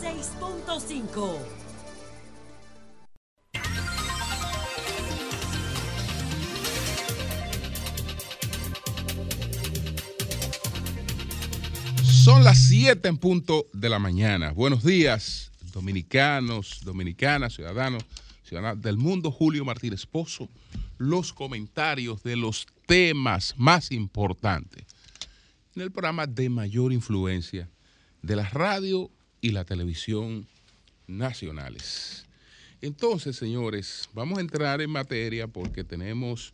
106.5. Son las 7 en punto de la mañana. Buenos días, dominicanos, dominicanas, ciudadanos, ciudadanas del mundo. Julio Martínez Pozo, los comentarios de los temas más importantes en el programa de mayor influencia de la radio y la televisión nacionales. Entonces, señores, vamos a entrar en materia porque tenemos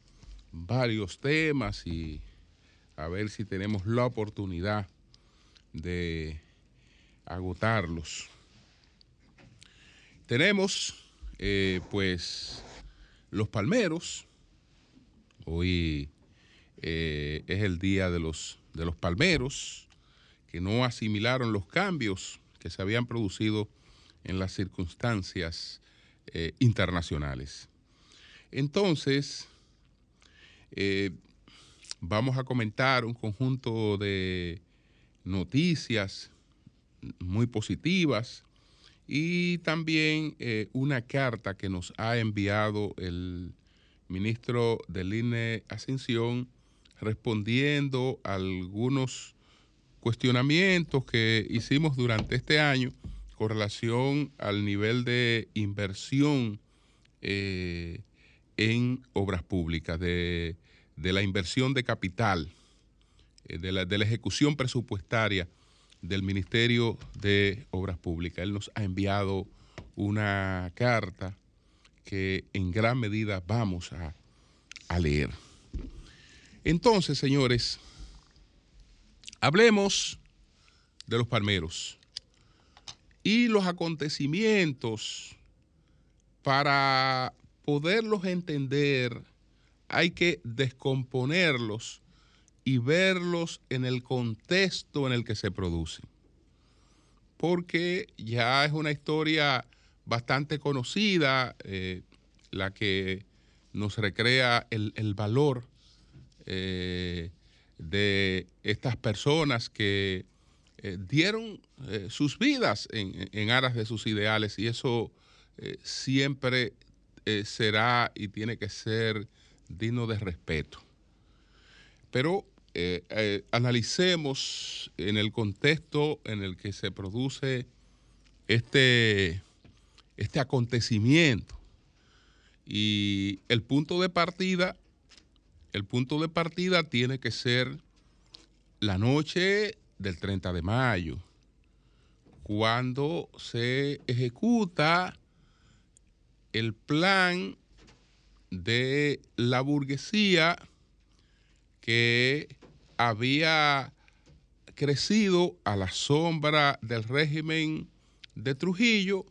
varios temas y a ver si tenemos la oportunidad de agotarlos. Tenemos, eh, pues, los palmeros. Hoy eh, es el día de los, de los palmeros que no asimilaron los cambios que se habían producido en las circunstancias eh, internacionales. Entonces, vamos a comentar un conjunto de noticias muy positivas y también eh, una carta que nos ha enviado el ministro del INE Ascensión respondiendo a algunos cuestionamientos que hicimos durante este año con relación al nivel de inversión eh, en obras públicas, de la inversión de capital eh, de la, de la ejecución presupuestaria del Ministerio de Obras Públicas. Él nos ha enviado una carta que en gran medida vamos a, a leer. Entonces, señores, hablemos de los palmeros y los acontecimientos para poderlos entender hay que descomponerlos y verlos en el contexto en el que se producen. Porque ya es una historia bastante conocida, eh, la que nos recrea el, valor eh, de estas personas que eh, dieron sus vidas en, aras de sus ideales y eso siempre será y tiene que ser digno de respeto. Pero eh, eh, analicemos en el contexto en el que se produce este, este acontecimiento. Y el punto de partida, el punto de partida tiene que ser la noche del 30 de mayo, cuando se ejecuta el plan de la burguesía que había crecido a la sombra del régimen de Trujillo,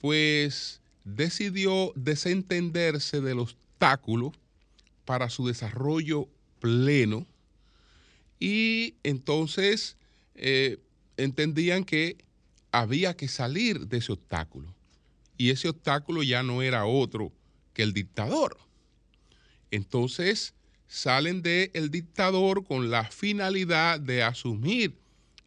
pues decidió desentenderse del obstáculo para su desarrollo pleno. Y entonces eh, entendían que había que salir de ese obstáculo. Y ese obstáculo ya no era otro que el dictador. Entonces salen del el dictador con la finalidad de asumir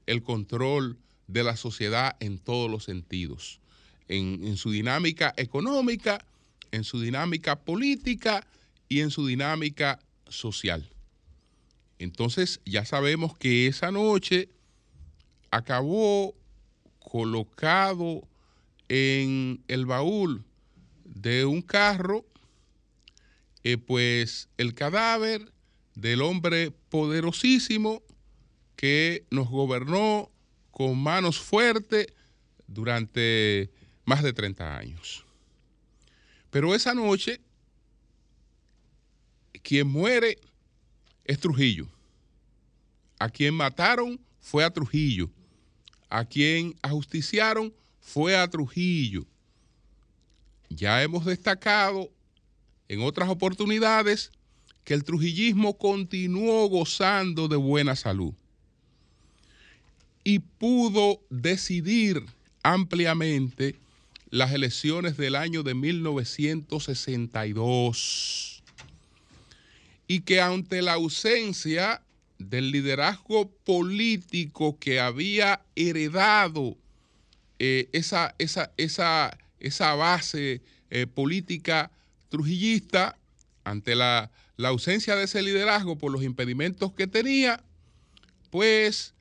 el control de la sociedad en todos los sentidos, en, su dinámica económica, en su dinámica política y en su dinámica social. Entonces ya sabemos que esa noche acabó colocado en el baúl de un carro eh, pues el cadáver del hombre poderosísimo que nos gobernó con manos fuertes durante más de 30 años. Pero esa noche, quien muere es Trujillo. A quien mataron fue a Trujillo. A quien ajusticiaron fue a Trujillo. Ya hemos destacado en otras oportunidades que el trujillismo continuó gozando de buena salud y pudo decidir ampliamente las elecciones del año de 1962 y que ante la ausencia del liderazgo político que había heredado eh, esa, esa, esa, esa, base eh, política trujillista ante la, ausencia de ese liderazgo por los impedimentos que tenía, pues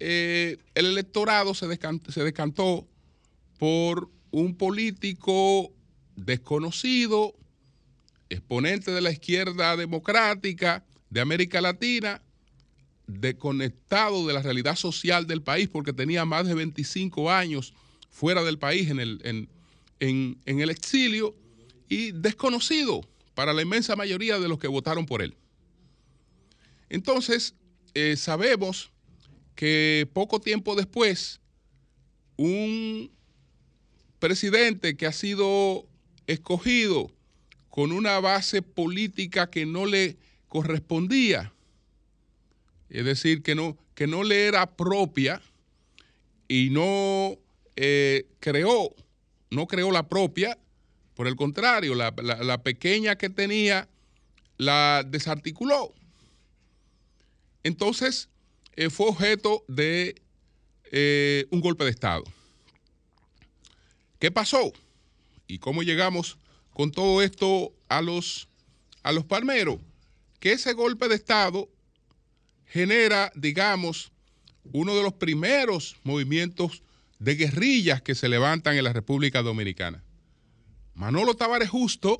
el electorado se, se descantó por un político desconocido, exponente de la izquierda democrática de América Latina, desconectado de la realidad social del país porque tenía más de 25 años fuera del país en el, exilio y desconocido para la inmensa mayoría de los que votaron por él. Entonces, eh, sabemos que poco tiempo después, un presidente que ha sido escogido con una base política que no le correspondía, es decir, que no, que no le era propia y no eh, creó, no creó la propia, por el contrario, la, pequeña que tenía la desarticuló. Entonces, eh, fue objeto de eh, un golpe de Estado. ¿Qué pasó? ¿Y cómo llegamos con todo esto a los, a los palmeros? Que ese golpe de Estado genera, digamos, uno de los primeros movimientos de guerrillas que se levantan en la República Dominicana. Manolo Tavares Justo,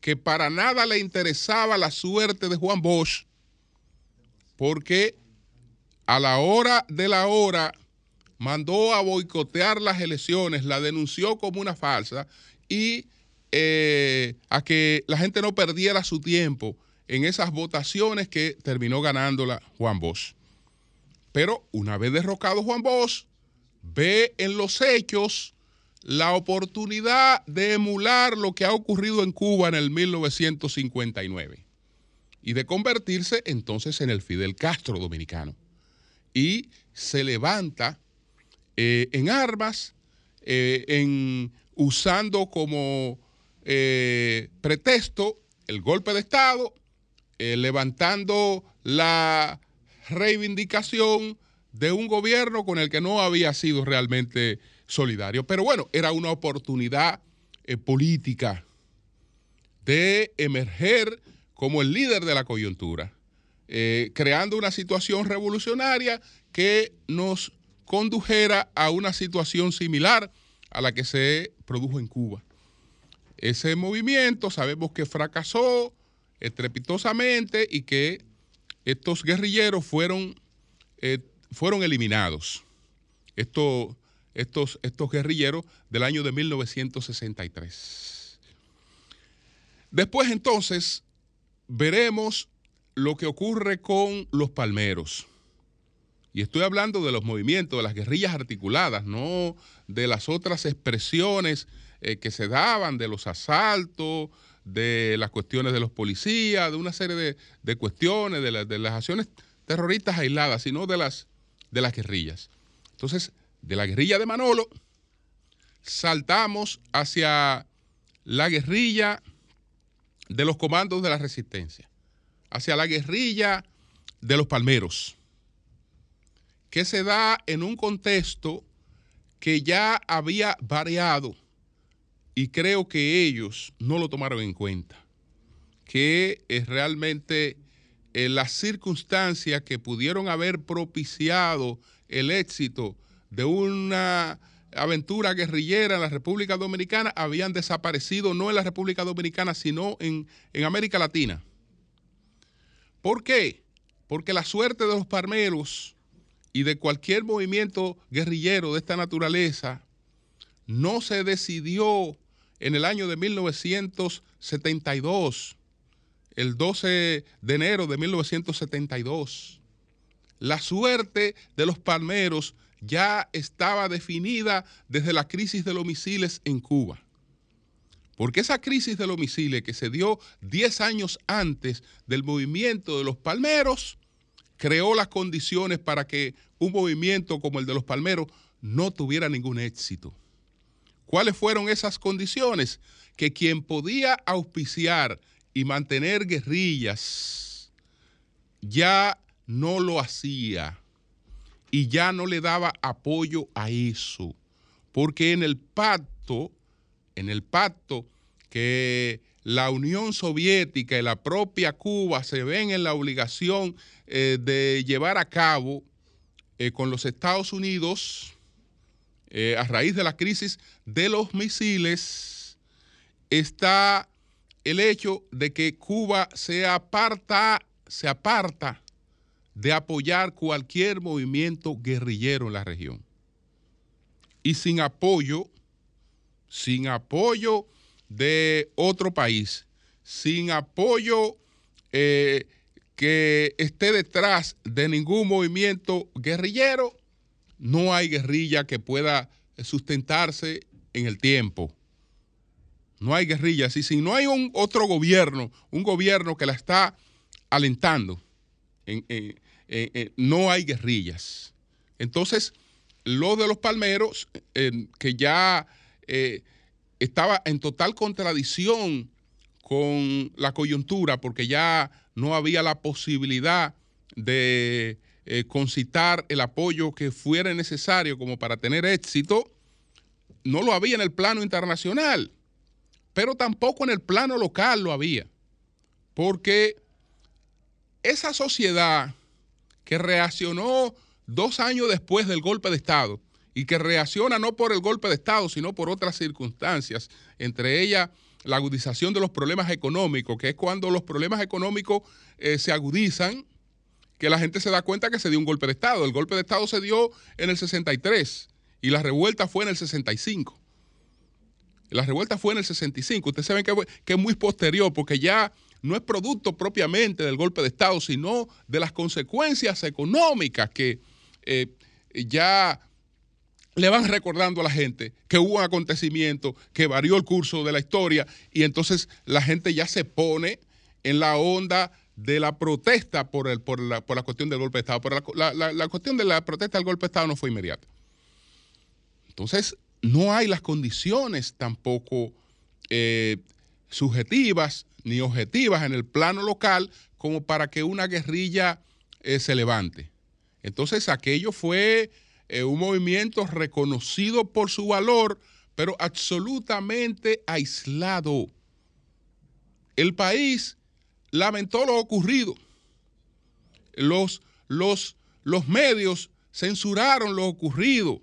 que para nada le interesaba la suerte de Juan Bosch, porque a la hora de la hora mandó a boicotear las elecciones, la denunció como una falsa y eh, a que la gente no perdiera su tiempo en esas votaciones que terminó ganándola Juan Bosch. Pero una vez derrocado Juan Bosch, ve en los hechos la oportunidad de emular lo que ha ocurrido en Cuba en el 1959 y de convertirse entonces en el Fidel Castro dominicano. Y se levanta eh, en armas, eh, en, usando como eh, pretexto el golpe de Estado, levantando la reivindicación de un gobierno con el que no había sido realmente solidario. Pero bueno, era una oportunidad política de emerger como el líder de la coyuntura, creando una situación revolucionaria que nos condujera a una situación similar a la que se produjo en Cuba. Ese movimiento sabemos que fracasó estrepitosamente y que estos guerrilleros fueron, eh, fueron eliminados. Estos, estos, estos guerrilleros del año de 1963. Después entonces veremos lo que ocurre con los palmeros. Y estoy hablando de los movimientos, de las guerrillas articuladas, no de las otras expresiones eh, que se daban, de los asaltos, de las cuestiones de los policías, de una serie de, cuestiones, de, las acciones terroristas aisladas, sino de las, de las guerrillas. Entonces, de la guerrilla de Manolo, saltamos hacia la guerrilla de los comandos de la resistencia, hacia la guerrilla de los palmeros que se da en un contexto que ya había variado y creo que ellos no lo tomaron en cuenta, que es realmente eh, las circunstancias que pudieron haber propiciado el éxito de una aventura guerrillera en la República Dominicana habían desaparecido no en la República Dominicana, sino en, en América Latina. ¿Por qué? Porque la suerte de los parmeros y de cualquier movimiento guerrillero de esta naturaleza no se decidió en el año de 1972, el 12 de enero de 1972. La suerte de los palmeros ya estaba definida desde la crisis de los misiles en Cuba. Porque esa crisis de los misiles que se dio 10 años antes del movimiento de los palmeros creó las condiciones para que un movimiento como el de los palmeros no tuviera ningún éxito. ¿Cuáles fueron esas condiciones? Que quien podía auspiciar y mantener guerrillas ya no lo hacía. y ya no le daba apoyo a eso, porque en el pacto, en el pacto que la Unión Soviética y la propia Cuba se ven en la obligación eh, de llevar a cabo eh, con los Estados Unidos eh, a raíz de la crisis de los misiles, está el hecho de que Cuba se aparta, se aparta de apoyar cualquier movimiento guerrillero en la región. Y sin apoyo, sin apoyo de otro país, sin apoyo eh, que esté detrás de ningún movimiento guerrillero, no hay guerrilla que pueda sustentarse en el tiempo. No hay guerrillas. Y si no hay un otro gobierno, un gobierno que la está alentando, no hay guerrillas. Entonces, lo de los palmeros, que ya eh, estaba en total contradicción con la coyuntura, porque ya no había la posibilidad de eh, concitar el apoyo que fuera necesario como para tener éxito, no lo había en el plano internacional, pero tampoco en el plano local lo había, porque esa sociedad que reaccionó dos años después del golpe de Estado y que reacciona no por el golpe de Estado, sino por otras circunstancias, entre ellas la agudización de los problemas económicos, que es cuando los problemas económicos eh, se agudizan, que la gente se da cuenta que se dio un golpe de Estado. El golpe de Estado se dio en el 63 y la revuelta fue en el 65. La revuelta fue en el 65. Ustedes saben que, que es muy posterior porque ya no es producto propiamente del golpe de Estado, sino de las consecuencias económicas que eh, ya le van recordando a la gente que hubo un acontecimiento que varió el curso de la historia y entonces la gente ya se pone en la onda de la protesta por, el, por, la, por la cuestión del golpe de Estado. Pero la, la, cuestión de la protesta del golpe de Estado no fue inmediata. Entonces, no hay las condiciones tampoco eh, subjetivas ni objetivas en el plano local como para que una guerrilla eh, se levante. Entonces, aquello fue eh, un movimiento reconocido por su valor, pero absolutamente aislado. El país lamentó lo ocurrido. Los, los, los medios censuraron lo ocurrido.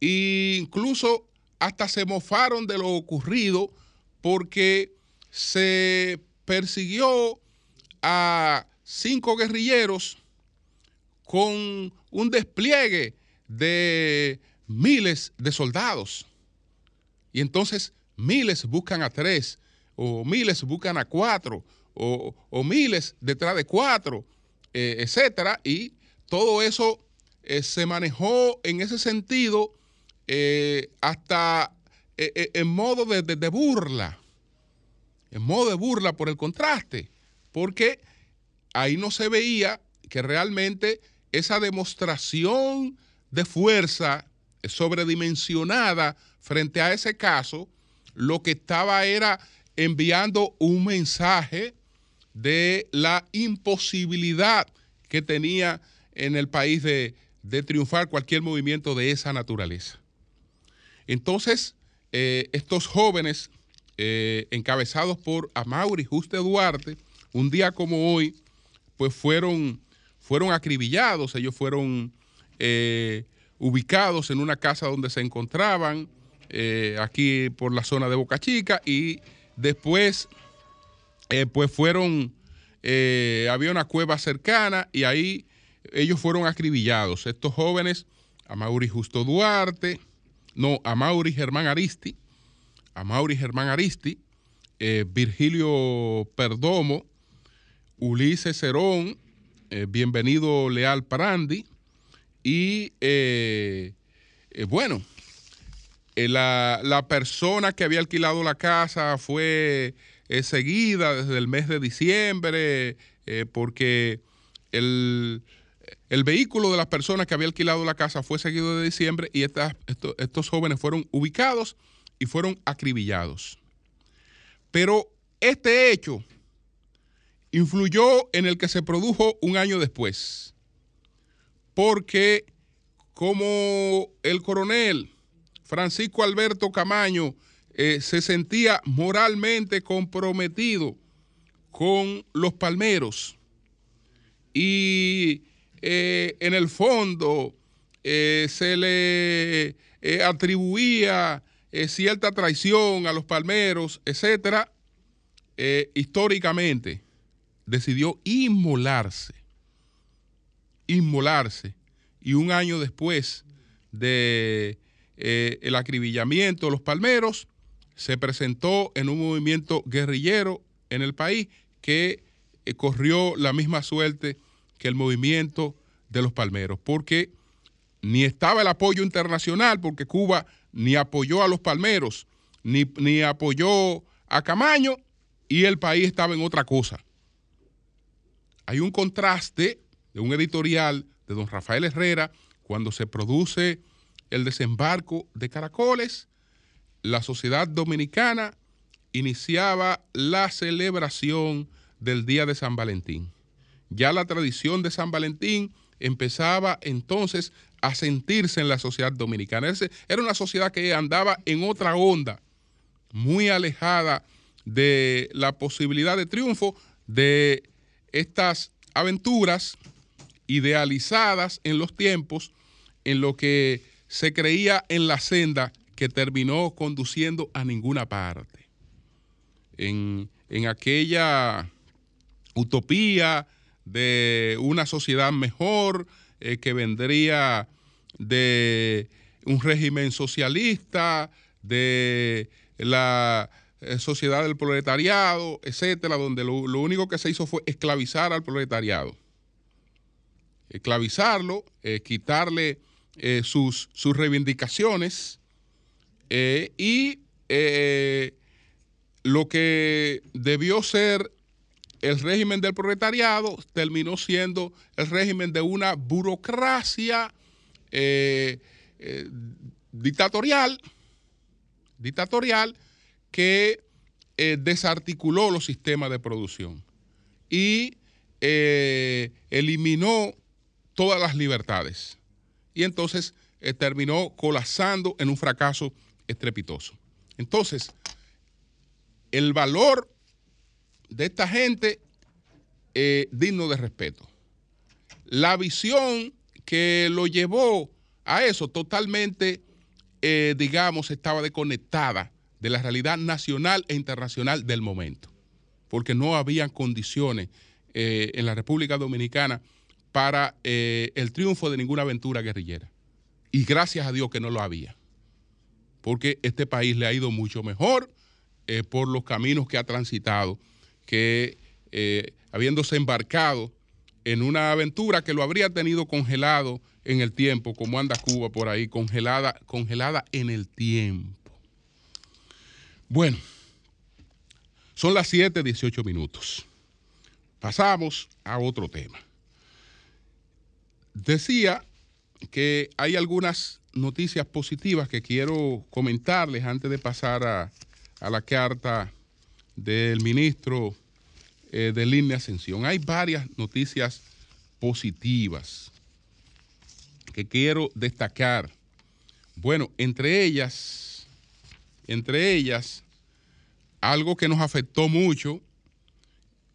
E incluso hasta se mofaron de lo ocurrido porque se persiguió a cinco guerrilleros con un despliegue de miles de soldados. Y entonces miles buscan a tres, o miles buscan a cuatro, o, miles detrás de cuatro, eh, etcétera. Y todo eso eh, se manejó en ese sentido eh, hasta en modo de, de burla, en modo de burla por el contraste, porque ahí no se veía que realmente esa demostración de fuerza sobredimensionada frente a ese caso, lo que estaba era enviando un mensaje de la imposibilidad que tenía en el país de, triunfar cualquier movimiento de esa naturaleza. Entonces, eh, estos jóvenes, eh, encabezados por Amaury Juste Duarte, un día como hoy, pues fueron, fueron acribillados, ellos fueron eh, ubicados en una casa donde se encontraban, aquí por la zona de Boca Chica, y después eh, pues fueron, eh, había una cueva cercana y ahí ellos fueron acribillados. Estos jóvenes, Mauri Justo Duarte, no, Mauri Germán Aristi, Mauri Germán Aristi, eh, Virgilio Perdomo, Ulises Cerón, Bienvenido Leal Parandi y bueno, la, la persona que había alquilado la casa fue seguida desde el mes de diciembre, eh, porque el, vehículo de las personas que había alquilado la casa fue seguido de diciembre y estos jóvenes fueron ubicados y fueron acribillados. Pero este hecho influyó en el que se produjo un año después, porque como el coronel Francisco Alberto Camaño eh, se sentía moralmente comprometido con los palmeros. Y eh, en el fondo eh, se le atribuía cierta traición a los palmeros, etcétera, históricamente. Decidió inmolarse, inmolarse, y un año después de el acribillamiento de los palmeros, se presentó en un movimiento guerrillero en el país que eh, corrió la misma suerte que el movimiento de los palmeros, porque ni estaba el apoyo internacional, porque Cuba ni apoyó a los palmeros, ni, ni apoyó a Camaño, y el país estaba en otra cosa. Hay un contraste de un editorial de don Rafael Herrera cuando se produce el desembarco de Caracoles la sociedad dominicana iniciaba la celebración del Día de San Valentín. Ya la tradición de San Valentín empezaba entonces a sentirse en la sociedad dominicana. Era una sociedad que andaba en otra onda, muy alejada de la posibilidad de triunfo de estas aventuras idealizadas en los tiempos en lo que se creía en la senda que terminó conduciendo a ninguna parte. En, aquella utopía de una sociedad mejor eh, que vendría de un régimen socialista, de la eh, sociedad del proletariado, etcétera, donde lo, único que se hizo fue esclavizar al proletariado. Esclavizarlo, eh, quitarle sus, sus reivindicaciones, eh, y eh, lo que debió ser el régimen del proletariado terminó siendo el régimen de una burocracia eh, dictatorial, dictatorial que desarticuló los sistemas de producción y eliminó todas las libertades. Y entonces terminó colapsando en un fracaso estrepitoso. Entonces, el valor de esta gente eh, digno de respeto. La visión que lo llevó a eso totalmente, eh, digamos, estaba desconectada de la realidad nacional e internacional del momento, porque no había condiciones eh, en la República Dominicana para el triunfo de ninguna aventura guerrillera. Y gracias a Dios que no lo había porque este país le ha ido mucho mejor eh, por los caminos que ha transitado que eh, habiéndose embarcado en una aventura que lo habría tenido congelado en el tiempo, como anda Cuba por ahí, congelada, congelada en el tiempo. Bueno, son las 7, 18 minutos. Pasamos a otro tema. Decía que hay algunas noticias positivas que quiero comentarles antes de pasar a, la carta del ministro eh, de Línea Ascensión. Hay varias noticias positivas que quiero destacar. Bueno, entre ellas, entre ellas, algo que nos afectó mucho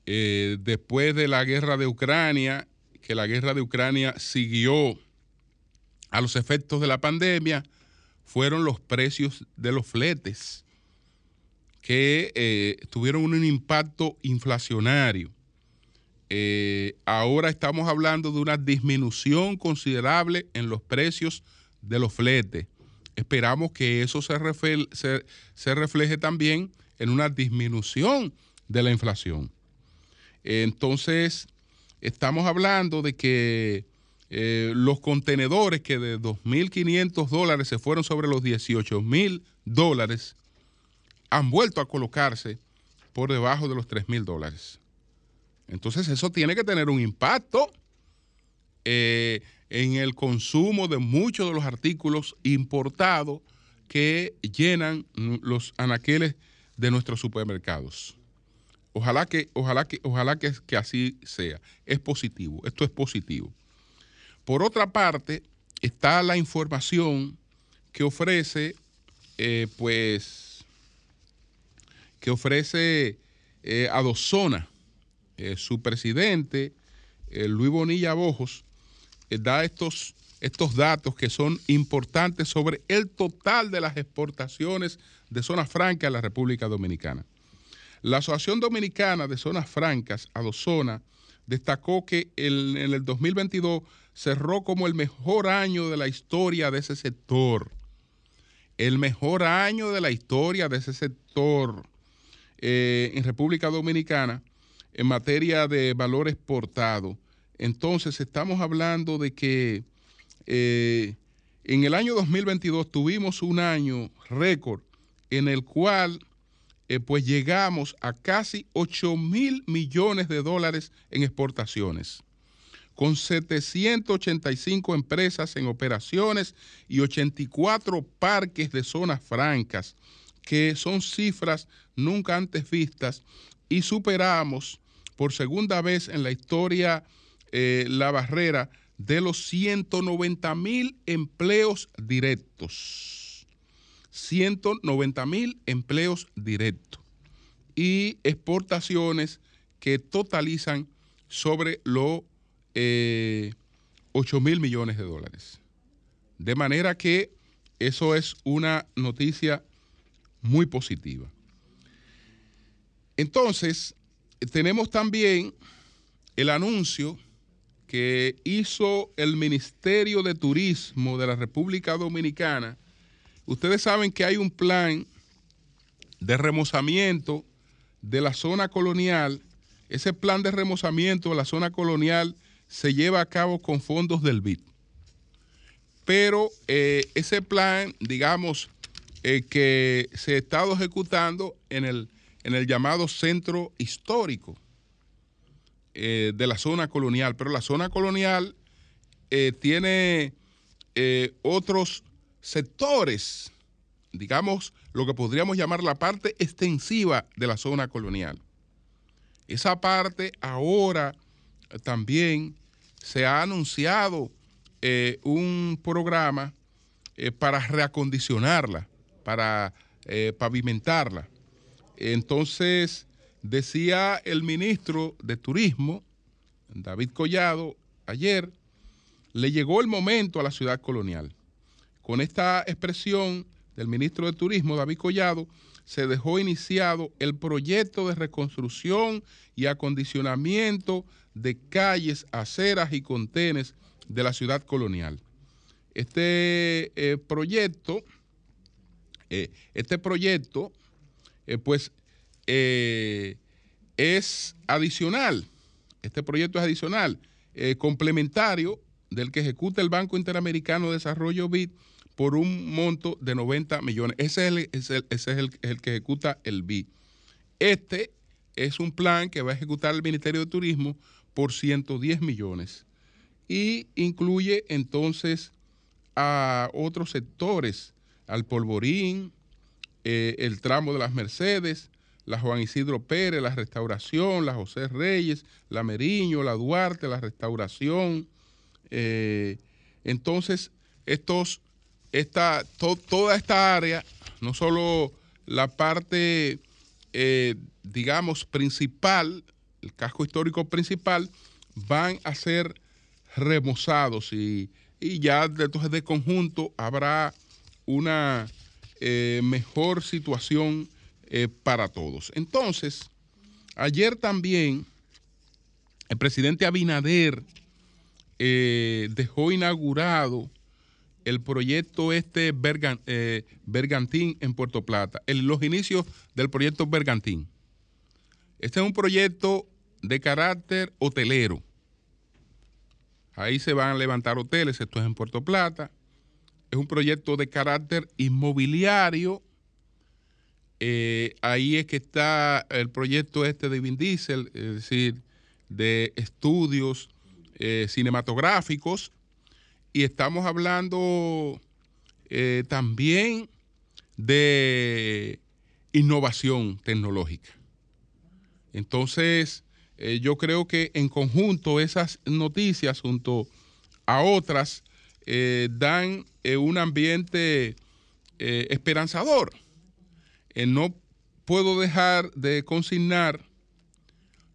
eh, después de la guerra de Ucrania, que la guerra de Ucrania siguió a los efectos de la pandemia fueron los precios de los fletes, que eh, tuvieron un impacto inflacionario. Eh, ahora estamos hablando de una disminución considerable en los precios de los fletes. Esperamos que eso se, se refleje también en una disminución de la inflación. Entonces, estamos hablando de que eh, los contenedores que de 2.500 dólares se fueron sobre los 18.000 dólares han vuelto a colocarse por debajo de los 3.000 dólares. Entonces eso tiene que tener un impacto eh, en el consumo de muchos de los artículos importados que llenan los anaqueles de nuestros supermercados. Ojalá que, ojalá que, ojalá que así sea. Es positivo. Esto es positivo. Por otra parte, está la información que ofrece, eh, pues, que ofrece eh, Adozona, eh, su presidente, Luis Bonilla Bojos, da estos, estos datos que son importantes sobre el total de las exportaciones de zonas francas en la República Dominicana. La Asociación Dominicana de Zonas Francas, Adozona, destacó que en el 2022 cerró como el mejor año de la historia de ese sector. El mejor año de la historia de ese sector eh, en República Dominicana en materia de valor exportado. Entonces estamos hablando de que eh, en el año 2022 tuvimos un año récord en el cual eh, pues llegamos a casi 8 mil millones de dólares en exportaciones, con 785 empresas en operaciones y 84 parques de zonas francas, que son cifras nunca antes vistas, y superamos por segunda vez en la historia eh, la barrera de los 190 mil empleos directos. 190 mil empleos directos y exportaciones que totalizan sobre los 8 eh, mil millones de dólares. De manera que eso es una noticia muy positiva. Entonces, tenemos también el anuncio que hizo el Ministerio de Turismo de la República Dominicana Ustedes saben que hay un plan de remozamiento de la zona colonial. Ese plan de remozamiento de la zona colonial se lleva a cabo con fondos del BID. Pero eh, ese plan, digamos, eh, que se ha estado ejecutando en el, en el llamado centro histórico eh, de la zona colonial. Pero la zona colonial tiene otros sectores, digamos, lo que podríamos llamar la parte extensiva de la zona colonial. Esa parte ahora también se ha anunciado eh, un programa eh, para reacondicionarla, para eh, pavimentarla. Entonces, decía el ministro de Turismo, David Collado, ayer, le llegó el momento a la ciudad colonial con esta expresión del ministro de Turismo, David Collado, se dejó iniciado el proyecto de reconstrucción y acondicionamiento de calles, aceras y contenes de la ciudad colonial. Este eh, proyecto, eh, este proyecto, eh, pues, es adicional. Este proyecto es adicional, complementario del que ejecuta el Banco Interamericano de Desarrollo BID por un monto de 90 millones. Ese es el, es el, que ejecuta el BI. Este es un plan que va a ejecutar el Ministerio de Turismo por 110 millones y incluye entonces a otros sectores, al Polvorín, eh, el tramo de las Mercedes, la Juan Isidro Pérez, la Restauración, la José Reyes, la Meriño, la Duarte, la Restauración. Eh, entonces, estos esta, toda esta área, no solo la parte, eh, digamos, principal, el casco histórico principal, van a ser remozados y, ya entonces de conjunto habrá una eh, mejor situación eh, para todos. Entonces, ayer también el presidente Abinader dejó inaugurado el proyecto este eh, Bergantín en Puerto Plata, los inicios del proyecto Bergantín. Este es un proyecto de carácter hotelero. Ahí se van a levantar hoteles, esto es en Puerto Plata. Es un proyecto de carácter inmobiliario. Eh, ahí es que está el proyecto este de Vin Diesel, es decir, de estudios eh, cinematográficos y estamos hablando eh, también de innovación tecnológica. Entonces, eh, yo creo que en conjunto esas noticias junto a otras eh, dan eh, un ambiente esperanzador. no puedo dejar de consignar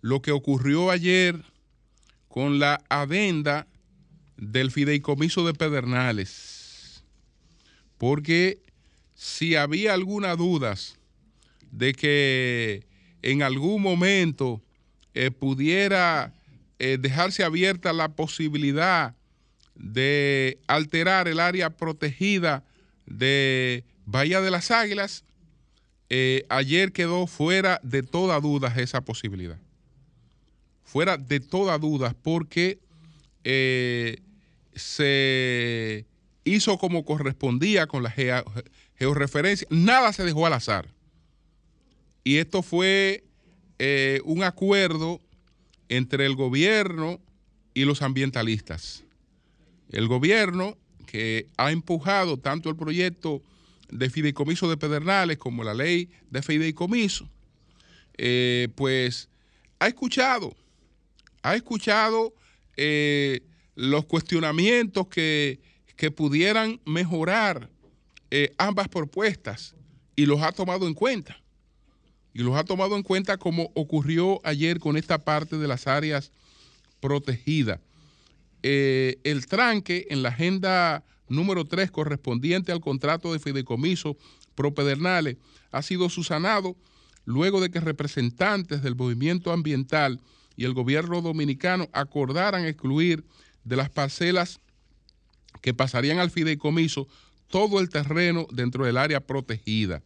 lo que ocurrió ayer con la adenda del fideicomiso de Pedernales. Porque si había alguna dudas de que en algún momento pudiera dejarse abierta la posibilidad de alterar el área protegida de Bahía de las Águilas, eh, ayer quedó fuera de toda duda esa posibilidad. Fuera de toda duda porque eh, se hizo como correspondía con la georreferencia, nada se dejó al azar. Y esto fue eh, un acuerdo entre el gobierno y los ambientalistas el gobierno que ha empujado tanto el proyecto de fideicomiso de Pedernales como la ley de fideicomiso, eh, pues ha escuchado, ha escuchado eh, los cuestionamientos que, pudieran mejorar ambas propuestas y los ha tomado en cuenta. Y los ha tomado en cuenta como ocurrió ayer con esta parte de las áreas protegidas. Eh, el tranque en la agenda número 3 correspondiente al contrato de fideicomiso propedernales ha sido susanado luego de que representantes del movimiento ambiental y el gobierno dominicano acordaran excluir de las parcelas que pasarían al fideicomiso todo el terreno dentro del área protegida.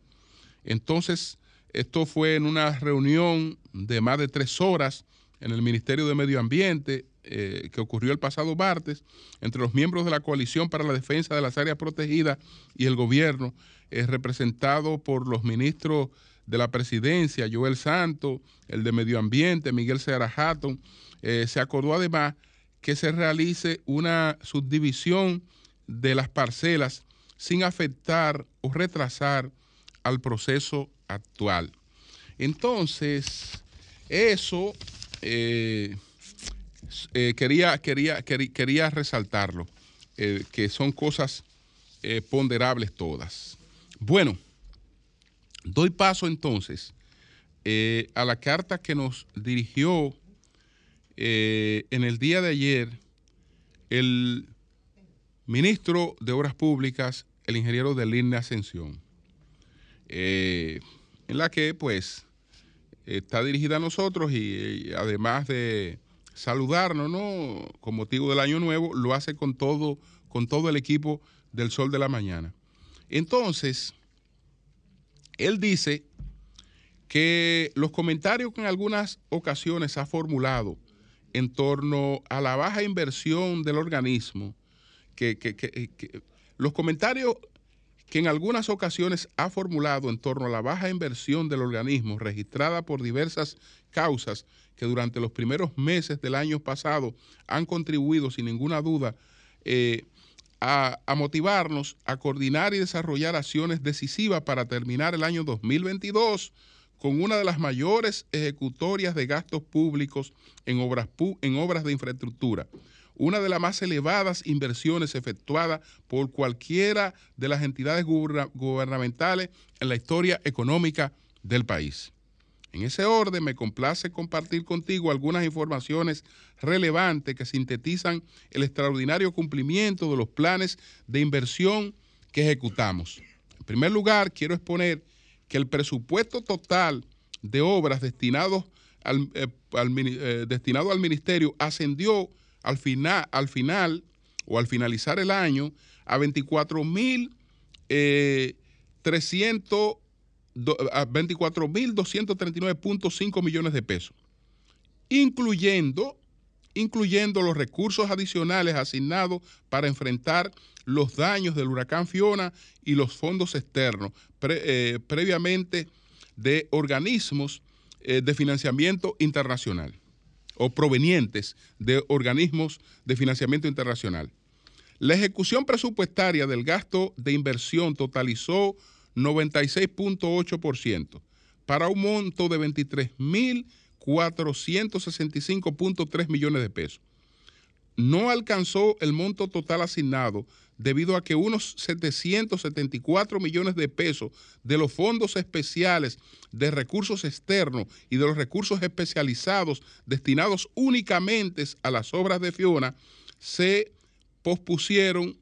Entonces, esto fue en una reunión de más de tres horas en el Ministerio de Medio Ambiente, eh, que ocurrió el pasado martes entre los miembros de la Coalición para la Defensa de las Áreas Protegidas y el gobierno, es representado por los ministros de la presidencia, Joel Santo, el de Medio Ambiente, Miguel Seara. Eh, se acordó además que se realice una subdivisión de las parcelas sin afectar o retrasar al proceso actual. Entonces, eso eh, eh, quería, quería, quería, resaltarlo, eh, que son cosas ponderables todas. Bueno, doy paso entonces a la carta que nos dirigió en el día de ayer el ministro de Obras Públicas, el ingeniero de Línea Ascensión, en la que pues está dirigida a nosotros y además de saludarnos, ¿no? Con motivo del año nuevo, lo hace con todo, con todo el equipo del Sol de la Mañana. Entonces, él dice que los comentarios que en algunas ocasiones ha formulado en torno a la baja inversión del organismo, que, que los comentarios que en algunas ocasiones ha formulado en torno a la baja inversión del organismo registrada por diversas causas que durante los primeros meses del año pasado han contribuido sin ninguna duda eh, a, a, motivarnos a coordinar y desarrollar acciones decisivas para terminar el año 2022 con una de las mayores ejecutorias de gastos públicos en obras, en obras de infraestructura una de las más elevadas inversiones efectuadas por cualquiera de las entidades gubernamentales en la historia económica del país. En ese orden, me complace compartir contigo algunas informaciones relevantes que sintetizan el extraordinario cumplimiento de los planes de inversión que ejecutamos. En primer lugar, quiero exponer que el presupuesto total de obras destinados al, eh, eh, destinado al ministerio ascendió al final, al final o al finalizar el año a 24 mil eh, 24.239.5 millones de pesos, incluyendo, incluyendo los recursos adicionales asignados para enfrentar los daños del huracán Fiona y los fondos externos eh, previamente de organismos eh, de financiamiento internacional o provenientes de organismos de financiamiento internacional. La ejecución presupuestaria del gasto de inversión totalizó 96.8% para un monto de 23.465.3 millones de pesos. no alcanzó el monto total asignado debido a que unos 774 millones de pesos de los fondos especiales de recursos externos y de los recursos especializados destinados únicamente a las obras de Fiona se pospusieron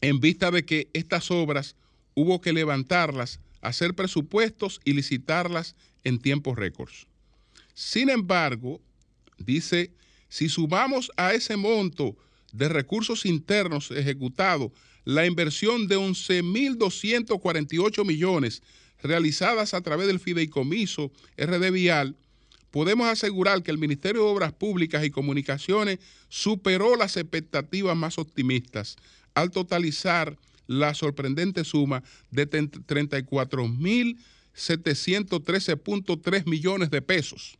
en vista de que estas obras hubo que levantarlas, hacer presupuestos y licitarlas en tiempos récords. Sin embargo, dice, si sumamos a ese monto de recursos internos ejecutados la inversión de 11.248 millones realizadas a través del fideicomiso RD Vial, podemos asegurar que el Ministerio de Obras Públicas y Comunicaciones superó las expectativas más optimistas al totalizar la sorprendente suma de 34.713.3 millones de pesos.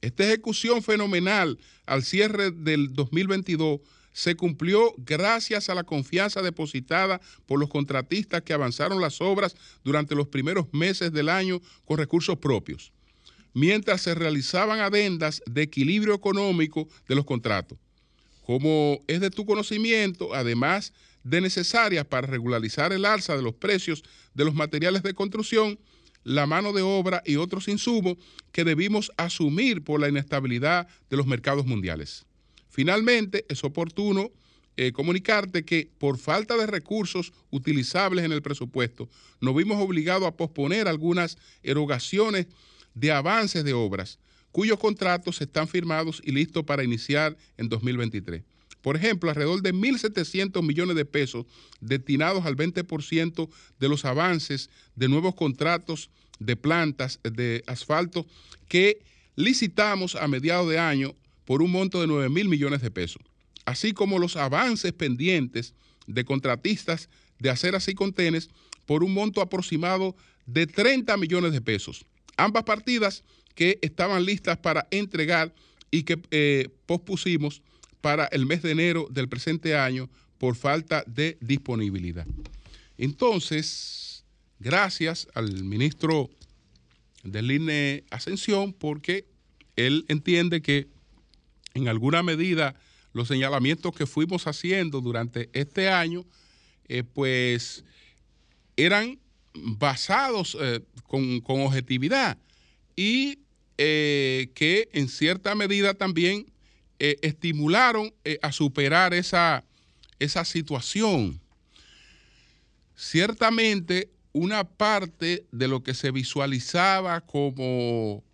Esta ejecución fenomenal al cierre del 2022 se cumplió gracias a la confianza depositada por los contratistas que avanzaron las obras durante los primeros meses del año con recursos propios, mientras se realizaban adendas de equilibrio económico de los contratos. Como es de tu conocimiento, además de necesarias para regularizar el alza de los precios de los materiales de construcción, la mano de obra y otros insumos que debimos asumir por la inestabilidad de los mercados mundiales. Finalmente, es oportuno eh, comunicarte que por falta de recursos utilizables en el presupuesto, nos vimos obligados a posponer algunas erogaciones de avances de obras cuyos contratos están firmados y listos para iniciar en 2023. Por ejemplo, alrededor de 1.700 millones de pesos destinados al 20% de los avances de nuevos contratos de plantas de asfalto que licitamos a mediados de año por un monto de 9 mil millones de pesos, así como los avances pendientes de contratistas de aceras y contenes por un monto aproximado de 30 millones de pesos. Ambas partidas que estaban listas para entregar y que eh, pospusimos para el mes de enero del presente año por falta de disponibilidad. Entonces, gracias al ministro del INE Ascensión porque él entiende que en alguna medida los señalamientos que fuimos haciendo durante este año, eh, pues eran basados eh, con, objetividad y eh, que en cierta medida también estimularon a superar esa, esa situación. Ciertamente, una parte de lo que se visualizaba como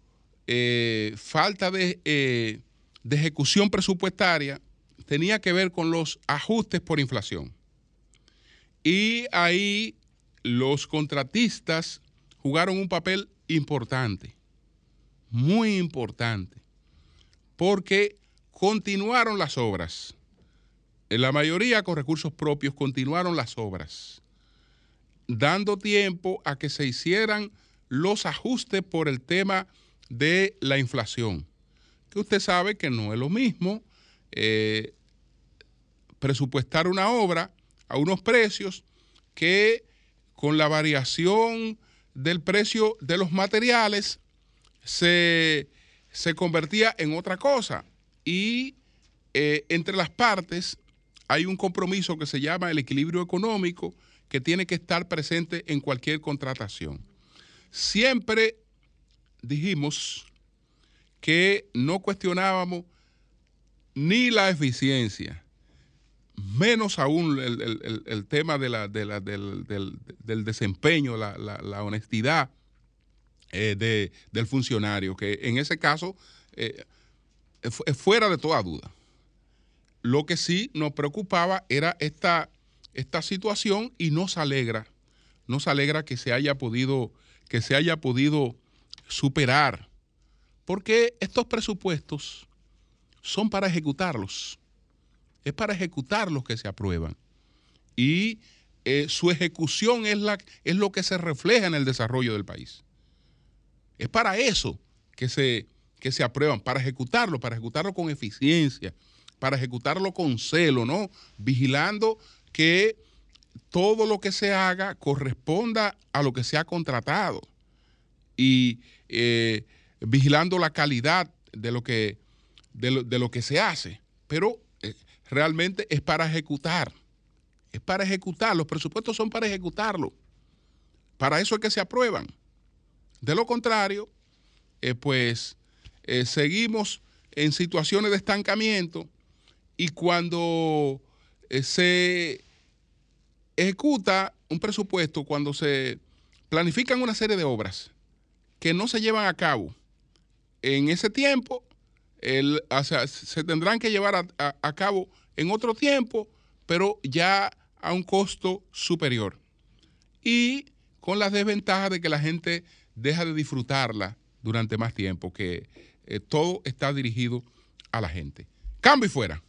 falta de de ejecución presupuestaria tenía que ver con los ajustes por inflación. Y ahí los contratistas jugaron un papel importante, muy importante, porque continuaron las obras. En la mayoría con recursos propios continuaron las obras, dando tiempo a que se hicieran los ajustes por el tema de la inflación que usted sabe que no es lo mismo eh, presupuestar una obra a unos precios que con la variación del precio de los materiales se, convertía en otra cosa. Y eh, entre las partes hay un compromiso que se llama el equilibrio económico que tiene que estar presente en cualquier contratación. Siempre dijimos que no cuestionábamos ni la eficiencia, menos aún el, tema de la, del, desempeño, la, honestidad eh, del funcionario, que en ese caso eh, fuera de toda duda. Lo que sí nos preocupaba era esta, esta situación y nos alegra, nos alegra que se haya podido, que se haya podido superar porque estos presupuestos son para ejecutarlos. Es para ejecutarlos que se aprueban. Y eh, su ejecución es, la, es lo que se refleja en el desarrollo del país. Es para eso que se, que se aprueban, para ejecutarlo, para ejecutarlo con eficiencia, para ejecutarlo con celo, ¿no? Vigilando que todo lo que se haga corresponda a lo que se ha contratado. Y eh, vigilando la calidad de lo que, de lo, que se hace. pero eh, realmente es para ejecutar. Es para ejecutar. Los presupuestos son para ejecutarlo. Para eso es que se aprueban. De lo contrario, eh, pues eh, seguimos en situaciones de estancamiento y cuando se ejecuta un presupuesto, cuando se planifican una serie de obras que no se llevan a cabo en ese tiempo, el, se tendrán que llevar a, cabo en otro tiempo, pero ya a un costo superior. Y con las desventajas de que la gente deja de disfrutarla durante más tiempo, que eh, todo está dirigido a la gente. Cambio y fuera.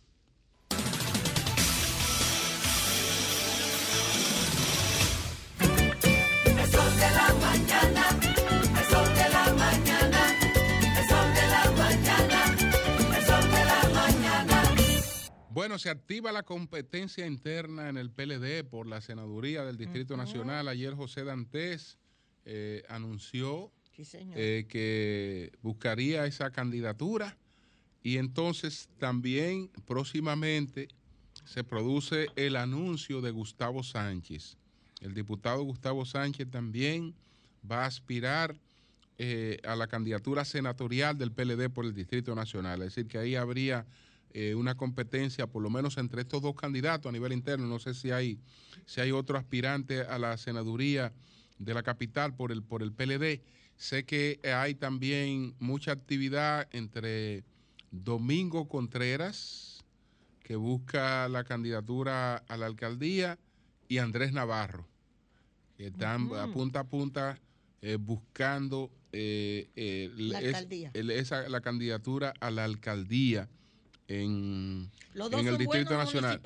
Bueno, se activa la competencia interna en el PLD por la senaduría del Distrito Nacional. Ayer José Dantes eh, anunció eh, que buscaría esa candidatura y entonces también próximamente se produce el anuncio de Gustavo Sánchez. El diputado Gustavo Sánchez también va a aspirar eh, a la candidatura senatorial del PLD por el Distrito Nacional. Es decir, que ahí habría eh, una competencia, por lo menos entre estos dos candidatos a nivel interno. No sé si hay, si hay otro aspirante a la senaduría de la capital por el, por el PLD. Sé que hay también mucha actividad entre Domingo Contreras, que busca la candidatura a la alcaldía, y Andrés Navarro, que están a punta a punta eh, buscando eh, la, esa, la candidatura a la alcaldía en, el Distrito Nacional.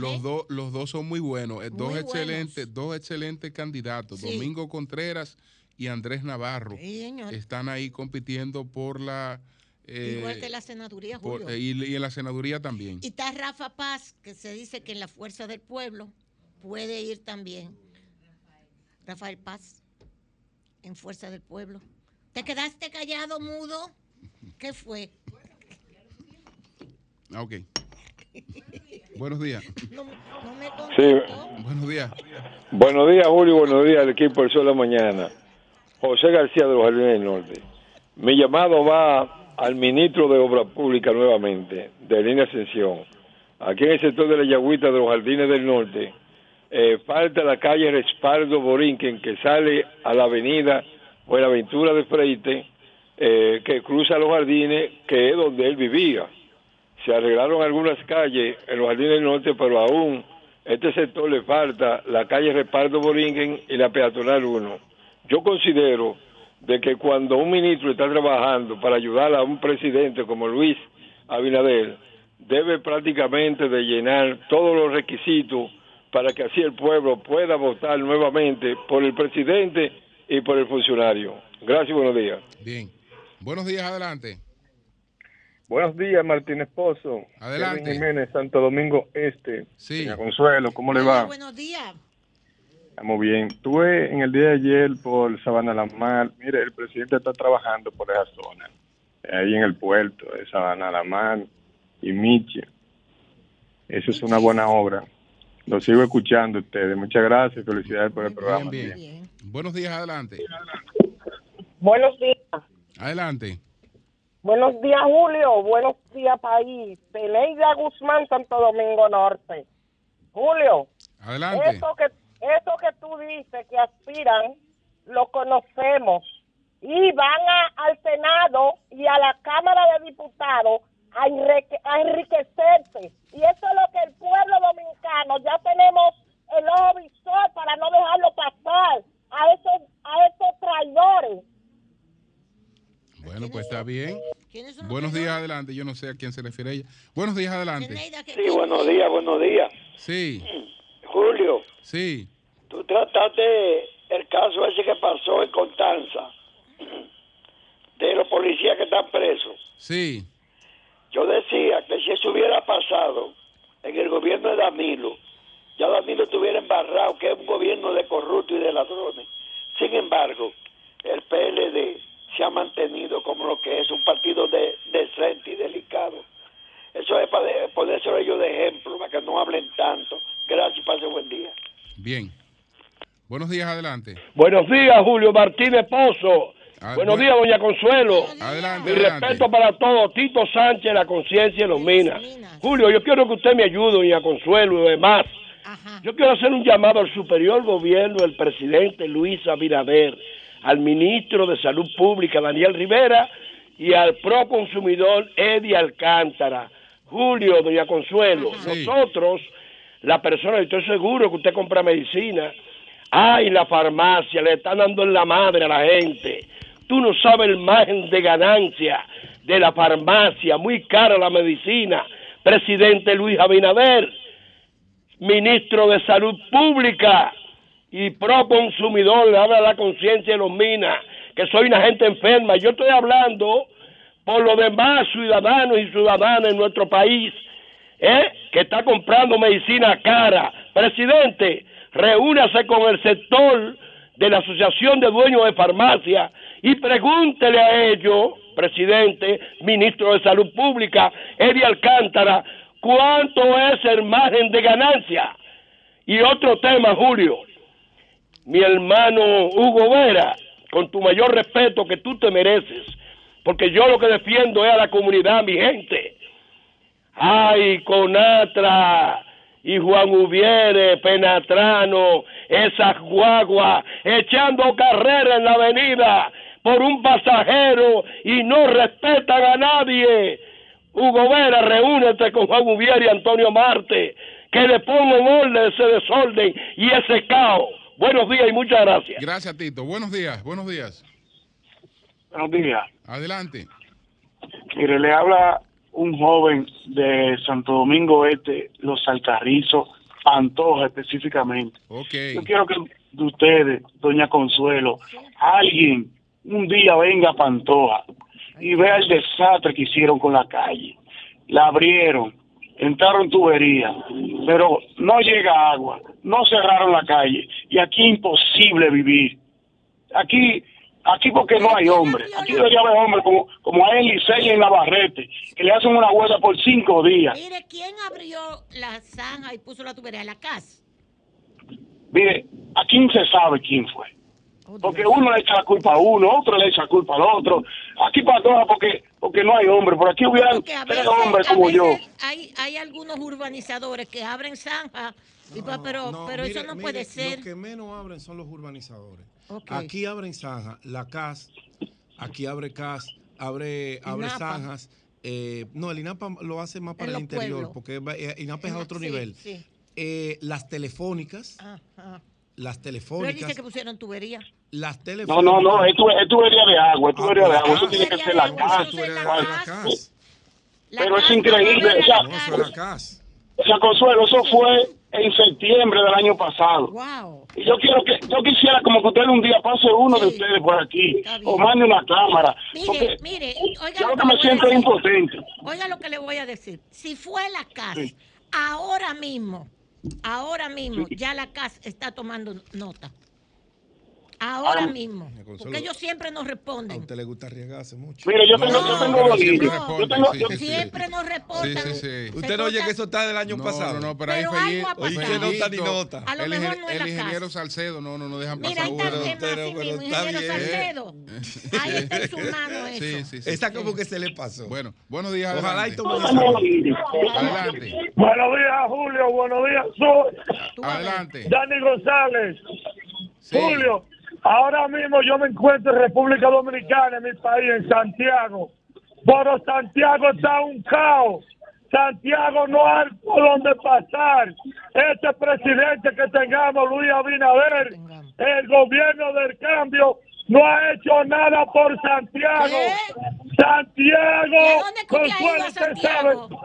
Los, ¿eh? dos, los dos son muy buenos, eh, dos, excelentes, dos excelentes candidatos, Domingo Contreras y Andrés Navarro. están ahí compitiendo por la... Eh, Igual que la senaduría, Julio. y, en la senaduría también. Y está Rafa Paz, que se dice que en la Fuerza del Pueblo puede ir también. Rafael Paz, en Fuerza del Pueblo. ¿Te quedaste callado, mudo? ¿Qué fue? Ah, ok. Buenos días. sí. Buenos días. Buenos días, Julio. Buenos días al equipo del Sol de la Mañana. José García de los Jardines del Norte. Mi llamado va al ministro de Obras Públicas nuevamente, de Línea Ascensión. Aquí en el sector de la Yagüita de los Jardines del Norte, eh, falta la calle Respaldo Borinquen, que sale a la avenida Buenaventura de Freite, eh, que cruza los jardines, que es donde él vivía se arreglaron algunas calles en los jardines del norte, pero aún este sector le falta la calle Reparto Boringen y la peatonal 1. Yo considero de que cuando un ministro está trabajando para ayudar a un presidente como Luis Abinader, debe prácticamente de llenar todos los requisitos para que así el pueblo pueda votar nuevamente por el presidente y por el funcionario. Gracias buenos días. Bien. Buenos días, adelante. Buenos días, Martín Esposo. Adelante. Jiménez, Santo Domingo Este. Sí. Consuelo, ¿cómo le va? Buenos días. Estamos bien. Estuve en el día de ayer por Sabana La Mar. Mire, el presidente está trabajando por esa zona. Ahí en el puerto de Sabana La Mar y Miche. Eso es una buena obra. Lo sigo escuchando ustedes. Muchas gracias. Felicidades por el programa. Bien, bien. Buenos días, adelante. Buenos días. Adelante. Buenos días, Julio. Buenos días, país. Peneida Guzmán, Santo Domingo Norte. Julio. Adelante. Eso que, eso que tú dices que aspiran, lo conocemos. Y van al Senado y a la Cámara de Diputados a, a enriquecerse. Y eso es lo que el pueblo dominicano ya tenemos el ojo visor para no dejarlo pasar a esos, a esos traidores bueno, pues está bien. Buenos días, adelante. Yo no sé a quién se refiere ella. Buenos días, adelante. Sí, buenos días, buenos días. Sí. Julio. Sí. Tú trataste el caso ese que pasó en Constanza, de los policías que están presos. Sí. Yo decía que si eso hubiera pasado en el gobierno de Danilo, ya Danilo estuviera embarrado, que es un gobierno de corruptos y de ladrones. Sin embargo, el PLD se ha mantenido como lo que es un partido de, decente y delicado. Eso es para ponerse ellos de ejemplo, para que no hablen tanto. Gracias y pase buen día. Bien. Buenos días, adelante. Buenos días, Julio Martínez Pozo. Ah, Buenos días, doña Consuelo. Adelante. Mi respeto para todos. Tito Sánchez, la conciencia y los minas. Julio, yo quiero que usted me ayude, doña Consuelo y demás. Yo quiero hacer un llamado al superior gobierno del presidente Luis Abinader al ministro de Salud Pública, Daniel Rivera, y al proconsumidor Eddie Alcántara. Julio, doña Consuelo, nosotros, la persona, estoy seguro que usted compra medicina, ay, la farmacia, le están dando en la madre a la gente. Tú no sabes el margen de ganancia de la farmacia, muy cara la medicina. Presidente Luis Abinader, ministro de Salud Pública y pro consumidor, le habla la conciencia de los minas, que soy una gente enferma. Yo estoy hablando por los demás ciudadanos y ciudadanas en nuestro país, ¿eh? que está comprando medicina cara. Presidente, reúnase con el sector de la Asociación de Dueños de Farmacia y pregúntele a ellos, presidente, ministro de Salud Pública, Eddie Alcántara, cuánto es el margen de ganancia. Y otro tema, Julio, mi hermano Hugo Vera, con tu mayor respeto que tú te mereces, porque yo lo que defiendo es a la comunidad, mi gente. Ay, Conatra y Juan Ubiere, Penatrano, esas guaguas echando carrera en la avenida por un pasajero y no respetan a nadie. Hugo Vera, reúnete con Juan Ubiere y Antonio Marte, que le pongan orden ese desorden y ese caos. Buenos días y muchas gracias. Gracias, Tito. Buenos días, buenos días. Buenos días. Adelante. Mire, le habla un joven de Santo Domingo Este, Los Alcarrizos, Pantoja específicamente. Ok. Yo quiero que de ustedes, doña Consuelo, alguien un día venga a Pantoja y vea el desastre que hicieron con la calle. La abrieron, entraron tuberías, pero no llega agua, no cerraron la calle y aquí imposible vivir. Aquí aquí porque no hay hombre. Aquí debería haber hombre como, como hay en Licey y en Navarrete, que le hacen una huelga por cinco días. Mire, ¿quién abrió la zanja y puso la tubería? La casa. Mire, aquí no se sabe quién fue. Porque uno le echa la culpa a uno, otro le echa la culpa al otro. Aquí para todas porque porque no hay hombre. Por aquí hubieran tres veces, hombres como yo. hay, hay algunos urbanizadores que abren zanja, y pa- pero, No, pero mire, eso no mire, puede ser. Lo que menos abren son los urbanizadores. Ok. Aquí abren zanja, la CAS, aquí abre CAS, abre, abre INAPA. zanjas. eh, no, el INAPA lo hace más para En el los interior, pueblos. porque va- eh, INAPA es a otro Sí, nivel. sí. Eh, las telefónicas, Ah, las Pero telefónicas, dice que pusieron tubería. las No, telefónicas. no, no, es, tu- es tubería de agua, es Ah, tubería de pues, agua. Eso ah, tiene que ser la casa. Pero es no increíble, o sea, No, la. O Consuelo, eso fue en septiembre del año pasado. Wow. Y yo quiero que, yo quisiera como que usted un día pase uno de ustedes por aquí, o mande una cámara. Mire, porque mire, oiga yo lo que me le voy a siento impotente. Oiga lo que le voy a decir. Si fue la CAS, Sí. ahora mismo, ahora mismo, ya la CAS está tomando nota. Ahora Ah, mismo. Porque ellos siempre nos A responden. usted le gusta arriesgarse mucho. Mire, yo tengo, no, yo no, tengo siempre No, responden, yo tengo, sí, yo- sí, sí. Siempre nos reportan. Sí, sí, sí. Se Usted no oye que eso está del año No, pasado. no, no, pero, Pero ahí Oye, que nota ni nota. A lo el, mejor no es el la ingeniero CAS. Salcedo, no, no, no dejan Mira, pasar ahí está el tema pero- así pero mismo, está ingeniero bien. Salcedo. Ahí está en su mano eso. Sí, sí, sí. Esa como que se le pasó. Bueno, buenos días. Ojalá y esa. Adelante. Buenos días, Julio. Buenos días, a ver. Adelante. Dani González. Julio, ahora mismo yo me encuentro en República Dominicana, en mi país, en Santiago. Pero Santiago está un caos. Santiago no hay por dónde pasar. Este presidente que tengamos, Luis Abinader, el gobierno del cambio, no ha hecho nada por Santiago. ¿Qué? Santiago, ¿Y a dónde que usted ha ido Consuelo, a usted Santiago? sabe,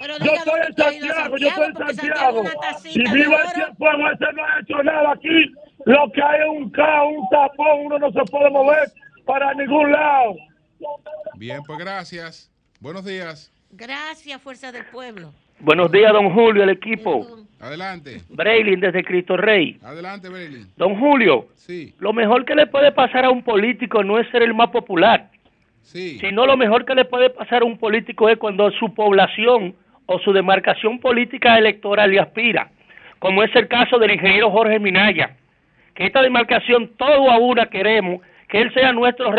Pero yo estoy en Santiago, yo estoy en Santiago. una Y el oro. tiempo, ese no ha hecho nada aquí. Lo que hay es un caos, un tapón, uno no se puede mover para ningún lado. Bien, pues gracias. Buenos días. Gracias, Fuerza del Pueblo. Buenos días, don Julio, el equipo. Adelante. Braylin desde Cristo Rey. Adelante, Bailey. Don Julio, Sí, lo mejor que le puede pasar a un político no es ser el más popular, sí. sino lo mejor que le puede pasar a un político es cuando su población o su demarcación política electoral le aspira. como es el caso del ingeniero Jorge Minaya, que esta demarcación todo a una queremos que él sea nuestro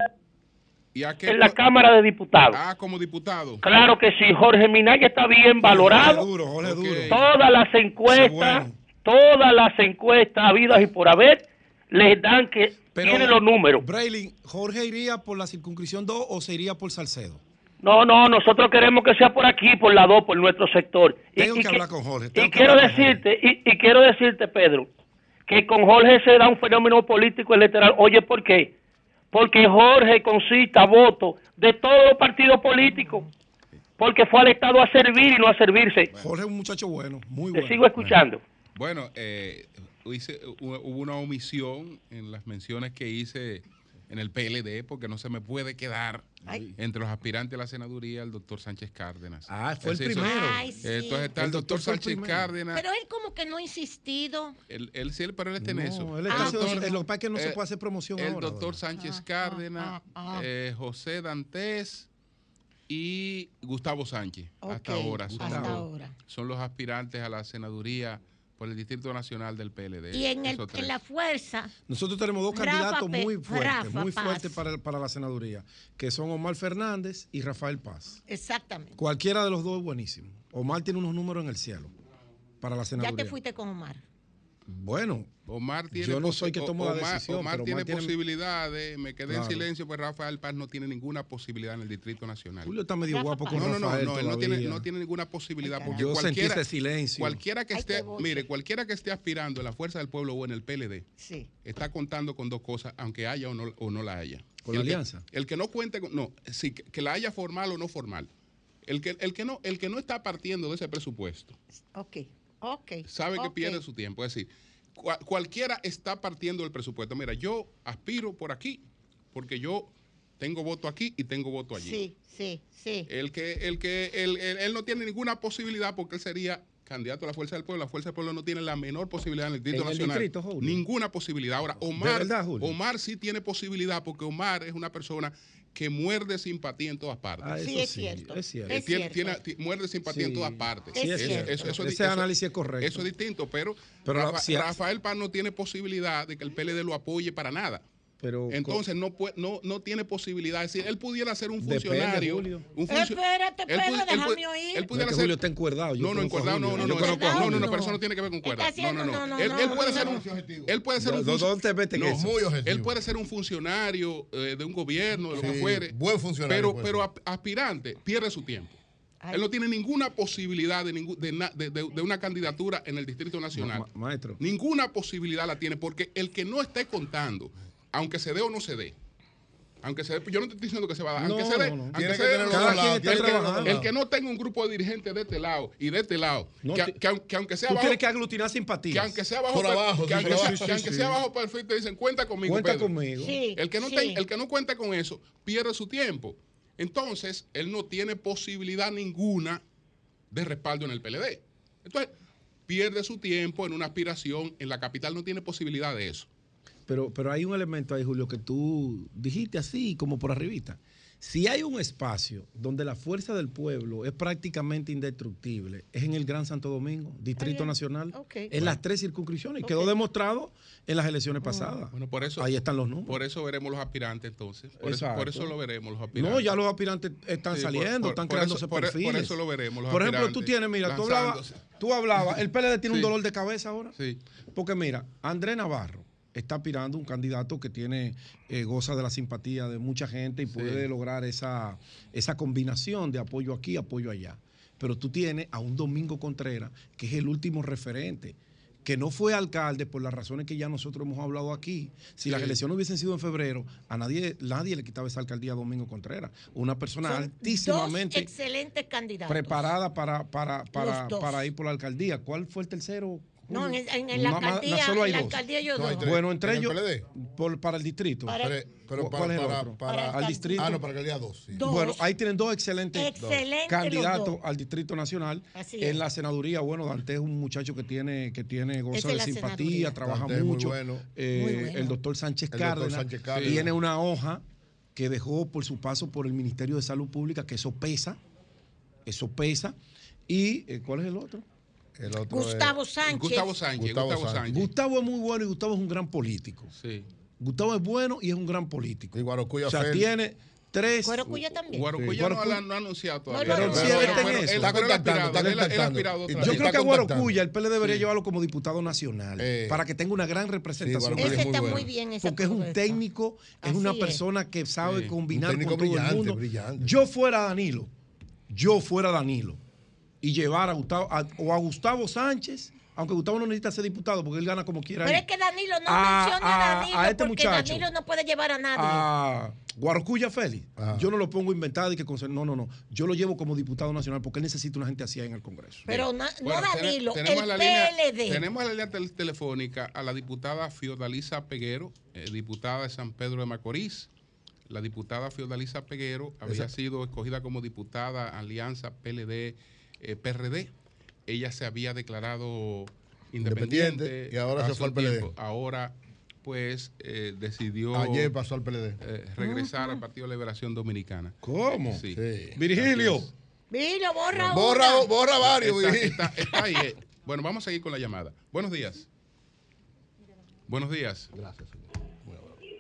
en la Cámara de Diputados. Ah, como diputado. Claro que sí, Jorge Minaya está bien valorado. Todas las encuestas, todas las encuestas habidas y por haber, les dan que tiene los números. Braylin, ¿Jorge iría por la circunscripción 2 o se iría por Salcedo? No, no, nosotros queremos que sea por aquí, por la 2, por nuestro sector. Tengo y, que hablar con Jorge. Y quiero decirte, y, y quiero decirte, Pedro, que con Jorge se da un fenómeno político electoral. Oye, ¿por qué? Porque Jorge concita votos de todos los partidos políticos. Porque fue al Estado a servir y no a servirse. Jorge es un muchacho bueno, muy Te bueno. sigo escuchando. Bueno, eh, hice- hubo una omisión en las menciones que hice en el PLD, porque no se me puede quedar Ay. entre los aspirantes a la senaduría el doctor Sánchez Cárdenas. Ah, fue el primero. Ay, sí. Entonces está el, El doctor doctor, fue el Sánchez. Cárdenas. Pero él como que no ha insistido. Él, él sí, pero él está en No, eso. él está Ah, haciendo- bueno. lo que pasa es que no se Eh, puede hacer promoción El ahora. doctor Sánchez Ah, Cárdenas, ah, ah. eh, José Dantes y Gustavo Sánchez. hasta ahora. Son, hasta ahora. son los aspirantes a la senaduría por el Distrito Nacional del PLD. Y en, el, la fuerza, Nosotros tenemos dos Rafa candidatos Pe- muy fuertes, Rafa muy fuertes para, para la senaduría, que son Omar Fernández y Rafael Paz. exactamente. Cualquiera de los dos es buenísimo. Omar tiene unos números en el cielo para la Ya senaduría. te fuiste con Omar. Bueno, Omar tiene Yo no posi- soy que tomo la Omar- decisión, Omar pero tiene Omar tiene- posibilidades. Me quedé Claro. en silencio, pues Rafael Paz no tiene ninguna posibilidad en el Distrito Nacional. Julio está medio guapo con no, no, no, Rafael no, él no tiene, no ninguna posibilidad porque Yo sentí cualquiera, ese silencio. cualquiera que esté, mire, cualquiera que esté aspirando en la fuerza del pueblo o en el PLD Sí. está contando con dos cosas, aunque haya o no, o no la haya. ¿Con el la que- alianza? el que no cuente con, no, sí, que, la haya formal o no formal. El que, el que no, el que no está partiendo de ese presupuesto Ok, ok. sabe que pierde su tiempo. Es decir, cua- cualquiera está partiendo del presupuesto. Mira, yo aspiro por aquí porque yo tengo voto aquí y tengo voto allí. Sí, sí, sí. El que, el que, él, él- él no tiene ninguna posibilidad porque él sería candidato a la Fuerza del Pueblo. La Fuerza del Pueblo no tiene la menor posibilidad en el Distrito En el Nacional. distrito, Julio. ninguna posibilidad. Ahora, Omar, verdad, Julio? Omar sí tiene posibilidad porque Omar es una persona que muerde simpatía en todas partes. Ah, Sí, es cierto. Es cierto. Es tiene, cierto. tiene- ti- muerde simpatía en Sí. todas partes. Sí, es Eso- cierto. eso- eso es Ese análisis es correcto. Eso es distinto, pero, Pero Rafa- si- Rafael Paz no tiene posibilidad de que el PLD lo apoye para nada. Pero Entonces no, puede, no, no tiene posibilidad. Es decir, él pudiera ser un funcionario. Un funcio- Espérate, Pedro, él déjame oír. él No, pudiera es que ser- Julio está encuerdado. Yo no, no, encuerdado, no, no, no, no, no, no, pero eso no tiene que ver con cuerda. No, no, no. Él, puede ser un, él puede ser un ¿Dó- funcio- ¿Dónde te metes en no? Muy objetivo. él puede ser un funcionario eh, de un gobierno, de lo que fuere. buen funcionario Pero, aspirante pierde su tiempo. Ay. Él no tiene ninguna posibilidad de, ningú- de, na- de- de- de una candidatura en el Distrito Nacional. Ma- maestro. Ninguna posibilidad la tiene, porque el que no esté contando, aunque se dé o no se dé, aunque se dé, yo no te estoy diciendo que se va a dar, No, aunque se dé, no, no. aunque Tiene se dé, el, el lados. que no tenga un grupo de dirigentes de este lado y de este lado, No, que, aunque sea Tú bajo, tienes que aglutinar simpatías. que aunque sea bajo, Por per- abajo, que sí, aunque por sea, abajo. que aunque Sí, sea sí. bajo perfil te dicen cuenta conmigo, Cuenta Pedro". conmigo. Sí, El que, no sí. ten- el que no cuenta con eso pierde su tiempo. Entonces, él no tiene posibilidad ninguna de respaldo en el PLD. Entonces, pierde su tiempo en una aspiración. En la capital no tiene posibilidad de eso. Pero, pero hay un elemento ahí, Julio, que tú dijiste así, como por arribita. Si hay un espacio donde la fuerza del pueblo es prácticamente indestructible, es en el Gran Santo Domingo, Distrito. Nacional, Ok. en las tres circunscripciones. Quedó demostrado en las elecciones pasadas. Bueno, por eso, Ahí están los números. por eso veremos los aspirantes entonces. Por eso, por lo veremos los aspirantes. No, ya los aspirantes están Sí, por- saliendo, por- están por creándose eso- por- por perfiles. eso lo veremos, los Por ejemplo, tú tienes, mira, tú hablabas, tú hablabas, el PLD tiene un dolor de cabeza ahora. Sí. Porque mira, Andrés Navarro está aspirando un candidato que tiene, eh, goza de la simpatía de mucha gente y puede lograr esa, esa combinación de apoyo aquí, apoyo allá. Pero tú tienes a un Domingo Contreras, que es el último referente, que no fue alcalde por las razones que ya nosotros hemos hablado aquí. Si las Sí. elecciones hubiesen sido en febrero, a nadie, nadie le quitaba esa alcaldía a Domingo Contreras. Una persona Son altísimamente Dos excelentes candidatos. preparada para, para, para, para ir por la alcaldía. ¿Cuál fue el tercero? No, en, en- en la No, alcaldía, solo hay en la dos. alcaldía yo No, dos. Bueno, entre ¿En el ellos, PLD? por- para el distrito. Para- Pero, pero ¿Cuál para, es el para- otro? para- Para al distrito. Ah, no, para que el día 2. Sí. Dos. Bueno, ahí tienen dos excelentes candidatos dos. al Distrito Nacional. Así en la senaduría, bueno, Dante es un muchacho que tiene, que tiene goza de simpatía, senaduría. trabaja Dante es muy mucho. bueno. Eh, Muy bueno. El doctor Sánchez El doctor Cárdenas, Sánchez Cárdenas. tiene una hoja que dejó por su paso por el Ministerio de Salud Pública, que eso pesa, eso pesa. ¿Y eh, cuál es el otro? El otro Gustavo es- Sánchez. Gustavo Sánchez, Gustavo Gustavo Sánchez. Sánchez. Gustavo es muy bueno y Gustavo es un gran político. Sí. Gustavo es bueno y es un gran político. Y Guarocuya o sea, Félix. tiene tres. Cuerocuya también. Guarocuya no, Guarocuya- ha anunciado todavía. no, sí, está pero él- contactando, está contactando. yo creo está que a. Guarocuya el PLD debería Sí. llevarlo como diputado nacional Eh. para que tenga una gran representación. Guarocuya Ese está muy bien. esa porque es un técnico, es Así una es. persona que sabe Sí. combinar con todo brillante, el mundo. brillante. Yo fuera Danilo, yo fuera Danilo y llevar a Gustavo a- o a Gustavo Sánchez, aunque Gustavo no necesita ser diputado porque él gana como quiera. Pero ahí, es que Danilo no A- menciona a- a Danilo a este porque muchacho. Danilo no puede llevar a nadie. a Guarocuya Félix. Yo no lo pongo inventado y que no, no, no. Yo lo llevo como diputado nacional porque él necesita una gente así ahí en el Congreso. Pero no Bueno, tene- Danilo, tenemos el la línea, PLD. tenemos la línea tel- telefónica a la diputada Fiordalisa Peguero, eh, diputada de San Pedro de Macorís. La diputada Fiordalisa Peguero había sido escogida como diputada Alianza PLD eh, PRD. Ella se había declarado independiente, Independiente, y ahora se fue al PLD. tiempo. Ahora pues eh, decidió Ayer pasó al PLD. eh, regresar al Partido de Liberación Dominicana. ¿Cómo? Sí. Sí. Virgilio. Virgilio, borra Borra, una. borra varios. Está, Virgilio. está- está ahí. eh. Bueno, vamos a seguir con la llamada. Buenos días. Buenos días. Gracias, señor.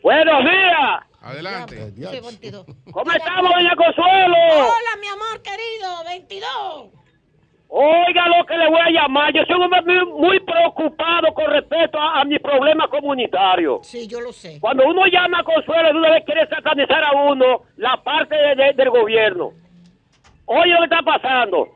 Buenos días. Adelante. Sí, diache. 22. ¿Cómo estamos, doña Consuelo? Hola, mi amor querido, 22. Oiga lo que le voy a llamar. Yo soy un hombre muy, muy preocupado con respecto a, a mi problema comunitario. Sí, yo lo sé. Cuando uno llama a Consuelo, de una vez quiere satanizar a uno la parte de- de- del gobierno. Oye lo que está pasando.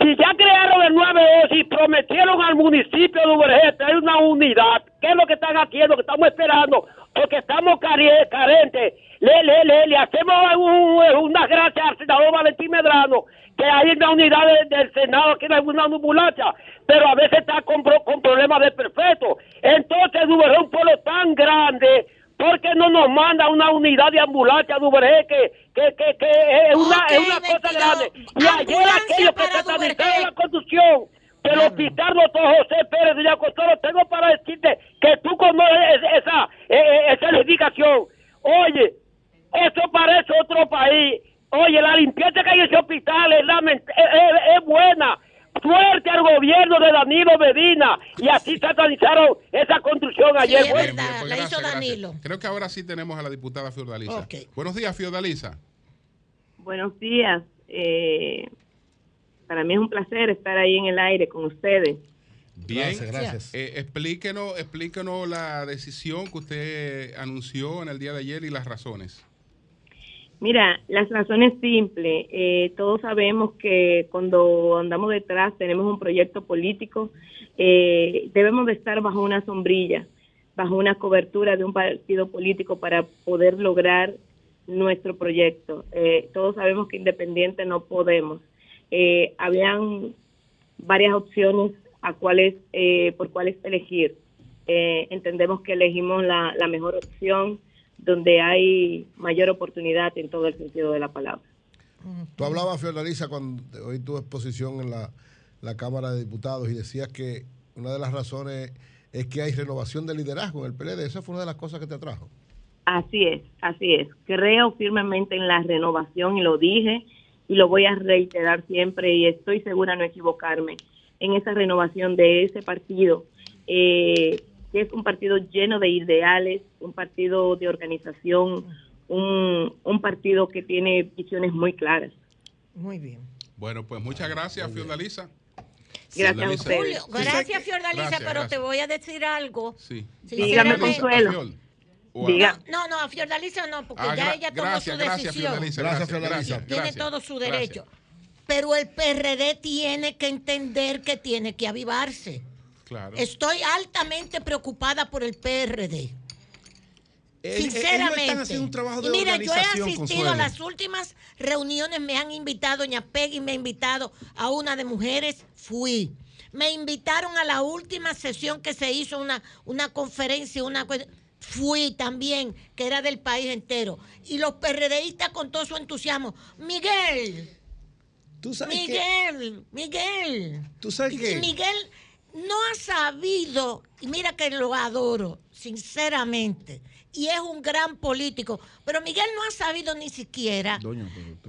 Si ya crearon el 9 y prometieron al municipio de Ubergete hay una unidad, ¿qué es lo que están haciendo? Que estamos esperando, porque estamos care- carentes. Le, le, le, le hacemos un- unas gracias al senador Valentín Medrano, que hay una unidad de- del Senado que hay una ambulancia, pero a veces está con, pro- con problemas de perfecto. Entonces, es un pueblo tan grande, ¿por qué no nos manda una unidad de ambulancia de Ubergete que, que, que, que es una, es una cosa 22. grande? Y ayer aquellos que satanizaron Duvergé. la construcción del hospital doctor José Pérez de Yacostoro, tengo para decirte que tú conoces esa, eh, eh, esa edificación. Oye, eso parece otro país. Oye, la limpieza que hay en ese hospital es, es, es- buena. Fuerte al gobierno de Danilo Medina. Y así satanizaron esa construcción Sí, ayer. es Bueno, verdad. pues la hizo gracias, gracias. Danilo. Creo que ahora sí tenemos a la diputada Fiordalisa. Buenos días, Fiordalisa. Buenos días. Eh, para mí es un placer estar ahí en el aire con ustedes. Bien. Gracias, gracias. Eh, explíquenos, explíquenos la decisión que usted anunció en el día de ayer y las razones. Mira, la razón es simple. Eh, todos sabemos que cuando andamos detrás tenemos un proyecto político, eh, debemos de estar bajo una sombrilla, bajo una cobertura de un partido político para poder lograr nuestro proyecto. Eh, todos sabemos que independiente no podemos. Eh, habían varias opciones a cuáles, eh, por cuáles elegir. Eh, entendemos que elegimos la, la mejor opción donde hay mayor oportunidad en todo el sentido de la palabra. Tú hablabas, Fiordalisa, cuando hoy tu exposición en la, la Cámara de Diputados y decías que una de las razones es que hay renovación de liderazgo en el PLD. Esa fue una de las cosas que te atrajo. Así es, así es. Creo firmemente en la renovación y lo dije y lo voy a reiterar siempre y estoy segura de no equivocarme en esa renovación de ese partido, eh, que es un partido lleno de ideales, un partido de organización, un, un partido que tiene visiones muy claras. Muy bien. Bueno, pues muchas gracias, Fiordalisa. Gracias a Fiordalisa. ustedes. Julio, gracias, Fiordalisa, Gracias, pero gracias. te voy a decir algo. Sí. Dígame, Consuelo. Diga. No, no, a Fiordalisa no, porque Ah, ya ella tomó gracias, su gracias, decisión. Fiordalisa. Gracias, Fiordalisa. gracias, tiene gracias. todo su Gracias. derecho. Pero el PRD tiene que entender que tiene que avivarse. Claro. Estoy altamente preocupada por el PRD. Ellos- ellos Sinceramente. están haciendo un trabajo de y mira, yo he asistido Consuelo. a las últimas reuniones, me han invitado, doña Peggy me ha invitado a una de mujeres, fui. Me invitaron a la última sesión que se hizo, una, una conferencia, una fui también, que era del país entero. Y los PRDistas con todo su entusiasmo, Miguel, ¿Tú sabes qué? Miguel, Miguel. ¿Tú sabes Y qué? Miguel no ha sabido, y mira que lo adoro, sinceramente, y es un gran político, pero Miguel no ha sabido ni siquiera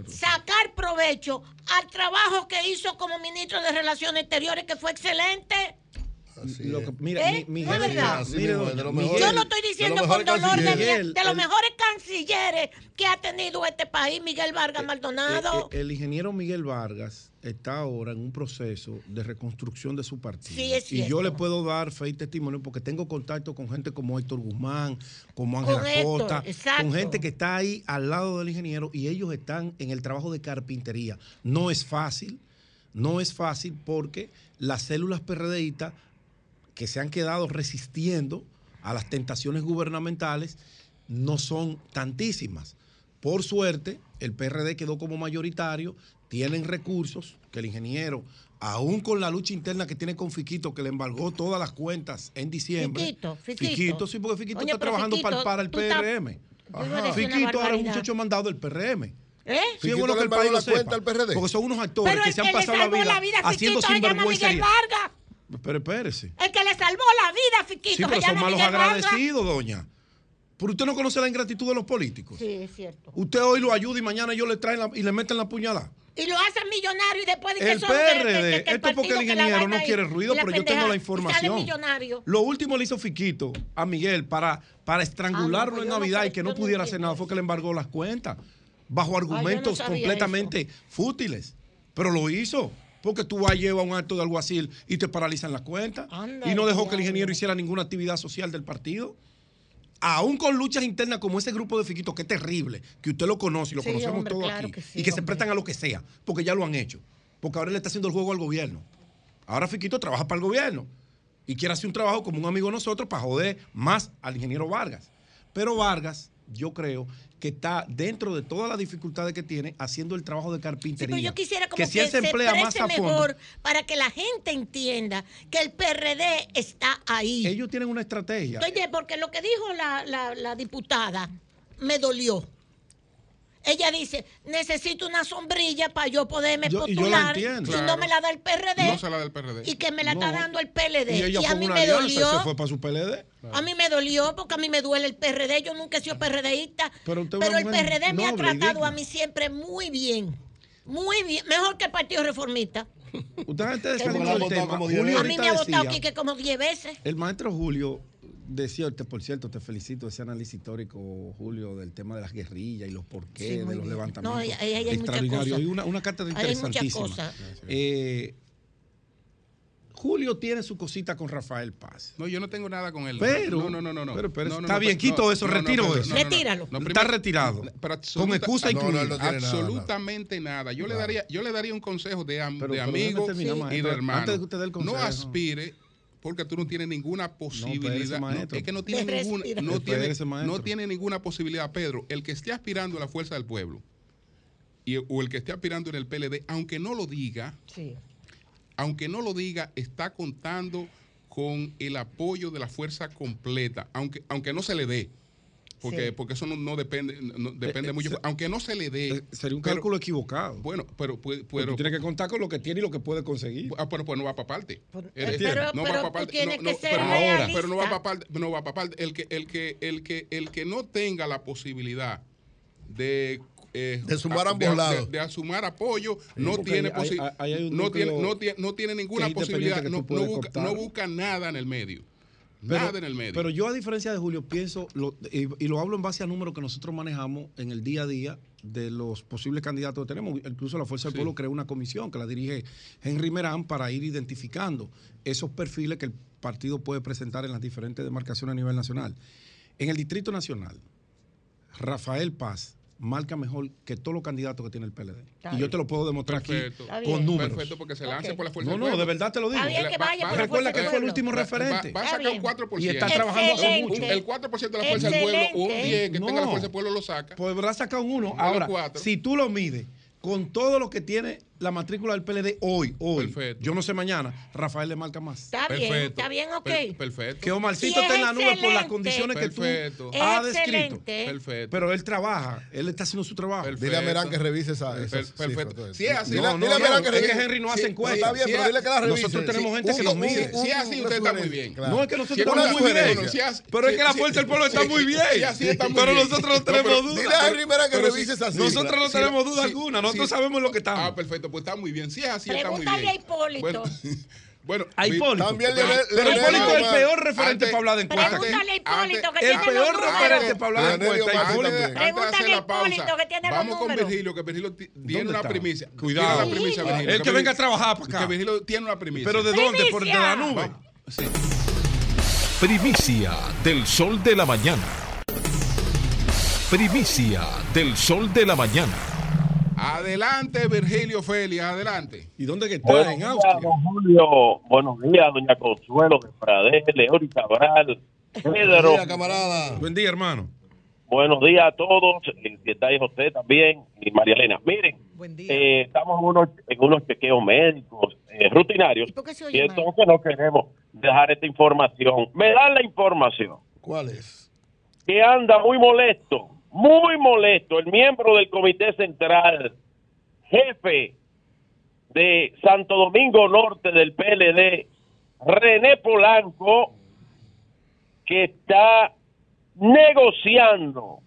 sacar provecho al trabajo que hizo como ministro de Relaciones Exteriores, que fue excelente. Lo que- mira, ¿Eh? mi- ¿No es Miguel, verdad? Miguel, Yo lo estoy diciendo de los con mejores dolor de, cancilleres. mi- de los mejores cancilleres que ha tenido este país, Miguel Vargas Maldonado. Eh, eh, el ingeniero Miguel Vargas está ahora en un proceso de reconstrucción de su partido. Sí, es y yo le puedo dar fe y testimonio porque tengo contacto con gente como Héctor Guzmán, como Ángela Costa, exacto. con gente que está ahí al lado del ingeniero y ellos están en el trabajo de carpintería. No es fácil, no es fácil porque las células PRDistas que se han quedado resistiendo a las tentaciones gubernamentales no son tantísimas. Por suerte, el PRD quedó como mayoritario, tienen recursos que el ingeniero, aún con la lucha interna que tiene con Fiquito, que le embargó todas las cuentas en diciembre. Fiquito, Fiquito. sí, porque Fiquito Oye, está trabajando Fiquito, para, para el PRM. Fiquito ahora es un muchacho mandado del PRM. ¿Eh? Sí, es bueno que el país lo sepa, Porque son unos actores Pero que se han pasado la vida, la vida haciendo Fiquito se llama Miguel sinvergüencería. Vargas. Pero espérese. El que le salvó la vida a Fiquito Sí, pero son malos agradecidos, doña. Pero usted no conoce la ingratitud de los políticos. Sí, es cierto. Usted hoy lo ayuda y mañana ellos le traen la- y le meten la puñalada. Y lo hacen millonario y después dice El son de- PRD, que- que- que esto es porque el que ingeniero no quiere ruido, pero yo tengo la información. Lo último le hizo Fiquito a Miguel para, para estrangularlo Ah, no, en no Navidad y que no no pudiera hacer nada fue que le embargó las cuentas bajo argumentos completamente fútiles. Pero lo hizo. Porque tú vas a llevar un acto de alguacil y te paralizan las cuentas. Anda, y no dejó que el ingeniero hiciera ninguna actividad social del partido. Aún con luchas internas como ese grupo de Fiquito, que es terrible, que usted lo conoce y lo Sí, conocemos hombre, todos claro aquí, que sí, y que se prestan a lo que sea, porque ya lo han hecho. Porque ahora le está haciendo el juego al gobierno. Ahora Fiquito trabaja para el gobierno y quiere hacer un trabajo como un amigo de nosotros para joder más al ingeniero Vargas. Pero Vargas, yo creo que está dentro de todas las dificultades que tiene haciendo el trabajo de Sí, carpintería. pero yo quisiera como que que, si él se emplea más a fondo, mejor para que la gente entienda que el PRD está ahí. ellos tienen una estrategia. Oye, porque lo que dijo la, la- la diputada me dolió. Ella dice, necesito una sombrilla para yo poderme Yo- y yo la postular. entiendo. Si no Claro. me la da el PRD. No se la da el PRD. Y que me la No. está dando el PLD. Y ella a fue mí una me alianza dolió. se fue para su PLD. A mí me dolió porque a mí me duele el PRD. Yo nunca he sido PRDista. Pero usted el PRD me ha tratado a mí siempre muy bien. Muy bien. Mejor que el Partido Reformista. Usted antes de Que salir me del lo ha tema, votado como Julio a mí me ha votado Quique como 10 veces. El maestro Julio decía, por cierto, te felicito ese análisis histórico, Julio, del tema de las guerrillas y los porqués Sí, de los bien. levantamientos No, ahí- ahí hay muchas extraordinarios. cosas. Y una, una cátedra Ahí hay muchas interesantísima. cosas. Eh, Julio tiene su cosita con Rafael Paz. No, yo no tengo nada con él. Pero, no, no, no, no. no. pero, pero No, no, está no, bien, pero- quito no, eso, no, no, retiro eso. no, no, no. Retíralo. No, está retirado. pero con excusa no, no, incluida. no nada, absolutamente nada. Yo le daría, yo le daría un consejo de, am- Pero- de amigo y de hermano. Antes de que usted dé el no consejo. aspire porque tú no tienes ninguna posibilidad. No, es que no tiene De ninguna, no tiene, no tiene ninguna posibilidad, Pedro. El que esté aspirando a la fuerza del pueblo y, o el que esté aspirando en el PLD, aunque no lo diga, Sí. aunque no lo diga, está contando con el apoyo de la fuerza completa, aunque, aunque no se le dé. Porque, Sí. porque eso no, no depende, no- depende Eh, mucho. se- aunque no se le dé. Sería un pero- cálculo equivocado. Bueno, pero, pues, pero, tú tienes que contar con lo que tiene y lo que puede conseguir. Ah, pero pues no va para parte. pero- no pero va tú para parte. no, no, pero, realista. pero no va para parte. No va para parte. El que, el que, el que, el que no tenga la posibilidad de eh, De sumar a- ambos de- lados. De, de asumar apoyo, no porque tiene hay- posi- hay- hay no tiene, no tiene, no tiene ninguna posibilidad, no, no busca, no busca nada en el medio. Pero- nada en el medio. Pero yo, a diferencia de Julio, pienso, lo- y, y lo hablo en base a números que nosotros manejamos en el día a día de los posibles candidatos que tenemos. Incluso la Fuerza del Sí. Pueblo creó una comisión que la dirige Henry Merán para ir identificando esos perfiles que el partido puede presentar en las diferentes demarcaciones a nivel nacional. En el Distrito Nacional, Rafael Paz marca mejor que todos los candidatos que tiene el PLD. Está y yo te lo puedo demostrar Perfecto. aquí Está con bien. números. Perfecto, porque se lance por la fuerza No, no, de verdad te lo digo. Está bien que vaya por la Recuerda fuerza que fue el último Va- va- referente. Va, a sacar un 4%. Y está trabajando hace mucho. El 4% de la fuerza del pueblo, un Excelente. 10 que tenga la No. fuerza del pueblo lo saca. Podrá sacar un 1. No, Ahora, si tú lo mides con todo lo que tiene la matrícula del PLD hoy, hoy. Yo no sé mañana. Rafael le marca más. Está bien, está bien, ok. perfecto. Que Omarcito esté en la nube por las condiciones que Perfecto. tú has Excelente. descrito. Perfecto. Pero él trabaja, él está haciendo su trabajo. Dile a Merán que revise esa. Per- esas perfecto. Si es así, Dile- no, dile no, a Merán no, que es que revise. Henry no hace Sí, encuestas. Está bien, Si pero dile que la revise. Nosotros tenemos gente que Un- nos mide. Si es así, usted está muy bien. Claro. No, es que nosotros estamos muy bien. Pero es que la fuerza del pueblo está muy bien. si así está muy Pero nosotros no No, tenemos pero duda. Dile a Henry Merán que revise esa. Nosotros no tenemos duda alguna. Nosotros sabemos lo que estamos. Ah, perfecto, pues está muy bien. Si es así, está muy Pregúntale bien. a Hipólito. Bueno, bueno A Hipólito. También Leonel- pero Leonel Hipólito es el peor referente Antes- para hablar de encuestas. aquí. Pregúntale a Hipólito que El tiene peor los números. referente para hablar de de Pregúntale a la Hipólito que tiene los vamos con. Virgilio, que Virgilio ti- tiene ¿Dónde una primicia. Cuidado. Tiene una primicia. Virgilio. El que venga a trabajar para Que acá. Virgilio tiene una primicia. ¿Pero de dónde? Por de la nube. Sí. Primicia del sol de la mañana. Primicia del sol de la mañana. Adelante, Virgilio Félix, adelante. ¿Y dónde que está? Buenos En días, Austria. don Julio. Buenos días, doña Consuelo de Pradel, Leori Cabral, Pedro. Mira, camarada. Buen día, hermano. Buenos días a todos. eh, Si estáis usted también y María Elena. Miren, eh, estamos en unos, en unos chequeos médicos eh, rutinarios ¿Y por qué se y entonces no queremos dejar esta información. Me dan la información ¿Cuál es? que anda muy molesto, muy molesto, el miembro del Comité Central, jefe de Santo Domingo Norte del PLD, René Polanco, que está negociando,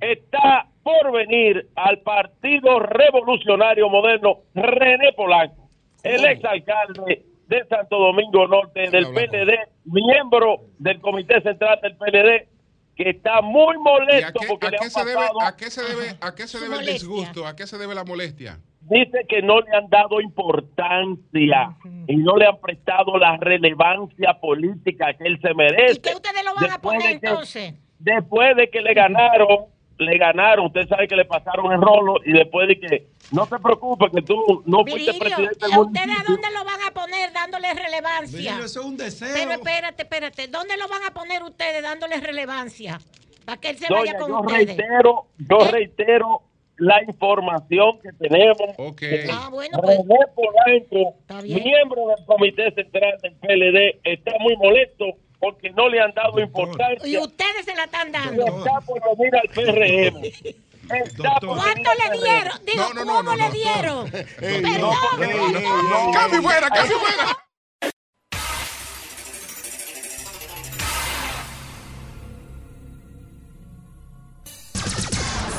está por venir al Partido Revolucionario Moderno, René Polanco, el exalcalde de Santo Domingo Norte del PLD, miembro del Comité Central del PLD, que está muy ¿Y a molesto qué, porque a le qué han se debe, pasado, a qué se debe, a qué se debe el disgusto? ¿A qué se debe la molestia? dice que no le han dado importancia y no le han prestado la relevancia política que él se merece. ¿Y qué ustedes lo van a Después poner de que- entonces? Después de que le ganaron, le ganaron, usted sabe que le pasaron el rolo y después de que no te preocupes que tú no fuiste presidente del ¿a ¿ustedes a dónde lo van a poner dándole relevancia? Eso es un deseo. Pero espérate, espérate. ¿Dónde lo van a poner ustedes dándole relevancia? Para que él se Doña, vaya con yo ustedes. reitero, yo ¿Eh? reitero la información que tenemos. Ok. que Ah, bueno, pues. René Polanco, miembro del Comité Central del PLD, está muy molesto porque no le han dado Y importancia. ustedes se la están Y dando. está por venir al PRM. ¿Cuánto le dieron? Digo, No, no, ¿cómo no, le no. dieron? Perdón. ¡Cambio fuera, cambio fuera!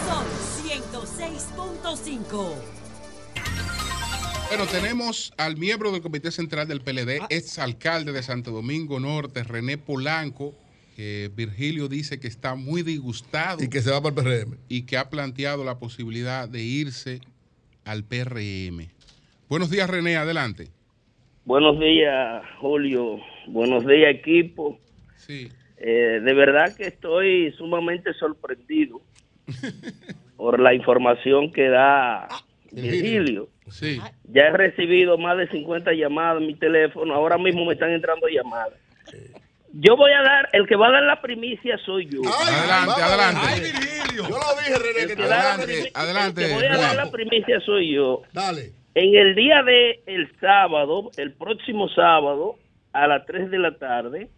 Sol 106.5. Bueno, tenemos al miembro del Comité Central del PLD, exalcalde de Santo Domingo Norte, René Polanco, que Virgilio dice que está muy disgustado Y que se va para el PRM. y que ha planteado la posibilidad de irse al PRM. Buenos días, René, adelante. Buenos días, Julio. Buenos días, equipo. Sí. Eh, de verdad que estoy sumamente sorprendido por la información que da Virgilio. Sí. Ya he recibido más de 50 llamadas en mi teléfono. Ahora mismo me están entrando llamadas. Yo voy a dar, el que va a dar la primicia soy yo. Adelante, vamos, adelante. Ay, Virgilio. Yo lo dije, René, que te Adelante, adelante. El que voy a dar la primicia soy yo. Dale. En el día de el sábado, el próximo sábado, a las 3 de la tarde,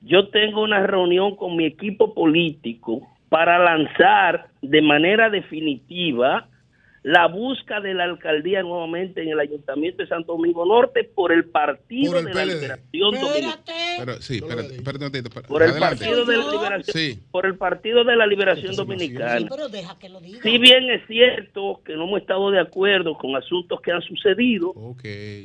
yo tengo una reunión con mi equipo político para lanzar de manera definitiva la busca de la alcaldía nuevamente en el Ayuntamiento de Santo Domingo Norte por el Partido Por el de la. Liberación Dominicana. Espérate. Pero, sí, espérate, espérate un momentito, Por el. Partido de la Liberación, Sí. por el Partido de la Liberación Sí, Dominicana. pero deja que lo diga. Si bien es cierto que no hemos estado de acuerdo con asuntos que han sucedido,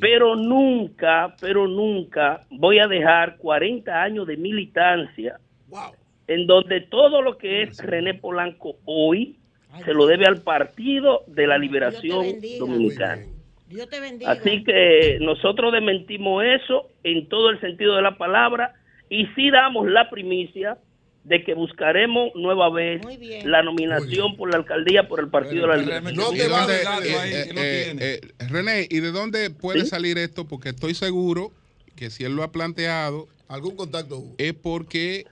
pero nunca, pero nunca voy a dejar 40 años de militancia Wow. en donde todo lo que es René Polanco hoy se lo debe al Partido de la Liberación. Dominicana. Dios te bendiga. Así que nosotros desmentimos eso en todo el sentido de la palabra y sí damos la primicia de que buscaremos nueva vez la nominación por la alcaldía por el Partido de la Liberación. No ¿Y te de va dónde- a eh, eh, eh, eh, René, ¿y de dónde puede ¿Sí? salir esto? Porque estoy seguro que si él lo ha planteado ¿Algún contacto es porque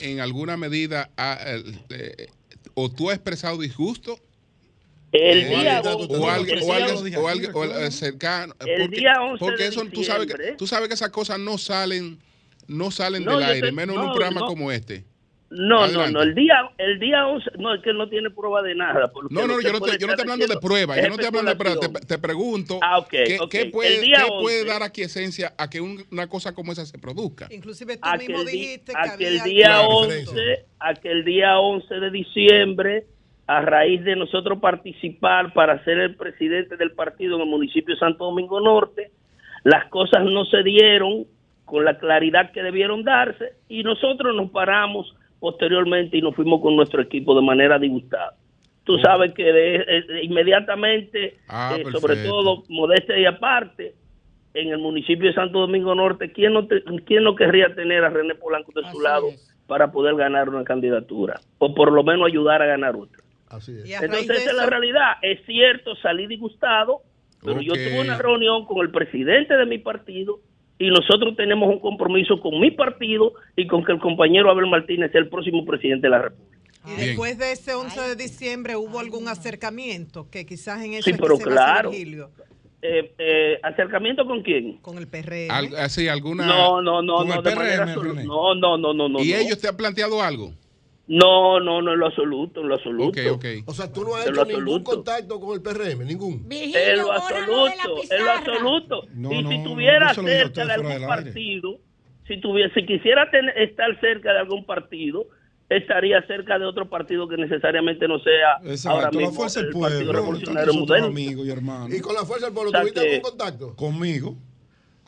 en alguna medida ha, eh, eh, o tú has expresado disgusto El día cercano. El porque, día 11 porque de eso tú sabes que tú sabes que esas cosas no salen no salen No, del aire, te- menos en un programa no. como este. No, Adelante. no, no, el día, el día 11, no, es que él no tiene prueba de nada. porque No, no, yo no, estoy, yo no estoy hablando de pruebas, yo no estoy hablando de pruebas, te, te pregunto Ah, ok, ¿qué, puede, El día qué puede 11. dar aquiescencia a que un- una cosa como esa se produzca? Inclusive tú Aquel, mismo di- dijiste que aquel había día Claro, 11, aquel día 11 de diciembre, a raíz de nosotros participar para ser el presidente del partido en el municipio de Santo Domingo Norte, las cosas no se dieron con la claridad que debieron darse y nosotros nos paramos posteriormente y nos fuimos con nuestro equipo de manera disgustada. Tú sabes que de- de- inmediatamente, Ah, eh, sobre todo, modestia y aparte, en el municipio de Santo Domingo Norte, ¿quién no, te- quién no querría tener a René Polanco de su lado para poder ganar una candidatura? O por lo menos ayudar a ganar otra. Así es. Entonces, esa es la realidad. Es cierto, salí disgustado, pero yo tuve una reunión con el presidente de mi partido y nosotros tenemos un compromiso con mi partido y con que el compañero Abel Martínez sea el próximo presidente de la República. Y después de ese 11 de diciembre hubo algún acercamiento que quizás en eso Sí, es que pero claro. Eh, eh, ¿Acercamiento con quién? con el PRM. Al- así, alguna No, no, no, no, el de manera. No, no, no, no, no. ¿Y no. ellos te han planteado algo? No, no, no, en lo absoluto, en lo absoluto. Ok, ok. O sea, tú no has En hecho ningún absoluto. contacto con el PRM, ningún. En lo absoluto, en lo absoluto. No, y no, si tuviera no cerca de algún partido, si tuviera, si quisiera tener- estar cerca de algún partido, estaría cerca de otro partido que necesariamente no sea ahora Exacto, mismo la fuerza del el Partido pueblo. Revolucionario Moderno. amigos y hermanos. Y con la fuerza del pueblo, O sea ¿tuviste que- algún contacto? Conmigo.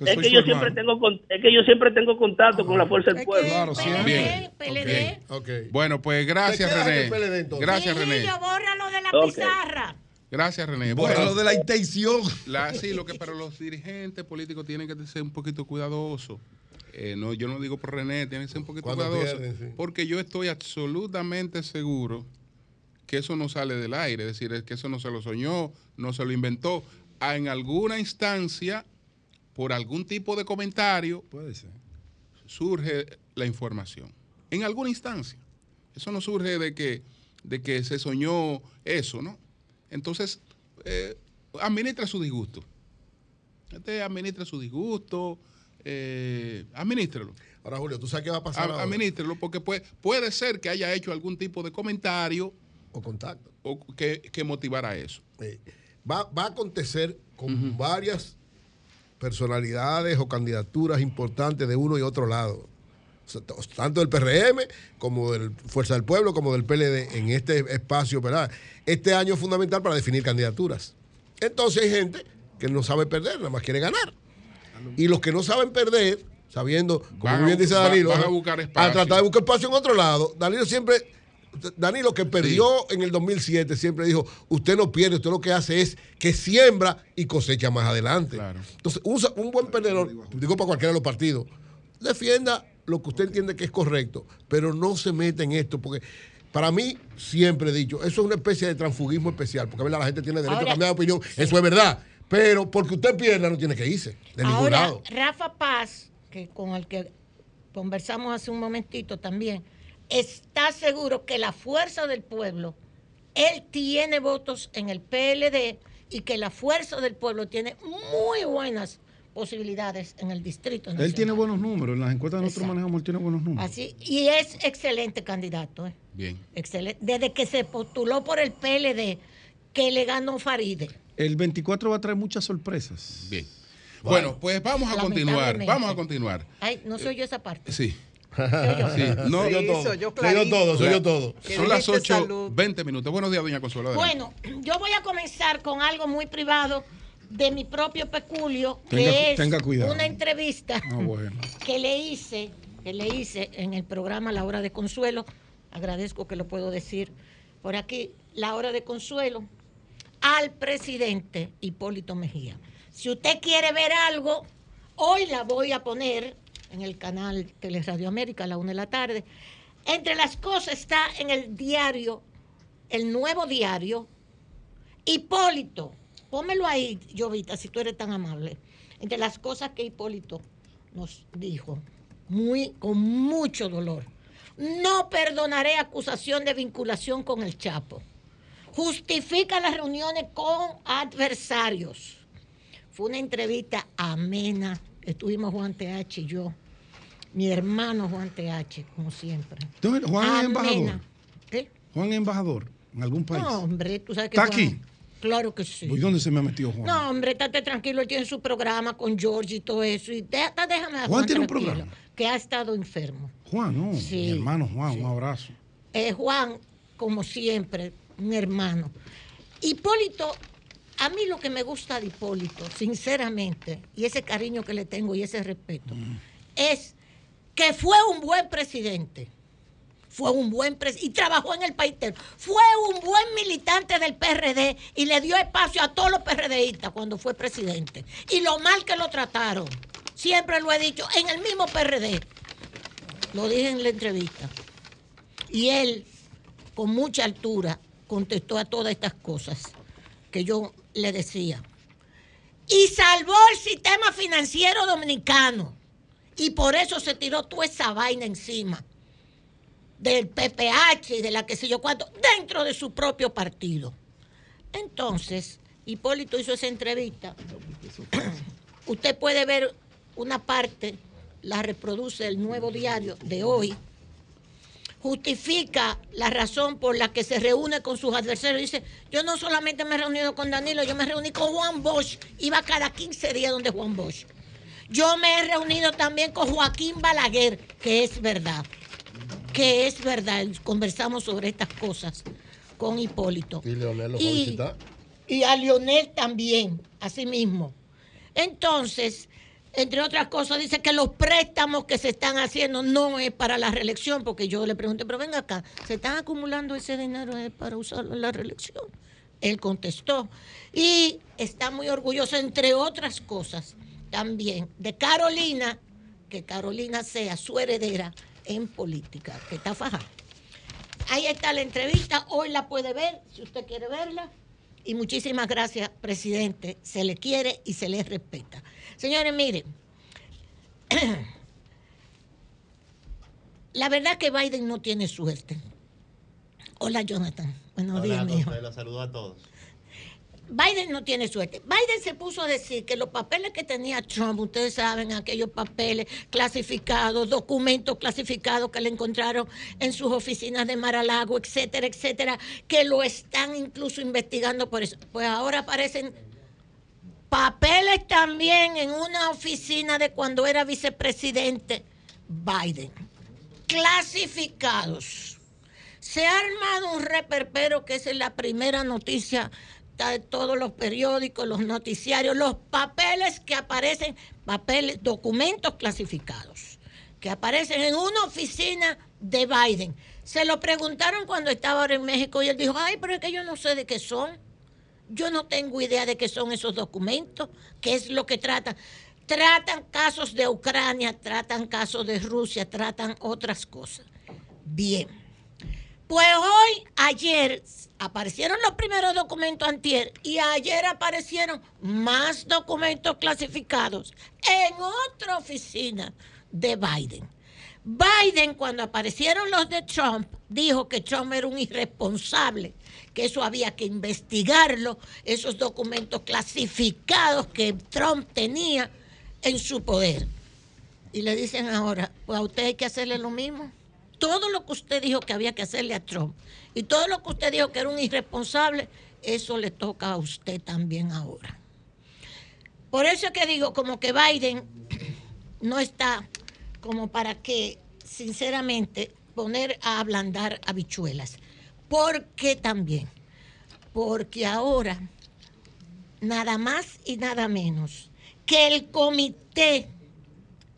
Es soy que yo siempre tengo con- es que yo siempre tengo contacto con la fuerza del pueblo. Claro, siempre. PLD. Bueno, pues gracias, René. PLD, entonces. Gracias, René. Virgilio, bórralo de la pizarra. Gracias, René. Bueno, lo de la intención. La, sí, lo que, pero los dirigentes políticos tienen que ser un poquito cuidadosos. Eh, no, yo no digo por René, tienen que ser un poquito cuidadosos. pierden, sí. Porque yo estoy absolutamente seguro que eso no sale del aire. Es decir, es que eso no se lo soñó, no se lo inventó. Ah, En alguna instancia, por algún tipo de comentario, Puede ser. surge la información. En alguna instancia. Eso no surge de que, de que se soñó eso, ¿no? Entonces, eh, administra su disgusto. Este administra su disgusto, eh, administrelo. Ahora, Julio, ¿tú sabes qué va a pasar? A- ahora? Administrelo, porque puede, puede ser que haya hecho algún tipo de comentario O contacto. o que, que motivara eso. Eh, va, va a acontecer con varias personalidades o candidaturas importantes de uno y otro lado. Tanto del PRM como del Fuerza del Pueblo, como del PLD en este espacio, ¿verdad? Este año es fundamental para definir candidaturas. Entonces hay gente que no sabe perder, nada más quiere ganar. Y los que no saben perder, sabiendo, como Van a bien dice Danilo, van a buscar espacio. tratar de buscar espacio en otro lado. Danilo siempre, Danilo que perdió en el 2007, siempre dijo, usted no pierde, usted lo que hace es que siembra y cosecha más adelante. Entonces, usa un buen perdedor, digo para cualquiera de los partidos, defienda lo que usted entiende que es correcto, pero no se meta en esto, porque para mí, siempre he dicho, eso es una especie de transfugismo especial, porque ¿verdad? la gente tiene derecho Ahora, a cambiar de opinión, eso es verdad, pero porque usted pierda no tiene que irse, de ningún Ahora, lado. Rafa Paz, que con el que conversamos hace un momentito también, está seguro que la fuerza del pueblo, él tiene votos en el PLD y que la fuerza del pueblo tiene muy buenas posibilidades en el distrito nacional. Él tiene buenos números. En las encuestas que nosotros Exacto. manejamos, él tiene buenos números. Así, y es excelente candidato, ¿eh? Bien. Excelente. Desde que se postuló por el PLD, que le ganó Faride. El 24 va a traer muchas sorpresas. Bien. Bueno, pues vamos a continuar. Vamos a continuar. Ay, no soy yo esa parte. Sí. Yo. Sí, no, Sí, yo todo. soy yo todo, soy yo todo. que Son las dijiste 8, salud. 20 minutos. Buenos días, doña Consuelo. Bueno, yo voy a comenzar con algo muy privado de mi propio peculio, Tenga- que es tenga cuidado. una entrevista Ah, bueno. que le hice, que le hice en el programa La Hora de Consuelo. Agradezco que lo puedo decir por aquí, La Hora de Consuelo, al presidente Hipólito Mejía. Si usted quiere ver algo, hoy la voy a poner en el canal Teleradio América a la una de la tarde. Entre las cosas está en el diario, el nuevo diario, Hipólito. Pómelo ahí, Jovita, si tú eres tan amable. Entre las cosas que Hipólito nos dijo, muy, con mucho dolor. No perdonaré acusación de vinculación con el Chapo. justifica las reuniones con adversarios. Fue una entrevista amena. Estuvimos Juan TH y yo. Mi hermano Juan TH, como siempre. Entonces, Juan es Amena. embajador. ¿Eh? Juan es embajador en algún país. No, hombre, tú sabes que ¿Está Juan- aquí? Claro que sí. ¿Y dónde se me ha metido Juan? No, hombre, estate tranquilo, él tiene su programa con George y todo eso. Y deja- déjame a Juan tiene un programa. Que ha estado enfermo. Juan, no. Sí. Mi hermano Juan, un abrazo. Eh, Juan, como siempre, un hermano. Hipólito, a mí lo que me gusta de Hipólito, sinceramente, y ese cariño que le tengo y ese respeto, es que fue un buen presidente. Fue un buen presidente y trabajó en el país. Fue un buen militante del PRD y le dio espacio a todos los PRDistas cuando fue presidente. Y lo mal que lo trataron, siempre lo he dicho, en el mismo PRD. Lo dije en la entrevista. Y él, con mucha altura, contestó a todas estas cosas que yo le decía. Y salvó el sistema financiero dominicano. Y por eso se tiró toda esa vaina encima del PPH y de la que sé yo cuánto, dentro de su propio partido. Entonces, Hipólito hizo esa entrevista. Usted puede ver una parte, la reproduce el nuevo diario de hoy, justifica la razón por la que se reúne con sus adversarios. Dice, yo no solamente me he reunido con Danilo, yo me reuní con Juan Bosch, iba cada 15 días donde Juan Bosch. Yo me he reunido también con Joaquín Balaguer, que es verdad, que es verdad, conversamos sobre estas cosas con Hipólito. Y Leonel lo Y- visitar. y a Lionel también, así mismo. Entonces, entre otras cosas, dice que los préstamos que se están haciendo no es para la reelección, porque yo le pregunté, pero venga acá, ¿se están acumulando ese dinero es para usarlo en la reelección? Él contestó. Y está muy orgulloso, entre otras cosas, también de Carolina, que Carolina sea su heredera en política, que está fajada. Ahí está la entrevista, hoy la puede ver, si usted quiere verla. Y muchísimas gracias, presidente. Se le quiere y se le respeta. Señores, miren, la verdad que Biden no tiene suerte. Hola, Jonathan. Buenos días, mijo. Los saludo a todos. Biden no tiene suerte. Biden se puso a decir que los papeles que tenía Trump, ustedes saben, aquellos papeles clasificados, documentos clasificados que le encontraron en sus oficinas de Maralago, etcétera, etcétera, que lo están incluso investigando por eso. Pues ahora aparecen papeles también en una oficina de cuando era vicepresidente Biden, clasificados. Se ha armado un reperpero que esa es la primera noticia de todos los periódicos, los noticiarios, los papeles que aparecen, papeles, documentos clasificados, que aparecen en una oficina de Biden. Se lo preguntaron cuando estaba ahora en México y él dijo, ay, pero es que yo no sé de qué son. Yo no tengo idea de qué son esos documentos, qué es lo que tratan. Tratan casos de Ucrania, tratan casos de Rusia, tratan otras cosas. Bien. Pues hoy, ayer, aparecieron los primeros documentos antier y ayer aparecieron más documentos clasificados en otra oficina de Biden. Biden, cuando aparecieron los de Trump, dijo que Trump era un irresponsable, que eso había que investigarlo, esos documentos clasificados que Trump tenía en su poder. Y le dicen ahora, pues a usted hay que hacerle lo mismo. Todo lo que usted dijo que había que hacerle a Trump y todo lo que usted dijo que era un irresponsable, eso le toca a usted también ahora. Por eso es que digo, como que Biden no está como para que, sinceramente, poner a ablandar habichuelas. ¿Por qué también? Porque ahora, nada más y nada menos que el comité,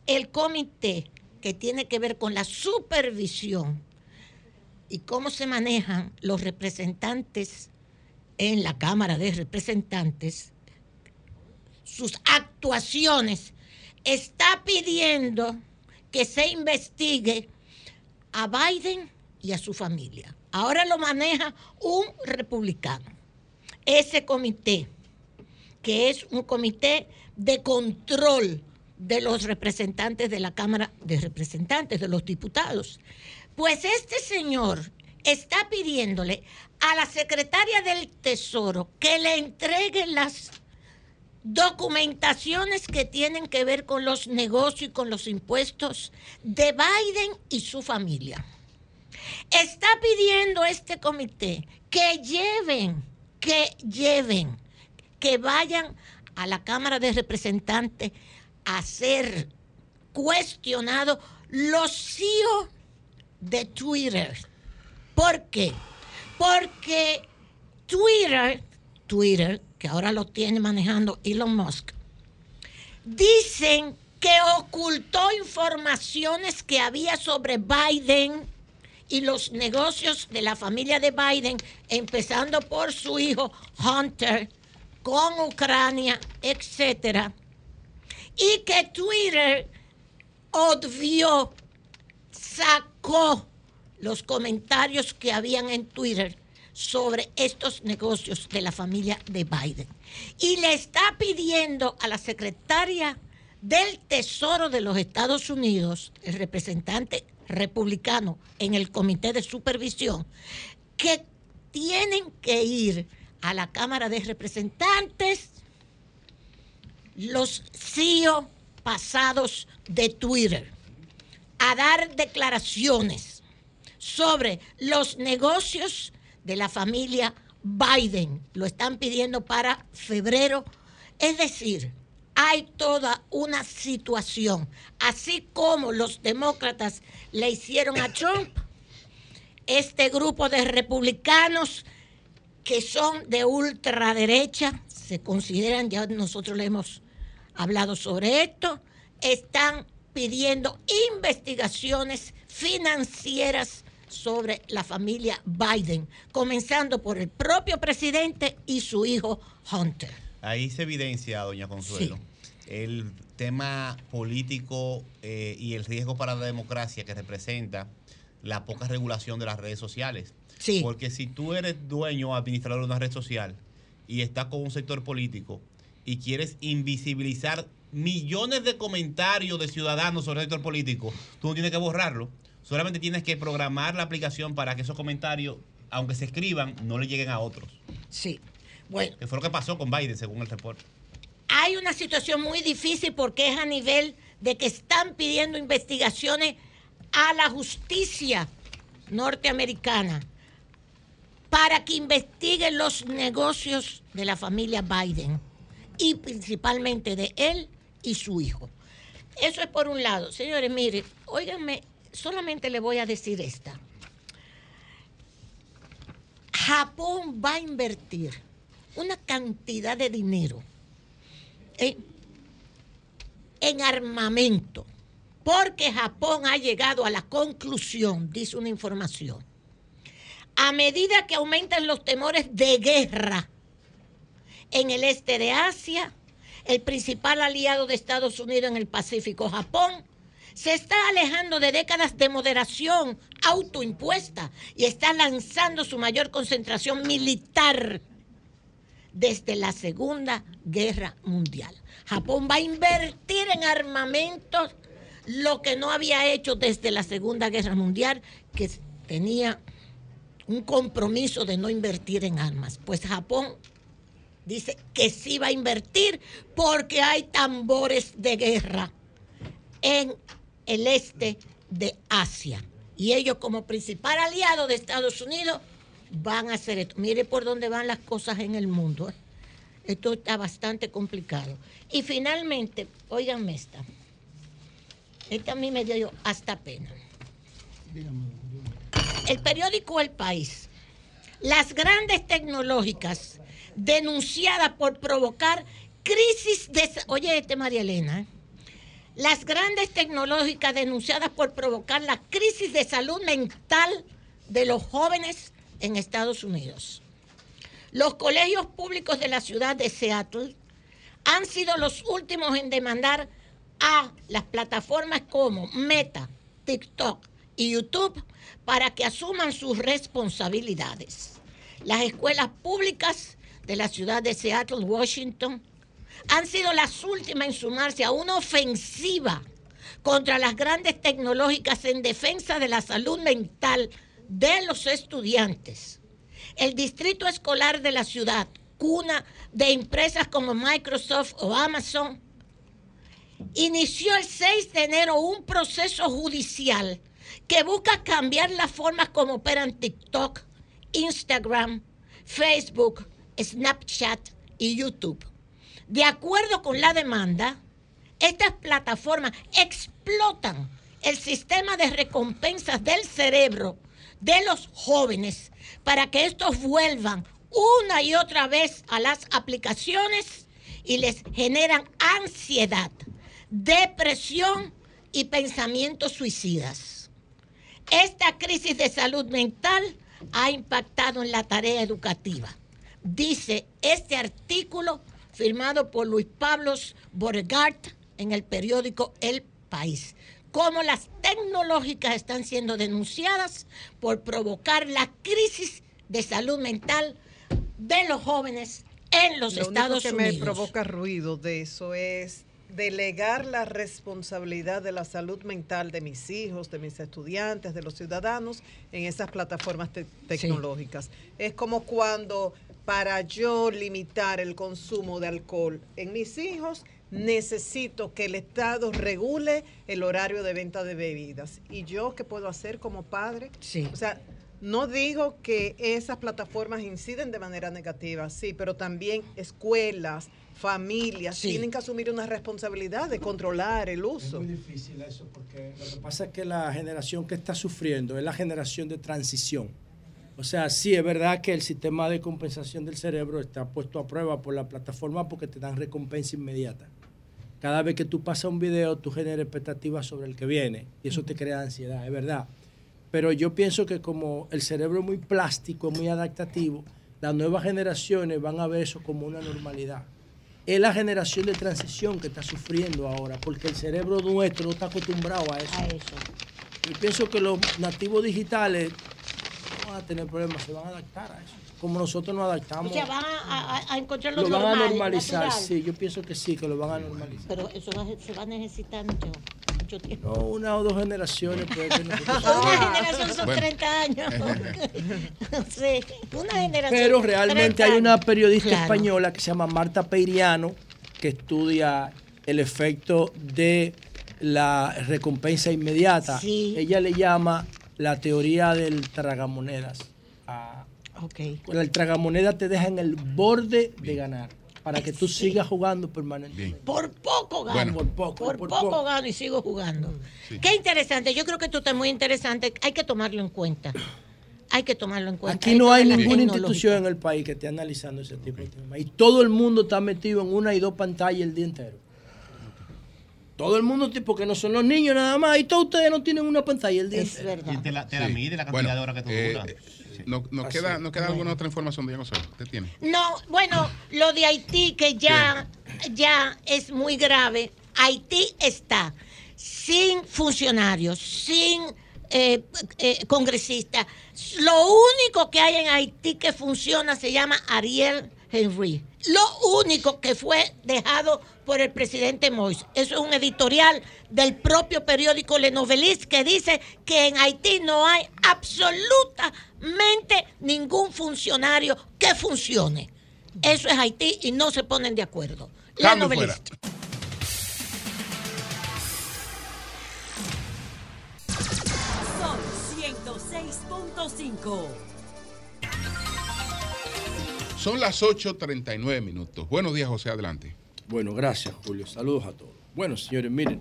el comité que tiene que ver con la supervisión y cómo se manejan los representantes en la Cámara de Representantes, sus actuaciones, está pidiendo que se investigue a Biden y a su familia. Ahora lo maneja un republicano. Ese comité, que es un comité de control de los representantes de la Cámara de Representantes, de los diputados. Pues este señor está pidiéndole a la secretaria del Tesoro que le entregue las documentaciones que tienen que ver con los negocios y con los impuestos de Biden y su familia. Está pidiendo este comité que lleven, que lleven, que vayan a la Cámara de Representantes a ser cuestionados los CEO de Twitter. ¿Por qué? Porque Twitter, Twitter, que ahora lo tiene manejando Elon Musk, dicen que ocultó informaciones que había sobre Biden y los negocios de la familia de Biden, empezando por su hijo Hunter, con Ucrania, etcétera, y que Twitter obvió, sacó los comentarios que habían en Twitter sobre estos negocios de la familia de Biden. Y le está pidiendo a la secretaria del Tesoro de los Estados Unidos, el representante republicano en el Comité de Supervisión, que tienen que ir a la Cámara de Representantes los CEO pasados de Twitter a dar declaraciones sobre los negocios de la familia Biden. Lo están pidiendo para febrero. Es decir, hay toda una situación. Así como los demócratas le hicieron a Trump, este grupo de republicanos que son de ultraderecha, se consideran, ya nosotros le hemos hablado sobre esto, están pidiendo investigaciones financieras sobre la familia Biden, comenzando por el propio presidente y su hijo Hunter. Ahí se evidencia, doña Consuelo, el tema político eh, y el riesgo para la democracia que representa la poca regulación de las redes sociales. Sí. Porque si tú eres dueño o administrador de una red social y estás con un sector político y quieres invisibilizar millones de comentarios de ciudadanos sobre el sector político, tú no tienes que borrarlo. Solamente tienes que programar la aplicación para que esos comentarios, aunque se escriban, no le lleguen a otros. Sí. Bueno. Que fue lo que pasó con Biden, según el reporte. Hay una situación muy difícil porque es a nivel de que están pidiendo investigaciones a la justicia norteamericana para que investiguen los negocios de la familia Biden y principalmente de él y su hijo. Eso es por un lado. Señores, mire, óiganme, solamente le voy a decir esta. Japón va a invertir una cantidad de dinero en, en armamento, porque Japón ha llegado a la conclusión, dice una información, a medida que aumentan los temores de guerra en el este de Asia, el principal aliado de Estados Unidos en el Pacífico, Japón, se está alejando de décadas de moderación autoimpuesta y está lanzando su mayor concentración militar desde la Segunda Guerra Mundial. Japón va a invertir en armamentos lo que no había hecho desde la Segunda Guerra Mundial, que tenía un compromiso de no invertir en armas. Pues Japón dice que sí va a invertir porque hay tambores de guerra en el este de Asia. Y ellos como principal aliado de Estados Unidos van a hacer esto. Mire por dónde van las cosas en el mundo. ¿eh? Esto está bastante complicado. Y finalmente, óiganme esta. Esta a mí me dio hasta pena. El periódico El País. Las grandes tecnológicas denunciadas por provocar crisis de... Oye, este María Elena. Las grandes tecnológicas denunciadas por provocar la crisis de salud mental de los jóvenes en Estados Unidos. Los colegios públicos de la ciudad de Seattle han sido los últimos en demandar a las plataformas como Meta, TikTok y YouTube para que asuman sus responsabilidades. Las escuelas públicas de la ciudad de Seattle, Washington, han sido las últimas en sumarse a una ofensiva contra las grandes tecnológicas en defensa de la salud mental de los estudiantes. El distrito escolar de la ciudad, cuna de empresas como Microsoft o Amazon, inició el 6 de enero un proceso judicial que busca cambiar las formas como operan TikTok, Instagram, Facebook, Snapchat y YouTube. De acuerdo con la demanda, estas plataformas explotan el sistema de recompensas del cerebro de los jóvenes para que estos vuelvan una y otra vez a las aplicaciones y les generan ansiedad, depresión y pensamientos suicidas. Esta crisis de salud mental ha impactado en la tarea educativa. Dice este artículo firmado por Luis Pablo Borgart en el periódico El País. Cómo las tecnológicas están siendo denunciadas por provocar la crisis de salud mental de los jóvenes en los Lo Estados único que Unidos. me provoca ruido de eso es delegar la responsabilidad de la salud mental de mis hijos, de mis estudiantes, de los ciudadanos en esas plataformas te- tecnológicas. Es como cuando para yo limitar el consumo de alcohol en mis hijos, necesito que el Estado regule el horario de venta de bebidas. ¿Y yo qué puedo hacer como padre? Sí. O sea, no digo que esas plataformas inciden de manera negativa, sí, pero también escuelas, familias Sí. tienen que asumir una responsabilidad de controlar el uso. Es muy difícil eso, porque lo que pasa es que la generación que está sufriendo es la generación de transición. O sea, sí es verdad que el sistema de compensación del cerebro está puesto a prueba por la plataforma porque te dan recompensa inmediata. Cada vez que tú pasas un video, tú generas expectativas sobre el que viene y eso te crea ansiedad, es verdad. Pero yo pienso que como el cerebro es muy plástico, es muy adaptativo, las nuevas generaciones van a ver eso como una normalidad. Es la generación de transición que está sufriendo ahora, porque el cerebro nuestro no está acostumbrado a eso. Yo pienso que los nativos digitales a tener problemas, se van a adaptar a eso. Como nosotros nos O adaptamos. sea, van a, a- a encontrar lo, lo van normal, a normalizar, natural. sí, yo pienso que sí, que lo van a normalizar. Pero eso va, se va a necesitar mucho, mucho tiempo. No, una o dos generaciones puede que nosotros- Una generación son Bueno. 30 años. sí, una generación. Pero realmente 30 hay una periodista Claro. española que se llama Marta Peiriano que estudia el efecto de la recompensa inmediata. Sí. Ella le llama la teoría del tragamonedas. Ah, El tragamonedas te deja en el borde de ganar para que tú sigas jugando permanentemente. Por poco gano. Bueno. Por poco, por por poco, poco. gano y sigo jugando. Qué interesante. Yo creo que esto está muy interesante. Hay que tomarlo en cuenta. Hay que tomarlo en cuenta. Aquí no hay ninguna institución en el país que esté analizando ese tipo de temas. Y todo el mundo está metido en una y dos pantallas el día entero. Todo el mundo, tipo que no son los niños nada más. Y todos ustedes no tienen una pantalla el día entero. Y te la, te la Sí. mide la cantidad Bueno, de horas que tú eh, duras. no- nos, Así. queda, nos queda Bueno. alguna otra información, Diego Soto. ¿Usted tiene? No, bueno, lo de Haití que ya, ya es muy grave. Haití está sin funcionarios, sin eh, eh, congresistas. Lo único que hay en Haití que funciona se llama Ariel Henry. Lo único que fue dejado por el presidente Moïse. Eso es un editorial del propio periódico Le Noveliste que dice que en Haití no hay absolutamente ningún funcionario que funcione. Eso es Haití y no se ponen de acuerdo. Le. Sol 106.5. Son las 8.39 minutos. Buenos días, José. Adelante. Bueno, gracias, Julio. Saludos a todos. Bueno, señores, miren.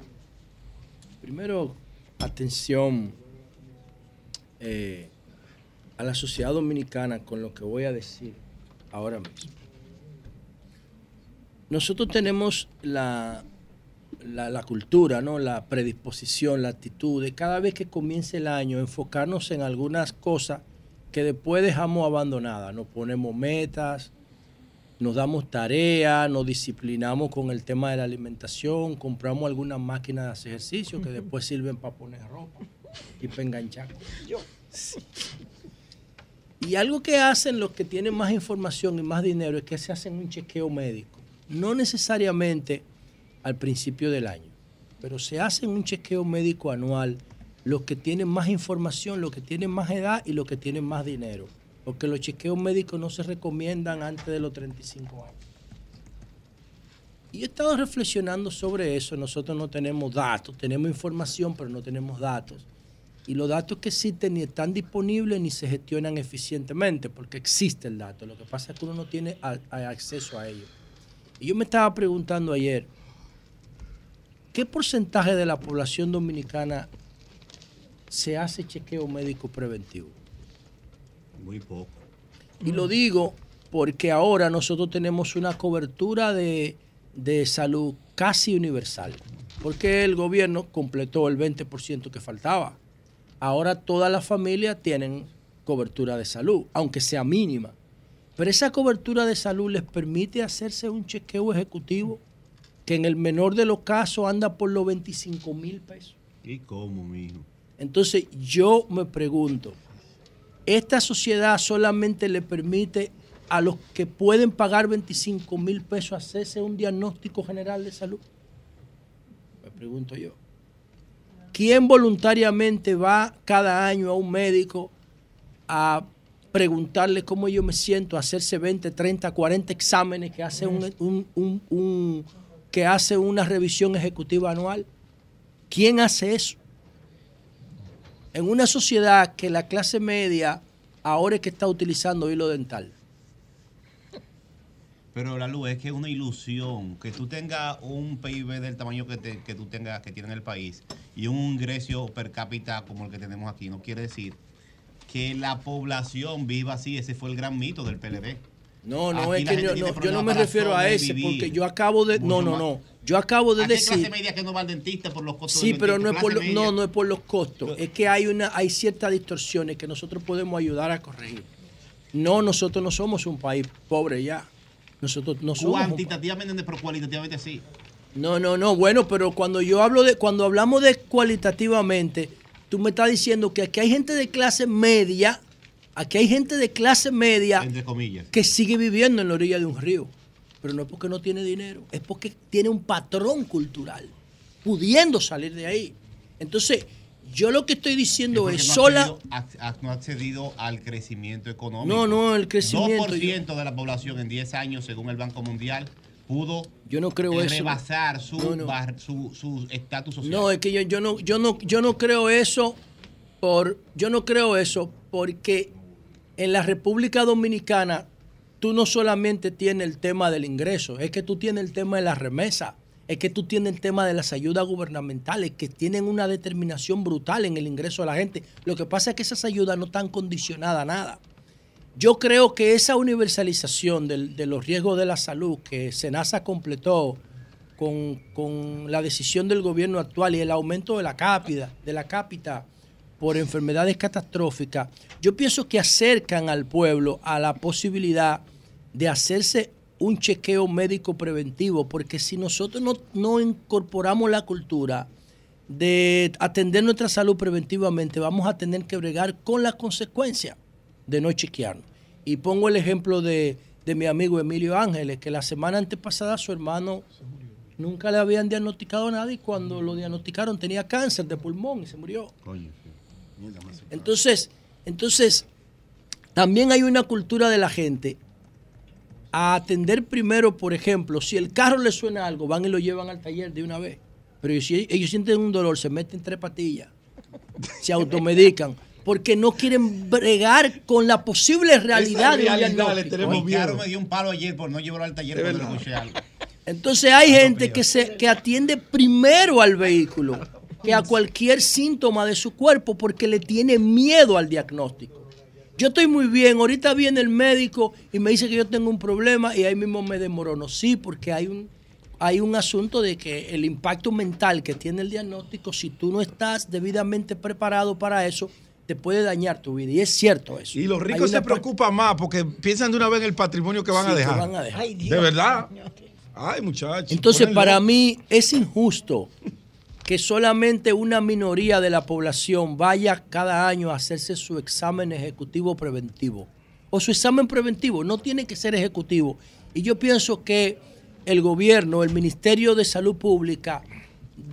Primero, atención eh, a la sociedad dominicana con lo que voy a decir ahora mismo. Nosotros tenemos la, la, cultura, ¿no? la predisposición, la actitud de cada vez que comience el año enfocarnos en algunas cosas que después dejamos abandonadas. Nos ponemos metas, nos damos tareas, nos disciplinamos con el tema de la alimentación, compramos algunas máquinas de hacer ejercicio que después sirven para poner ropa y para enganchar. Sí. Y algo que hacen los que tienen más información y más dinero es que se hacen un chequeo médico. No necesariamente al principio del año, pero se hacen un chequeo médico anual los que tienen más información, los que tienen más edad y los que tienen más dinero. Porque los chequeos médicos no se recomiendan antes de los 35 años. Y he estado reflexionando sobre eso. Nosotros no tenemos datos, tenemos información, pero no tenemos datos. Y los datos que existen ni están disponibles ni se gestionan eficientemente, porque existe el dato. Lo que pasa es que uno no tiene acceso a ello. Y yo me estaba preguntando ayer, ¿qué porcentaje de la población dominicana se hace chequeo médico preventivo? Muy poco. Y lo digo porque ahora nosotros tenemos una cobertura de, de salud casi universal, porque el gobierno completó el 20% que faltaba. Ahora todas las familias tienen cobertura de salud, aunque sea mínima. Pero esa cobertura de salud les permite hacerse un chequeo ejecutivo que en el menor de los casos anda por los 25 mil pesos. ¿Y cómo, mijo? Entonces yo me pregunto, ¿esta sociedad solamente le permite a los que pueden pagar 25 mil pesos hacerse un diagnóstico general de salud? Me pregunto yo. ¿Quién voluntariamente va cada año a un médico a preguntarle cómo yo me siento, a hacerse 20, 30, 40 exámenes que hace, un, un- un- un- que hace una revisión ejecutiva anual? ¿Quién hace eso? En una sociedad que la clase media ahora es que está utilizando hilo dental. Pero la luz es que es una ilusión que tú tengas un PIB del tamaño que, te- que tú tengas, que tiene el país, y un ingreso per cápita como el que tenemos aquí. No quiere decir que la población viva así. Ese fue el gran mito del PLD. No, no, Aquí es que yo no, yo no me refiero a ese, porque yo acabo de... No, no, no. Yo acabo de decir... clase media que no va al dentista por los costos Sí, pero no es por lo- no, no es por los costos. Es que hay una, hay ciertas distorsiones que nosotros podemos ayudar a corregir. No, nosotros no somos un país pobre ya. Nosotros no somos. Cuantitativamente, pero cualitativamente sí. No, no, no. Bueno, pero cuando yo hablo de, cuando hablamos de cualitativamente, tú me estás diciendo que aquí hay gente de clase media, aquí hay gente de clase media que sigue viviendo en la orilla de un río. Pero no es porque no tiene dinero, es porque tiene un patrón cultural, pudiendo salir de ahí. Entonces, yo lo que estoy diciendo porque es, no sola... ha- no ha accedido al crecimiento económico. No, no, el crecimiento, 2% de la población en 10 años, según el Banco Mundial, pudo Yo no creo eso. rebasar su No, no. bar- su su estatus social. No, es que yo, yo no, yo no, yo no creo eso por, yo no creo eso porque en la República Dominicana tú no solamente tienes el tema del ingreso, es que tú tienes el tema de la remesa, es que tú tienes el tema de las ayudas gubernamentales que tienen una determinación brutal en el ingreso de la gente. Lo que pasa es que esas ayudas no están condicionadas a nada. Yo creo que esa universalización de los riesgos de la salud que Senasa completó con, con la decisión del gobierno actual y el aumento de la cápita, de la cápita por enfermedades catastróficas, yo pienso que acercan al pueblo a la posibilidad de hacerse un chequeo médico preventivo, porque si nosotros no, no incorporamos la cultura de atender nuestra salud preventivamente, vamos a tener que bregar con las consecuencias de no chequearnos. Y pongo el ejemplo de, de mi amigo Emilio Ángeles, que la semana antepasada su hermano nunca le habían diagnosticado nada y cuando lo diagnosticaron tenía cáncer de pulmón y se murió. Entonces, entonces, también hay una cultura de la gente a atender primero, por ejemplo, si el carro le suena algo, van y lo llevan al taller de una vez. Pero si ellos sienten un dolor, se meten tres patillas, se automedican, porque no quieren bregar con la posible realidad diagnóstico. Oye, Caro me dio un palo ayer por no llevarlo al taller cuando le escuché algo. Entonces hay gente que, se, que atiende primero al vehículo que a cualquier síntoma de su cuerpo porque le tiene miedo al diagnóstico. Yo estoy muy bien, ahorita viene el médico y me dice que yo tengo un problema y ahí mismo me demorono. Sí, porque hay un, hay un asunto de que el impacto mental que tiene el diagnóstico, si tú no estás debidamente preparado para eso, te puede dañar tu vida. Y es cierto eso. Y los ricos se preocupan más porque piensan de una vez en el patrimonio que van Sí, a que dejar. van a dejar. Ay, de verdad. Ay, muchachos. Entonces, ponenlo. para mí es injusto que solamente una minoría de la población vaya cada año a hacerse su examen ejecutivo preventivo. O su examen preventivo, no tiene que ser ejecutivo. Y yo pienso que el gobierno, el Ministerio de Salud Pública,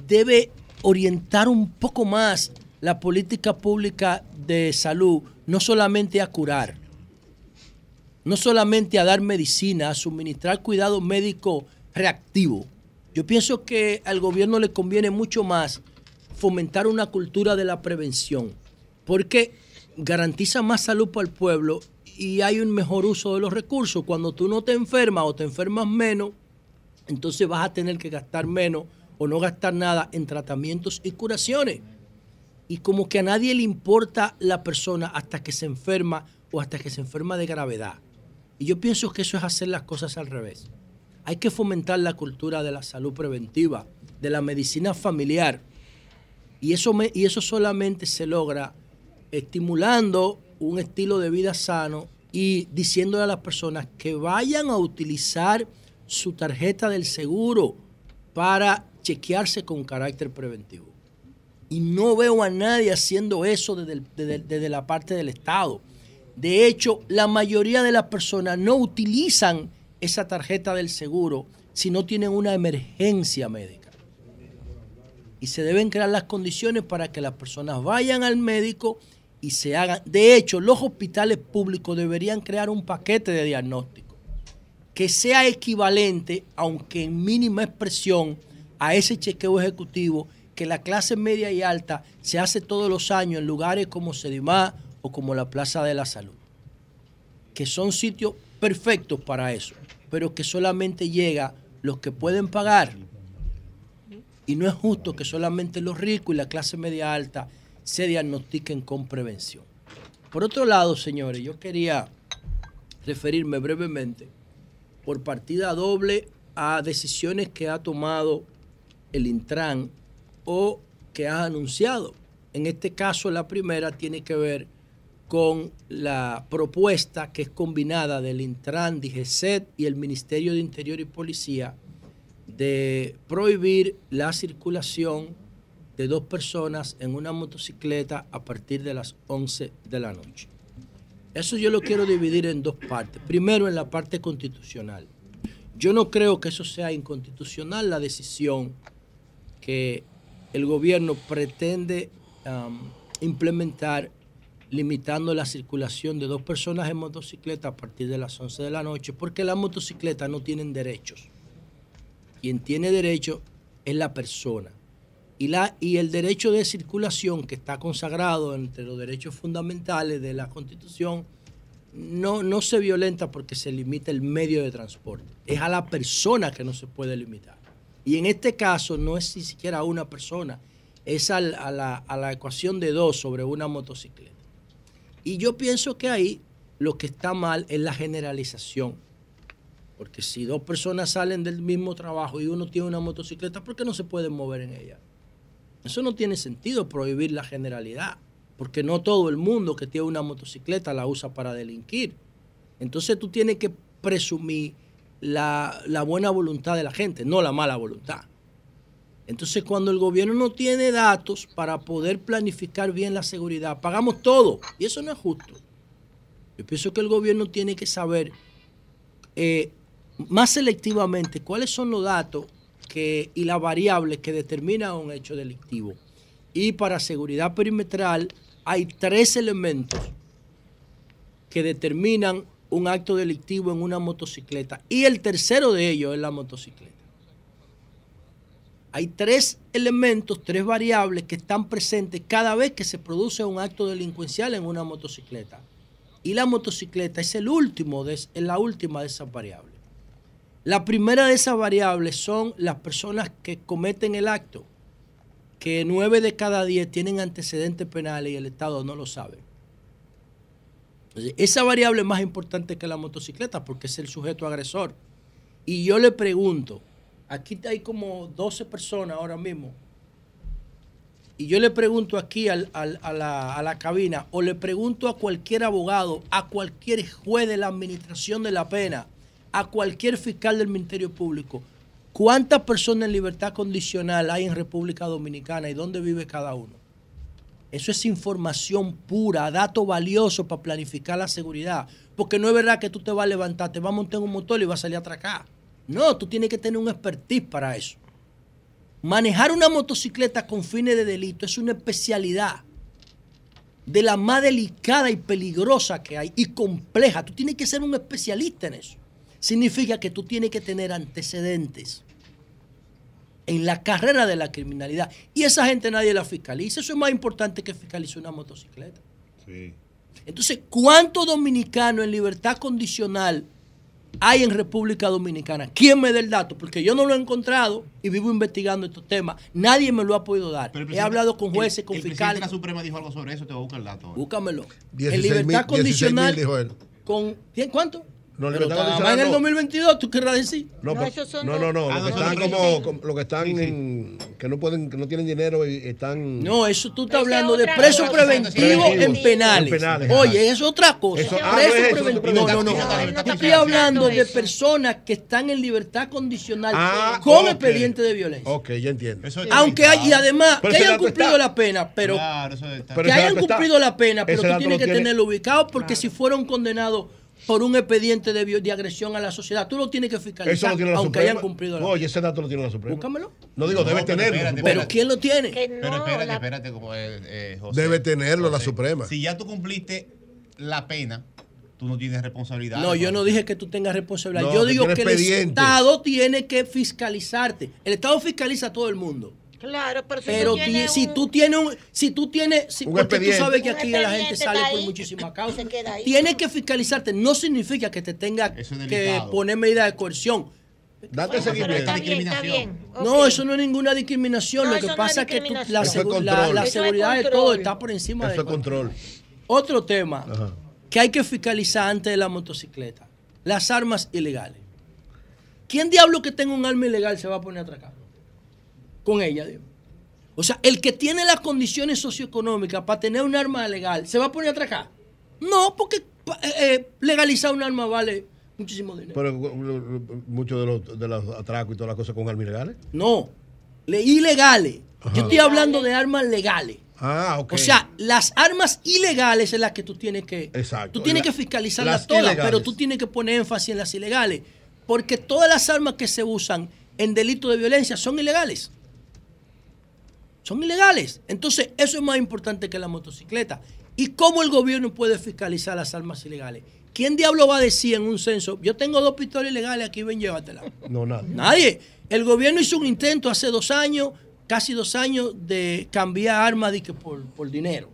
debe orientar un poco más la política pública de salud no solamente a curar, no solamente a dar medicina, a suministrar cuidado médico reactivo. Yo pienso que al gobierno le conviene mucho más fomentar una cultura de la prevención, porque garantiza más salud para el pueblo y hay un mejor uso de los recursos. Cuando tú no te enfermas o te enfermas menos, entonces vas a tener que gastar menos o no gastar nada en tratamientos y curaciones. Y como que a nadie le importa la persona hasta que se enferma o hasta que se enferma de gravedad. Y yo pienso que eso es hacer las cosas al revés. Hay que fomentar la cultura de la salud preventiva, de la medicina familiar. Y eso, y eso solamente se logra estimulando un estilo de vida sano y diciéndole a las personas que vayan a utilizar su tarjeta del seguro para chequearse con carácter preventivo. Y no veo a nadie haciendo eso desde- desde la parte del Estado. De hecho, la mayoría de las personas no utilizan esa tarjeta del seguro si no tienen una emergencia médica. Y se deben crear las condiciones para que las personas vayan al médico y se hagan. De hecho, los hospitales públicos deberían crear un paquete de diagnóstico que sea equivalente, aunque en mínima expresión, a ese chequeo ejecutivo que la clase media y alta se hace todos los años en lugares como Sedimá o como la Plaza de la Salud, que son sitios perfectos para eso, pero que solamente llega los que pueden pagar. Y no es justo que solamente los ricos y la clase media alta se diagnostiquen con prevención. Por otro lado, señores, yo quería referirme brevemente por partida doble a decisiones que ha tomado el Intran o que ha anunciado. En este caso, la primera tiene que ver con la propuesta que es combinada del Intran, DGCET y el Ministerio de Interior y Policía de prohibir la circulación de dos personas en una motocicleta a partir de las 11 de la noche. Eso yo lo quiero dividir en dos partes. Primero, en la parte constitucional. Yo no creo que eso sea inconstitucional, la decisión que el gobierno pretende implementar limitando la circulación de dos personas en motocicleta a partir de las 11 de la noche, porque las motocicletas no tienen derechos. Quien tiene derecho es la persona. Y, la, y el derecho de circulación que está consagrado entre los derechos fundamentales de la Constitución no, no se violenta porque se limita el medio de transporte. Es a la persona que no se puede limitar. Y en este caso no es ni siquiera a una persona, es a, la, a la ecuación de dos sobre una motocicleta. Y yo pienso que ahí lo que está mal es la generalización. Porque si dos personas salen del mismo trabajo y uno tiene una motocicleta, ¿por qué no se pueden mover en ella? Eso no tiene sentido prohibir la generalidad, porque no todo el mundo que tiene una motocicleta la usa para delinquir. Entonces tú tienes que presumir la, la buena voluntad de la gente, no la mala voluntad. Entonces cuando el gobierno no tiene datos para poder planificar bien la seguridad, pagamos todo, y eso no es justo. Yo pienso que el gobierno tiene que saber eh, más selectivamente cuáles son los datos y las variables que determinan un hecho delictivo. Y para seguridad perimetral hay tres elementos que determinan un acto delictivo en una motocicleta. Y el tercero de ellos es la motocicleta. Hay tres elementos, tres variables que están presentes cada vez que se produce un acto delincuencial en una motocicleta. Y la motocicleta es el último de, es la última de esas variables. La primera de esas variables son las personas que cometen el acto, que nueve de cada diez tienen antecedentes penales y el Estado no lo sabe. Esa variable es más importante que la motocicleta porque es el sujeto agresor. Y yo le pregunto, aquí hay como 12 personas ahora mismo, y yo le pregunto aquí a, la, cabina, o le pregunto a cualquier abogado, a cualquier juez de la administración de la pena, a cualquier fiscal del Ministerio Público, ¿cuántas personas en libertad condicional hay en República Dominicana y dónde vive cada uno? Eso es información pura, dato valioso para planificar la seguridad. Porque no es verdad que tú te vas a levantar, te vas a montar en un motor y vas a salir a. No, tú tienes que tener un expertise para eso. Manejar una motocicleta con fines de delito es una especialidad. de la más delicada y peligrosa que hay y compleja. Tú tienes que ser un especialista en eso. Significa que tú tienes que tener antecedentes en la carrera de la criminalidad. Y esa gente nadie la fiscaliza. Eso es más importante que fiscalizar una motocicleta. Entonces, ¿cuántos dominicanos en libertad condicional hay en República Dominicana? ¿Quién me da el dato? Porque yo no lo he encontrado y vivo investigando estos temas. Nadie me lo ha podido dar. He hablado con jueces, el- con el presidente de fiscales. la Suprema dijo algo sobre eso, te voy a buscar el dato. ahora. Búscamelo. 16 en libertad mil- 16 mil condicional. dijo él. Con, ¿Quién? ¿Cuánto? No, Pero en el no. 2022, ¿tú querrás decir? No, no, no, no, Ah, los que están los como, 16. como- los que están en, que no pueden, que no tienen dinero y están. No, eso tú estás hablando de presos preventivos en penales. En penales, Oye, es otra cosa. Eso- ah, Presos no es eso, preventivos. no, No, no, no. no, Yo estoy hablando de personas que están en libertad condicional Ah, con expediente de violencia. Ok, ya entiendo. Aunque hay, y además, Pero que hayan cumplido está. la pena, pero que hayan cumplido la pena, pero tú tienes que tenerlo ubicado porque si fueron condenados por un expediente de, agresión a la sociedad, tú lo tienes que Eso fiscalizar, lo tiene la aunque Suprema. hayan cumplido la Oye, ese dato lo tiene la Suprema. Búscamelo. No digo, debe No, pero tenerlo. espérate, Pero ¿quién lo tiene? Pero espérate, espérate, como eh, eh, José. Debe tenerlo la Suprema. Si ya tú cumpliste la pena, tú no tienes responsabilidad. No, yo no dije que tú tengas responsabilidad. No, yo digo que el. Estado tiene que fiscalizarte. El Estado fiscaliza a todo el mundo. Claro, pero si Pero tú ti- tienes si un- tú tienes un, si tú tienes, si- Un porque tú sabes que aquí la gente sale por muchísimas causas. Tienes que fiscalizarte. No significa que te tenga que poner medidas de coerción. Date seguimiento. Está bien, está bien. No, eso no es ninguna discriminación. No, Lo eso que no pasa es es que tú- la, discriminación. Eso es segu- la- control. la Eso es seguridad de todo está por encima Eso de es control. Otro tema que hay que fiscalizar antes de la motocicleta. Las armas ilegales. ¿Quién diablo que tenga un arma ilegal se va a poner a atracar? Con ella, digo. O sea, el que tiene las condiciones socioeconómicas para tener un arma legal, ¿se va a poner a atracar? No, porque eh, eh, legalizar un arma vale muchísimo dinero. Pero muchos de los, de los atracos y todas las cosas con armas ilegales. No, le- ilegales. Ajá. Yo estoy hablando de armas legales. Ah, ok. O sea, las armas ilegales es las que tú tienes que... Exacto. Tú tienes La- que fiscalizarlas las todas, ilegales. pero tú tienes que poner énfasis en las ilegales. Porque todas las armas que se usan en delito de violencia son ilegales. Son ilegales. Entonces, eso es más importante que la motocicleta. ¿Y cómo el gobierno puede fiscalizar las armas ilegales? ¿Quién diablo va a decir en un censo, yo tengo dos pistolas ilegales aquí, ven, llévatela? No, nada. Nadie. El gobierno hizo un intento hace dos años, casi dos años, de cambiar armas de que por, por dinero.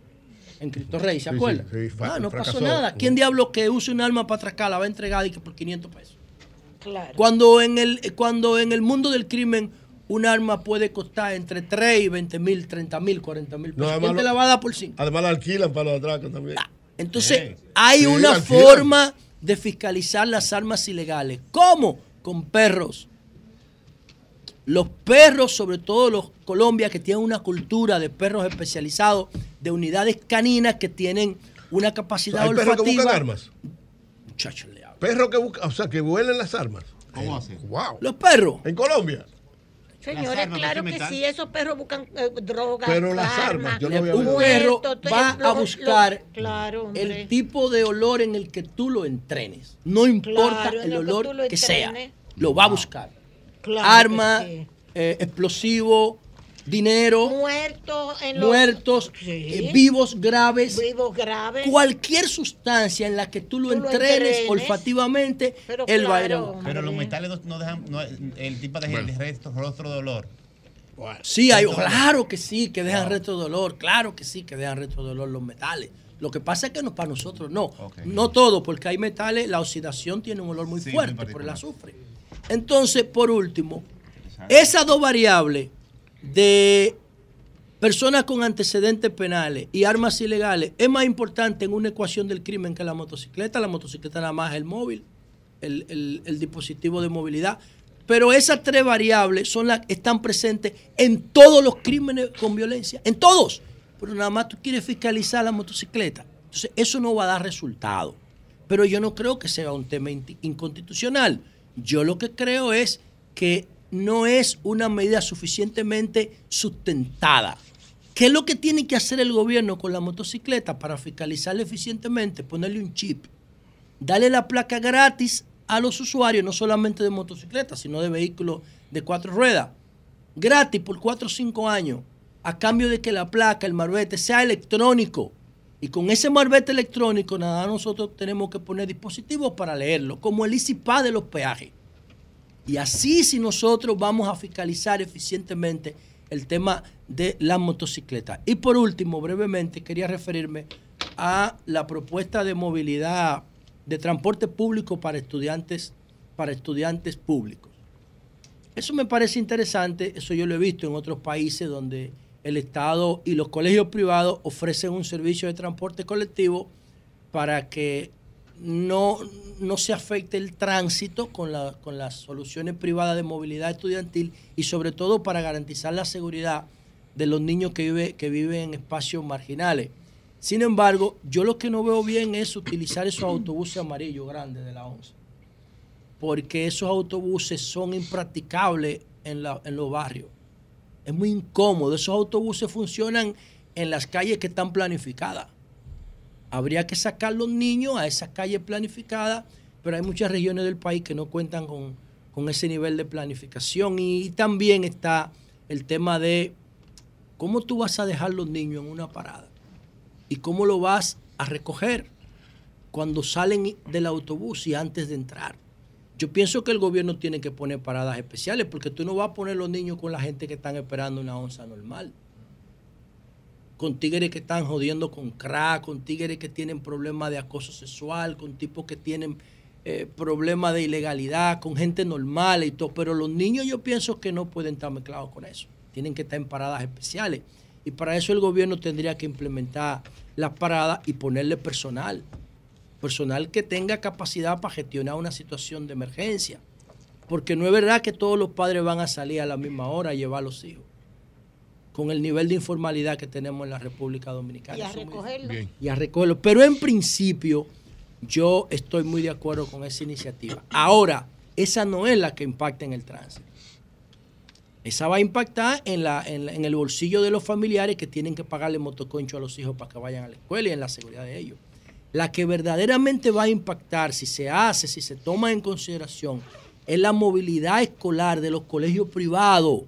En Cristo Rey, ¿se Sí, acuerdan? sí, sí, fa- Ah, no pasó nada. ¿Quién diablo que use un arma para atracar la va a entregar y que por 500 pesos? Claro. Cuando en el, cuando en el mundo del crimen un arma puede costar entre 3 y 20 mil, 30 mil, 40 mil pesos. además ¿Quién te la va a dar por 5? Además la alquilan para los atracos también. Entonces, hay Sí, una forma de fiscalizar las armas ilegales. ¿Cómo? Con perros. Los perros, sobre todo los Colombia, que tienen una cultura de perros especializados, de unidades caninas que tienen una capacidad Hay perros que olfativa. buscan armas. Muchachos, le hablo. Perros que buscan, o sea, que huelen las armas. ¿Cómo así? Wow. Los perros. En Colombia. Señores, armas, claro que sí, esos perros buscan eh, drogas, Pero las armas, armas, yo no había Un perro va a buscar claro, el tipo de olor en el que tú lo entrenes. No importa Claro, el olor que sea. Lo va a buscar. Claro Arma, sí. eh, explosivo, dinero, muertos en los muertos, Sí. eh, vivos graves. vivos graves. Cualquier sustancia en la que tú lo Tú lo entrenes, olfativamente, Pero él va a ir a buscar. Pero los metales no, no dejan no, el tipo de, de resto, rostro de olor. Sí, hay, claro que sí, que dejan resto de dolor, claro que sí, que dejan resto de dolor los metales. Lo que pasa es que no para nosotros no, no todo, porque hay metales, la oxidación tiene un olor muy Sí, fuerte muy por el azufre. Entonces, por último, esas dos variables de personas con antecedentes penales y armas ilegales es más importante en una ecuación del crimen que la motocicleta. La motocicleta nada más es el móvil, el, el- el dispositivo de movilidad. Pero esas tres variables son las están presentes en todos los crímenes con violencia, en todos. Pero nada más tú quieres fiscalizar la motocicleta. Entonces, eso no va a dar resultado. Pero yo no creo que sea un tema inconstitucional. Yo lo que creo es que no es una medida suficientemente sustentada. ¿Qué es lo que tiene que hacer el gobierno con la motocicleta para fiscalizarla eficientemente? Ponerle un chip. Darle la placa gratis a los usuarios, no solamente de motocicletas, sino de vehículos de cuatro ruedas. Gratis por cuatro o cinco años, a cambio de que la placa, el marbete, sea electrónico. Y con ese marbete electrónico, nada, nosotros tenemos que poner dispositivos para leerlo, como el ICIPA de los peajes. Y así si nosotros vamos a fiscalizar eficientemente el tema de la motocicleta. Y por último, brevemente, quería referirme a la propuesta de movilidad de transporte público para estudiantes, para estudiantes públicos. Eso me parece interesante, eso yo lo he visto en otros países donde el Estado y los colegios privados ofrecen un servicio de transporte colectivo para que no, no se afecte el tránsito con, la- con las soluciones privadas de movilidad estudiantil y sobre todo para garantizar la seguridad de los niños que, vive, que viven en espacios marginales. Sin embargo, yo lo que no veo bien es utilizar esos autobuses amarillos grandes de la ONCE, porque esos autobuses son impracticables en, la- en los barrios. Es muy incómodo. Esos autobuses funcionan en las calles que están planificadas. Habría que sacar los niños a esas calles planificadas, pero hay muchas regiones del país que no cuentan con, con ese nivel de planificación. Y, también está el tema de cómo tú vas a dejar los niños en una parada y cómo lo vas a recoger cuando salen del autobús y antes de entrar. Yo pienso que el gobierno tiene que poner paradas especiales porque tú no vas a poner los niños con la gente que están esperando una onza normal. Con tigres que están jodiendo con crack, con tigres que tienen problemas de acoso sexual, con tipos que tienen eh, problemas de ilegalidad, con gente normal y todo. Pero los niños yo pienso que no pueden estar mezclados con eso. Tienen que estar en paradas especiales. Y para eso el gobierno tendría que implementar las paradas y ponerle personal personal que tenga capacidad para gestionar una situación de emergencia. Porque no es verdad que todos los padres van a salir a la misma hora a llevar a los hijos. Con el nivel de informalidad que tenemos en la República Dominicana. Y a recogerlo. Y a recogerlo. Pero en principio, yo estoy muy de acuerdo con esa iniciativa. Ahora, esa no es la que impacta en el tránsito. Esa va a impactar en, la, en, la- en el bolsillo de los familiares que tienen que pagarle motoconcho a los hijos para que vayan a la escuela y en la seguridad de ellos. La que verdaderamente va a impactar, si se hace, si se toma en consideración, es la movilidad escolar de los colegios privados.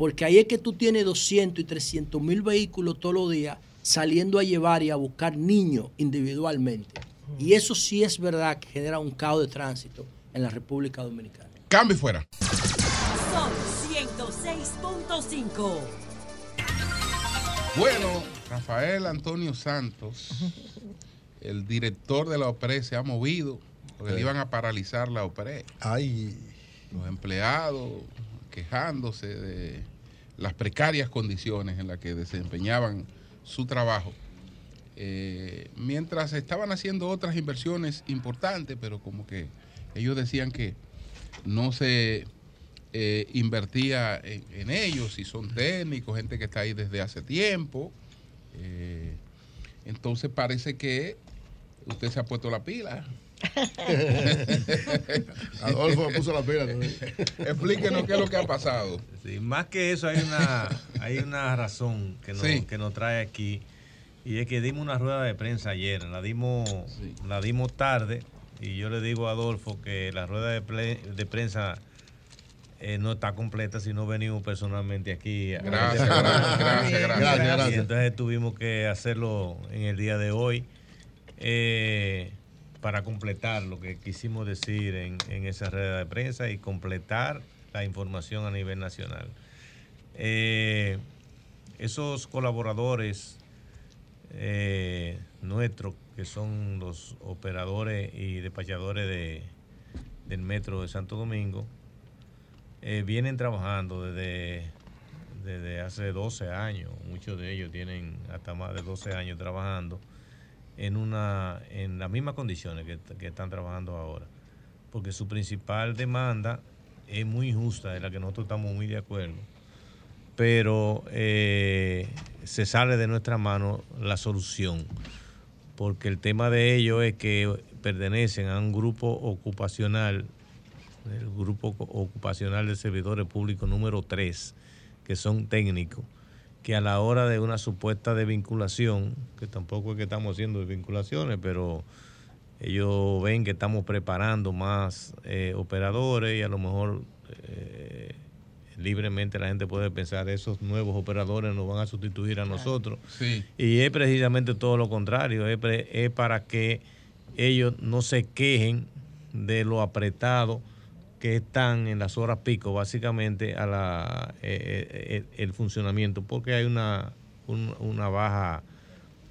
Porque ahí es que tú tienes 200 y 300 mil vehículos todos los días saliendo a llevar y a buscar niños individualmente. Y eso sí es verdad que genera un caos de tránsito en la República Dominicana. Cambio fuera. Sol 106.5. Bueno, Rafael Antonio Santos, el director de la OPRE, se ha movido porque le iban a paralizar la OPRE. Ay. Los empleados quejándose de las precarias condiciones en las que desempeñaban su trabajo. Eh, mientras estaban haciendo otras inversiones importantes, pero como que ellos decían que no se eh, invertía en, ellos, si son técnicos, gente que está ahí desde hace tiempo. Eh, entonces parece que usted se ha puesto la pila. Adolfo me puso la pila. Explíquenos qué es lo que ha pasado. Sí, más que eso hay una, hay una razón que nos, Sí. que nos trae aquí y es que dimos una rueda de prensa ayer, la dimos, la dimos tarde y yo le digo a Adolfo que la rueda de, prensa eh, no está completa si no venimos personalmente aquí. a- Gracias, gracias, gracias, gracias. Y Gracias. entonces tuvimos que hacerlo en el día de hoy eh, para completar lo que quisimos decir en, en esa rueda de prensa y completar la información a nivel nacional. Eh, esos colaboradores eh, nuestros, que son los operadores y despachadores de, del metro de Santo Domingo, eh, vienen trabajando desde, desde hace 12 años. Muchos de ellos tienen hasta más de 12 años trabajando en, una, en las mismas condiciones que, están trabajando ahora. Porque su principal demanda es muy injusta, de la que nosotros estamos muy de acuerdo. Pero eh, se sale de nuestra mano la solución. Porque el tema de ellos es que pertenecen a un grupo ocupacional el grupo ocupacional de servidores públicos número 3, que son técnicos, que a la hora de una supuesta desvinculación, que tampoco es que estamos haciendo desvinculaciones, pero ellos ven que estamos preparando más eh, operadores y a lo mejor eh, libremente la gente puede pensar, esos nuevos operadores nos van a sustituir a nosotros. Sí. Y es precisamente todo lo contrario, es, pre- es para que ellos no se quejen de lo apretado que están en las horas pico, básicamente, a la eh, eh, el funcionamiento, porque hay una, un- una baja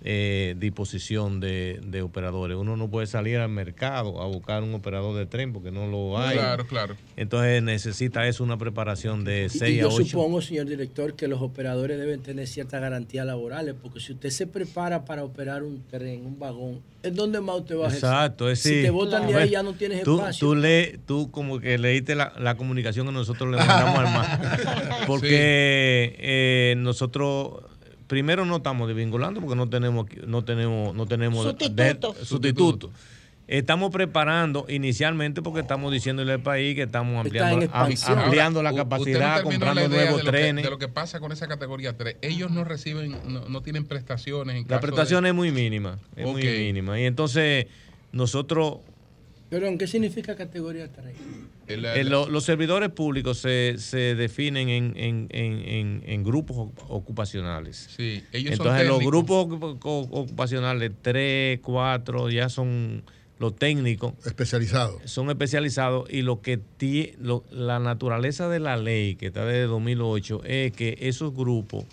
eh, disposición de, de operadores. Uno no puede salir al mercado a buscar un operador de tren porque no lo hay. Claro, claro. Entonces necesita eso una preparación de Y- 6 y a yo 8. supongo, señor director, que los operadores deben tener ciertas garantías laborales, porque si usted se prepara para operar un tren, un vagón, ¿en dónde más usted va a? Exacto, es Si sí. te botan de ahí ya no tienes tú, espacio. Tú, le, tú como que leíste la, la comunicación que nosotros le mandamos al mar. Porque eh, nosotros primero no estamos desvinculando porque no tenemos no tenemos no tenemos de- Sustituto. Estamos preparando inicialmente porque estamos diciéndole al país que estamos ampliando, ampliando la Ahora, no capacidad, comprando la nuevos de lo que- trenes. de lo que pasa con esa categoría 3. Ellos no reciben, no, no tienen prestaciones. En La caso de- prestación es muy mínima, es muy mínima. Y entonces nosotros Perdón, ¿qué significa categoría 3? Eh, lo- los servidores públicos se, se definen en, en- en- en- en grupos oc- ocupacionales. Sí, ellos son Entonces los grupos ocup- ocu- ocupacionales, tres, cuatro, ya son los técnicos. Especializados. Son especializados y lo que ti- lo- la naturaleza de la ley que está desde 2008 es que esos grupos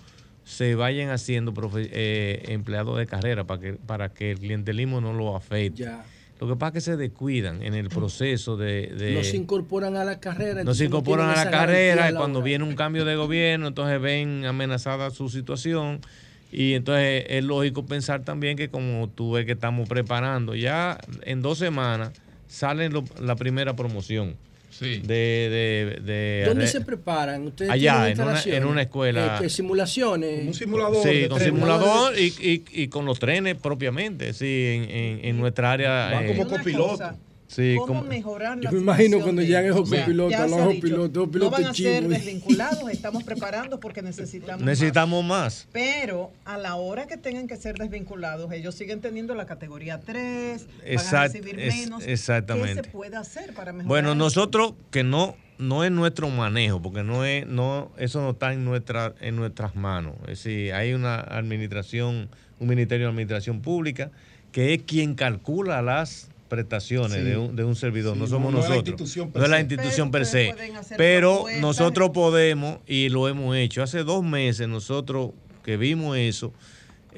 se vayan haciendo profe- eh, empleados de carrera para que, para que el clientelismo no lo afecte. Ya. Lo que pasa es que se descuidan en el proceso de... de- No se incorporan a la carrera. no se incorporan a la carrera y cuando viene un cambio de gobierno, entonces ven amenazada su situación y entonces es lógico pensar también que como tú ves que estamos preparando, ya en dos semanas sale lo- la primera promoción de, de, de- ¿Dónde de- se preparan? ¿Ustedes Allá, en una- en una escuela. Eh, simulaciones. Un simulador. Sí, con simulador y, y- y con los trenes propiamente, sí, en, en- en nuestra área. Van eh, como copilotos. Sí, ¿Cómo como- mejorar la Yo me imagino cuando de ellos? esos O sea, copilotos, los No van a ser desvinculados, estamos preparando porque necesitamos más. necesitamos más. Pero a la hora que tengan que ser desvinculados, ellos siguen teniendo la categoría 3, van a Exact- recibir es- menos. exactamente. ¿Qué se puede hacer para mejorar? Bueno, eso? nosotros que no no es nuestro manejo, porque no es no eso no está en nuestra en nuestras manos. Es decir, hay una administración, un ministerio de administración pública que es quien calcula las prestaciones Sí. de, un, de un servidor, Sí, no somos no- nosotros. no es la institución per se. Pero nosotros podemos y lo hemos hecho. Hace dos meses nosotros que vimos eso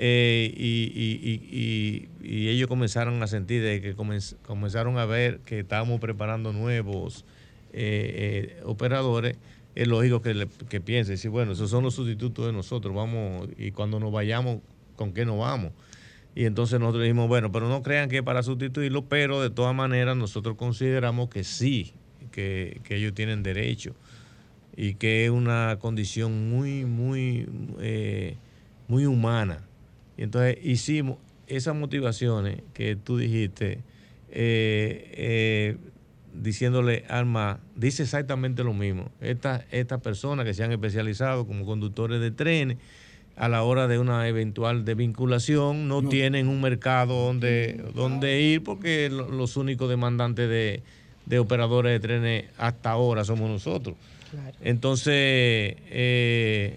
eh, y, y- y- y- y ellos comenzaron a sentir de que comenz- comenzaron a ver que estábamos preparando nuevos eh, eh, operadores, es lógico que, le- que piensen, sí, bueno, esos son los sustitutos de nosotros, vamos, y cuando nos vayamos, ¿con qué nos vamos? Y entonces nosotros dijimos, bueno, pero no crean que para sustituirlo, pero de todas maneras nosotros consideramos que sí, que, que ellos tienen derecho y que es una condición muy, muy, eh, muy humana. Y entonces hicimos esas motivaciones que tú dijiste, eh, eh, diciéndole al MA, dice exactamente lo mismo. Estas estas personas que se han especializado como conductores de trenes, a la hora de una eventual desvinculación, no, tienen un mercado donde, donde ir porque lo- los únicos demandantes de, de operadores de trenes hasta ahora somos nosotros. Entonces, eh,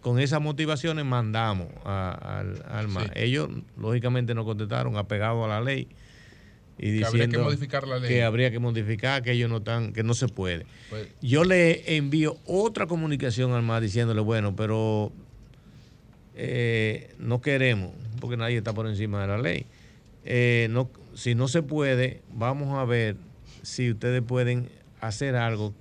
con esas motivaciones mandamos a- al, al MA. Sí. Ellos, lógicamente, nos contestaron apegados a la ley y Que habría que modificar la ley. que habría que modificar, que ellos no están, que no se puede. Pues- Yo le envío otra comunicación al MA diciéndole, bueno, pero eh, no queremos, porque nadie está por encima de la ley. Eh, no, si no se puede, vamos a ver si ustedes pueden hacer algo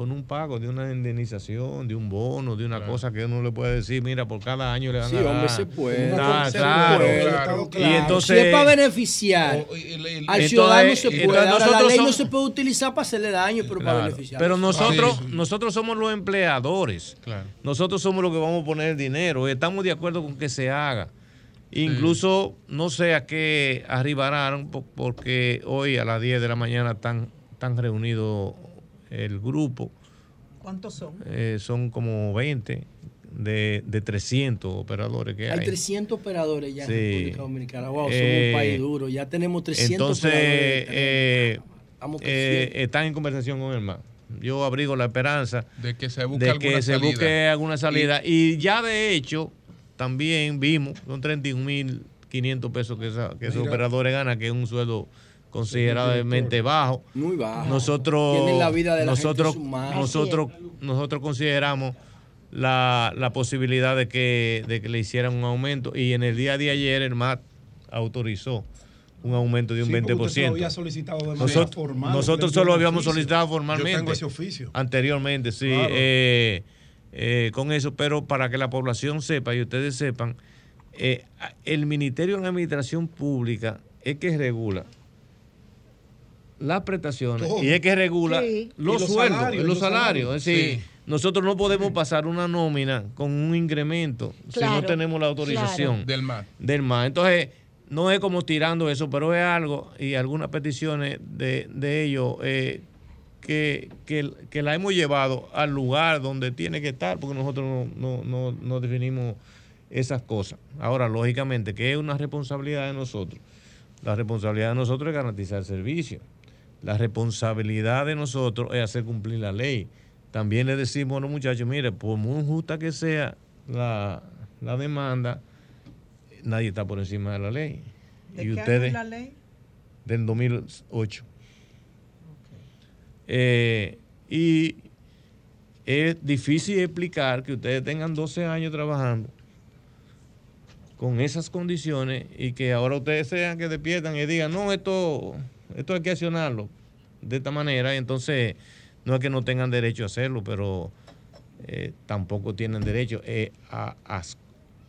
con un pago de una indemnización, de un bono, de una cosa que uno le puede decir, mira, por cada año le van Sí, a dar. hombre, se puede. Ah, Se claro. puede, claro. claro. Y entonces, si es para beneficiar O- y- y- y- al entonces- ciudadano se puede. Ahora, la ley no se puede utilizar para hacerle daño, pero para beneficiar. Pero nosotros, nosotros somos los empleadores. Nosotros somos los que vamos a poner el dinero. y Estamos de acuerdo con que se haga. Incluso no sé a qué arribarán, po- porque hoy a las 10 de la mañana están, están reunidos el grupo. ¿Cuántos son? Eh, son como 20 de, de 300 operadores que hay. Hay 300 operadores ya Sí. en República Dominicana. Wow, somos Eh, un país duro. Ya tenemos 300 Entonces, operadores. eh, eh, están en conversación con el MA. yo abrigo la esperanza de que se busque de alguna que se salida. busque alguna salida. Y, ya de hecho, también vimos, son 31.500 pesos que, esa- que esos operadores ganan, que es un sueldo considerablemente bajo. Muy bajo. Nosotros, Tienen la vida de la nosotros, nosotros, nosotros consideramos la, la posibilidad de que, de que le hicieran un aumento y en el día de ayer el MAT autorizó un aumento de un Sí, porque 20%. usted lo había solicitado de manera Nosotros, formal, nosotros solo habíamos oficio. solicitado Yo formalmente. tengo ese oficio. Anteriormente, sí. Claro. eh, eh, con eso, pero para que la población sepa y ustedes sepan, eh, el Ministerio de Administración Pública es que regula las prestaciones Todo. y es que regula Sí. los, sueldos, salarios, los, salarios. salarios. Es decir, Sí. nosotros no podemos pasar una nómina con un incremento si no tenemos la autorización claro. Del MAT. Del MAT. Entonces, no es como tirando eso, pero es algo y algunas peticiones de, de ellos eh, que, que, que la hemos llevado al lugar donde tiene que estar, porque nosotros no, no, no, no definimos esas cosas. Ahora, lógicamente, que es una responsabilidad de nosotros. La responsabilidad de nosotros es garantizar el servicio. La responsabilidad de nosotros es hacer cumplir la ley. También le decimos a los muchachos, mire, por muy justa que sea la, la demanda, nadie está por encima de la ley. ¿De y qué año ustedes, es la ley? del 2008. Eh, y es difícil explicar que ustedes tengan 12 años trabajando con esas condiciones y que ahora ustedes sean que despiertan y digan, no, esto, esto hay que accionarlo de esta manera. Y entonces, no es que no tengan derecho a hacerlo, pero eh, tampoco tienen derecho eh, a, a-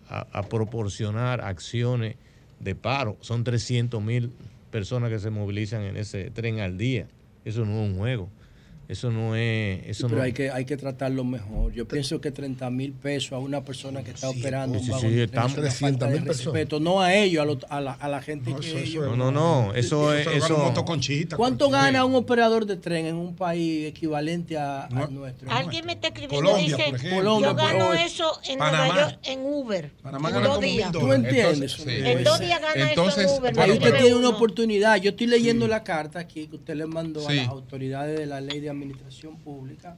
a- proporcionar acciones de paro. Son 300 mil personas que se movilizan en ese tren al día. Eso no es un juego. Eso no es... Eso pero no, hay que, hay que tratarlo mejor. Yo pienso que 30 mil pesos a una persona que está operando sí, un sí, vagón de estamos- es falta de 300.000 personas. respeto, no a ellos, a, lo- a la, a la gente que ellos- No, no, no. Eso es... Eso, ¿Cuánto gana un operador de tren en un país equivalente a, a nuestro? Alguien me está escribiendo Colombia, dice, por ejemplo. yo Colombia, gano por- eso en Panamá. Nueva York en Uber. Panamá en gana dos días. ¿Tú entiendes? Entonces, sí. En dos días gana Entonces, eso en Uber. Ahí no usted tiene una oportunidad. Yo estoy leyendo la carta aquí que usted le mandó Sí. a las autoridades de la ley de administración pública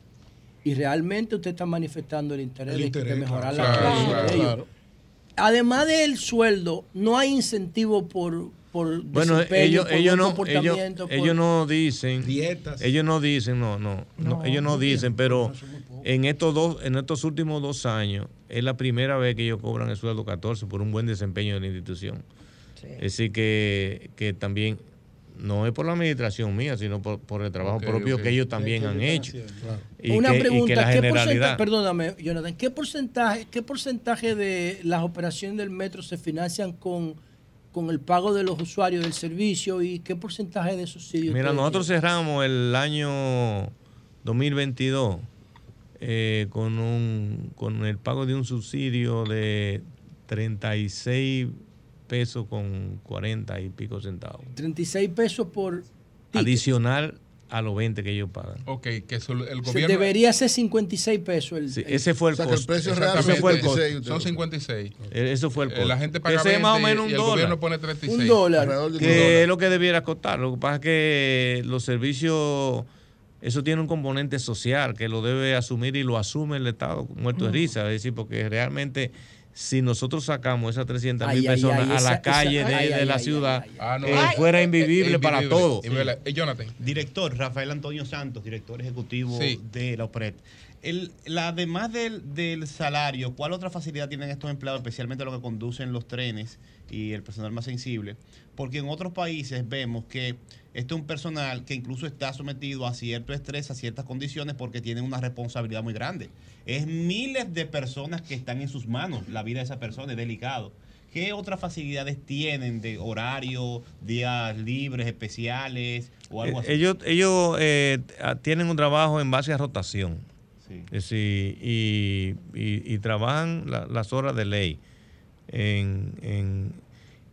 y realmente usted está manifestando el interés, El de- interés, de mejorar claro, la claro, calidad claro, de ellos. claro. Además del sueldo, no hay incentivo por, por Bueno, ellos, por ellos, no, ellos, comportamiento, por- ellos no dicen. Dietas. Ellos no dicen, no, no. no, ellos no dicen, pero en estos dos, en estos últimos dos años, es la primera vez que ellos cobran el sueldo 14 por un buen desempeño de la institución. Es decir, que, que también no es por la administración mía, sino por, por el trabajo propio que ellos también han hecho. Y Una que, y que pregunta, la ¿qué porcentaje, perdóname, Jonathan, ¿qué porcentaje, qué porcentaje de las operaciones del metro se financian con, con el pago de los usuarios del servicio y qué porcentaje de subsidios? Mira, nosotros cerramos el año 2022 eh, con, un, con el pago de un subsidio de 36 pesos con 40 y pico centavos. tienen? 36 pesos por... Adicional a los 20 que ellos pagan. Ok, que eso, el Se gobierno... debería ser 56 pesos. El, Sí, el- ese fue el costo. Exactamente, Ese fue el costo. Son 56. Eh, Eso fue el Eh, costo. La gente paga Ese es más o 20 menos un y el dólar. gobierno pone 36. Un dólar. De un que dólar. es lo que debiera costar. Lo que pasa es que los servicios, eso tiene un componente social que lo debe asumir y lo asume el Estado muerto de risa. Es decir, porque realmente si nosotros sacamos esas 300 Ay, mil personas ay, a esa- la calle esa- de, ay, de ay, la ay, ciudad, Ah, no. eh, fuera invivible eh, para invivible. todos. Eh, Jonathan. Director Rafael Antonio Santos, director ejecutivo Sí. de la OPRED. El, la, además del, del salario, ¿cuál otra facilidad tienen estos empleados, especialmente los que conducen los trenes y el personal más sensible? Porque en otros países vemos que este es un personal que incluso está sometido a cierto estrés, a ciertas condiciones, porque tienen una responsabilidad muy grande. Es miles de personas que están en sus manos, la vida de esa persona es delicado. ¿Qué otras facilidades tienen de horario, días libres especiales o algo así? Eh, Ellos, ellos eh, tienen un trabajo en base a rotación. Es decir, y, y- y trabajan la- las horas de ley. En, en-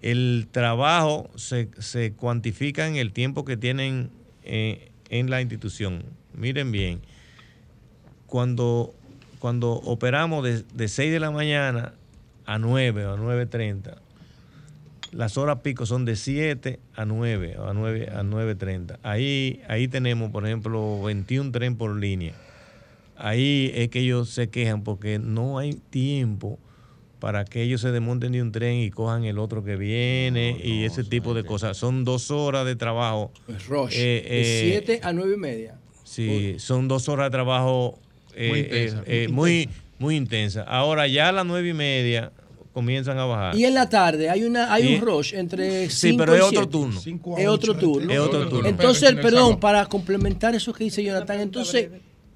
el trabajo se, se cuantifica en el tiempo que tienen eh, en la institución. Miren bien, cuando, cuando operamos de, de 6 de la mañana a 9 o a 9.30, las horas pico son de 7 a 9 a 9 a 9.30. Ahí, ahí tenemos, por ejemplo, 21 tren por línea. Ahí es que ellos se quejan porque no hay tiempo para que ellos se desmonten de un tren y cojan el otro que viene y ese tipo de cosas. Son dos horas de trabajo. Rush. Eh, de eh, 7 a 9 y media. Sí, son dos horas de trabajo eh, Muy eh, intensa, eh, muy muy, muy intensa. Ahora ya a las nueve y media comienzan a bajar. Y en la tarde hay una hay un rush entre Sí, cinco pero y es otro siete. turno. Es otro turno. Es otro turno. Entonces, perdón, para complementar eso que dice Jonathan, entonces,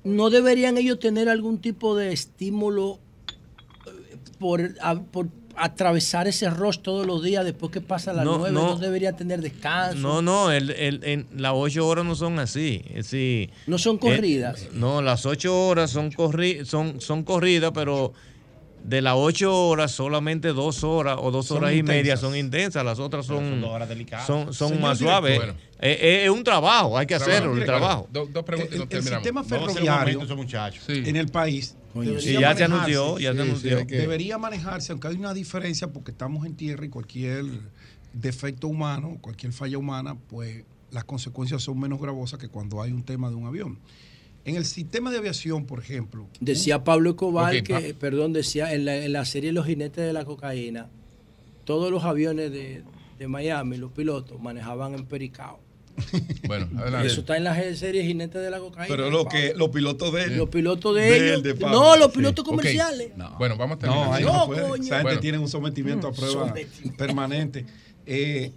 ¿no deberían ellos tener algún tipo de estímulo por, a- por atravesar ese rush todos los días después que pasa las No, nueve? No, no. deberían tener descanso. No, no, el, el- en- las ocho horas no son así. Es decir, No son eh, corridas. no, las ocho horas son, corri son, son corridas, pero de las ocho horas solamente dos horas o dos Son horas y media son intensas, las otras son, son dos horas delicadas. son, son Señor más suaves. bueno. Eh, eh, es un trabajo, hay que hacerlo, el trabajo. Dos, dos preguntas y El, sistema ferroviario momento, en el país sí, ya se manejarse- anunció, ya se anunció. debería manejarse, aunque hay una diferencia porque estamos en tierra y cualquier defecto humano, cualquier falla humana, pues las consecuencias son menos gravosas que cuando hay un tema de un avión. En el sistema de aviación, por ejemplo, Decía Pablo Escobar que, perdón, decía en la, en la serie Los jinetes de la cocaína, todos los aviones de, de Miami, los pilotos, manejaban en Pericao. Bueno, Y adelante. eso está en la serie Jinetes de la cocaína. Pero lo que los pilotos de él. Los pilotos de de ellos. él, de Pablo. no, los Sí. pilotos comerciales. Bueno, vamos a terminar. No, No, no. Esa gente Bueno. tiene un sometimiento a Mm, prueba sometimiento. permanente. Eh,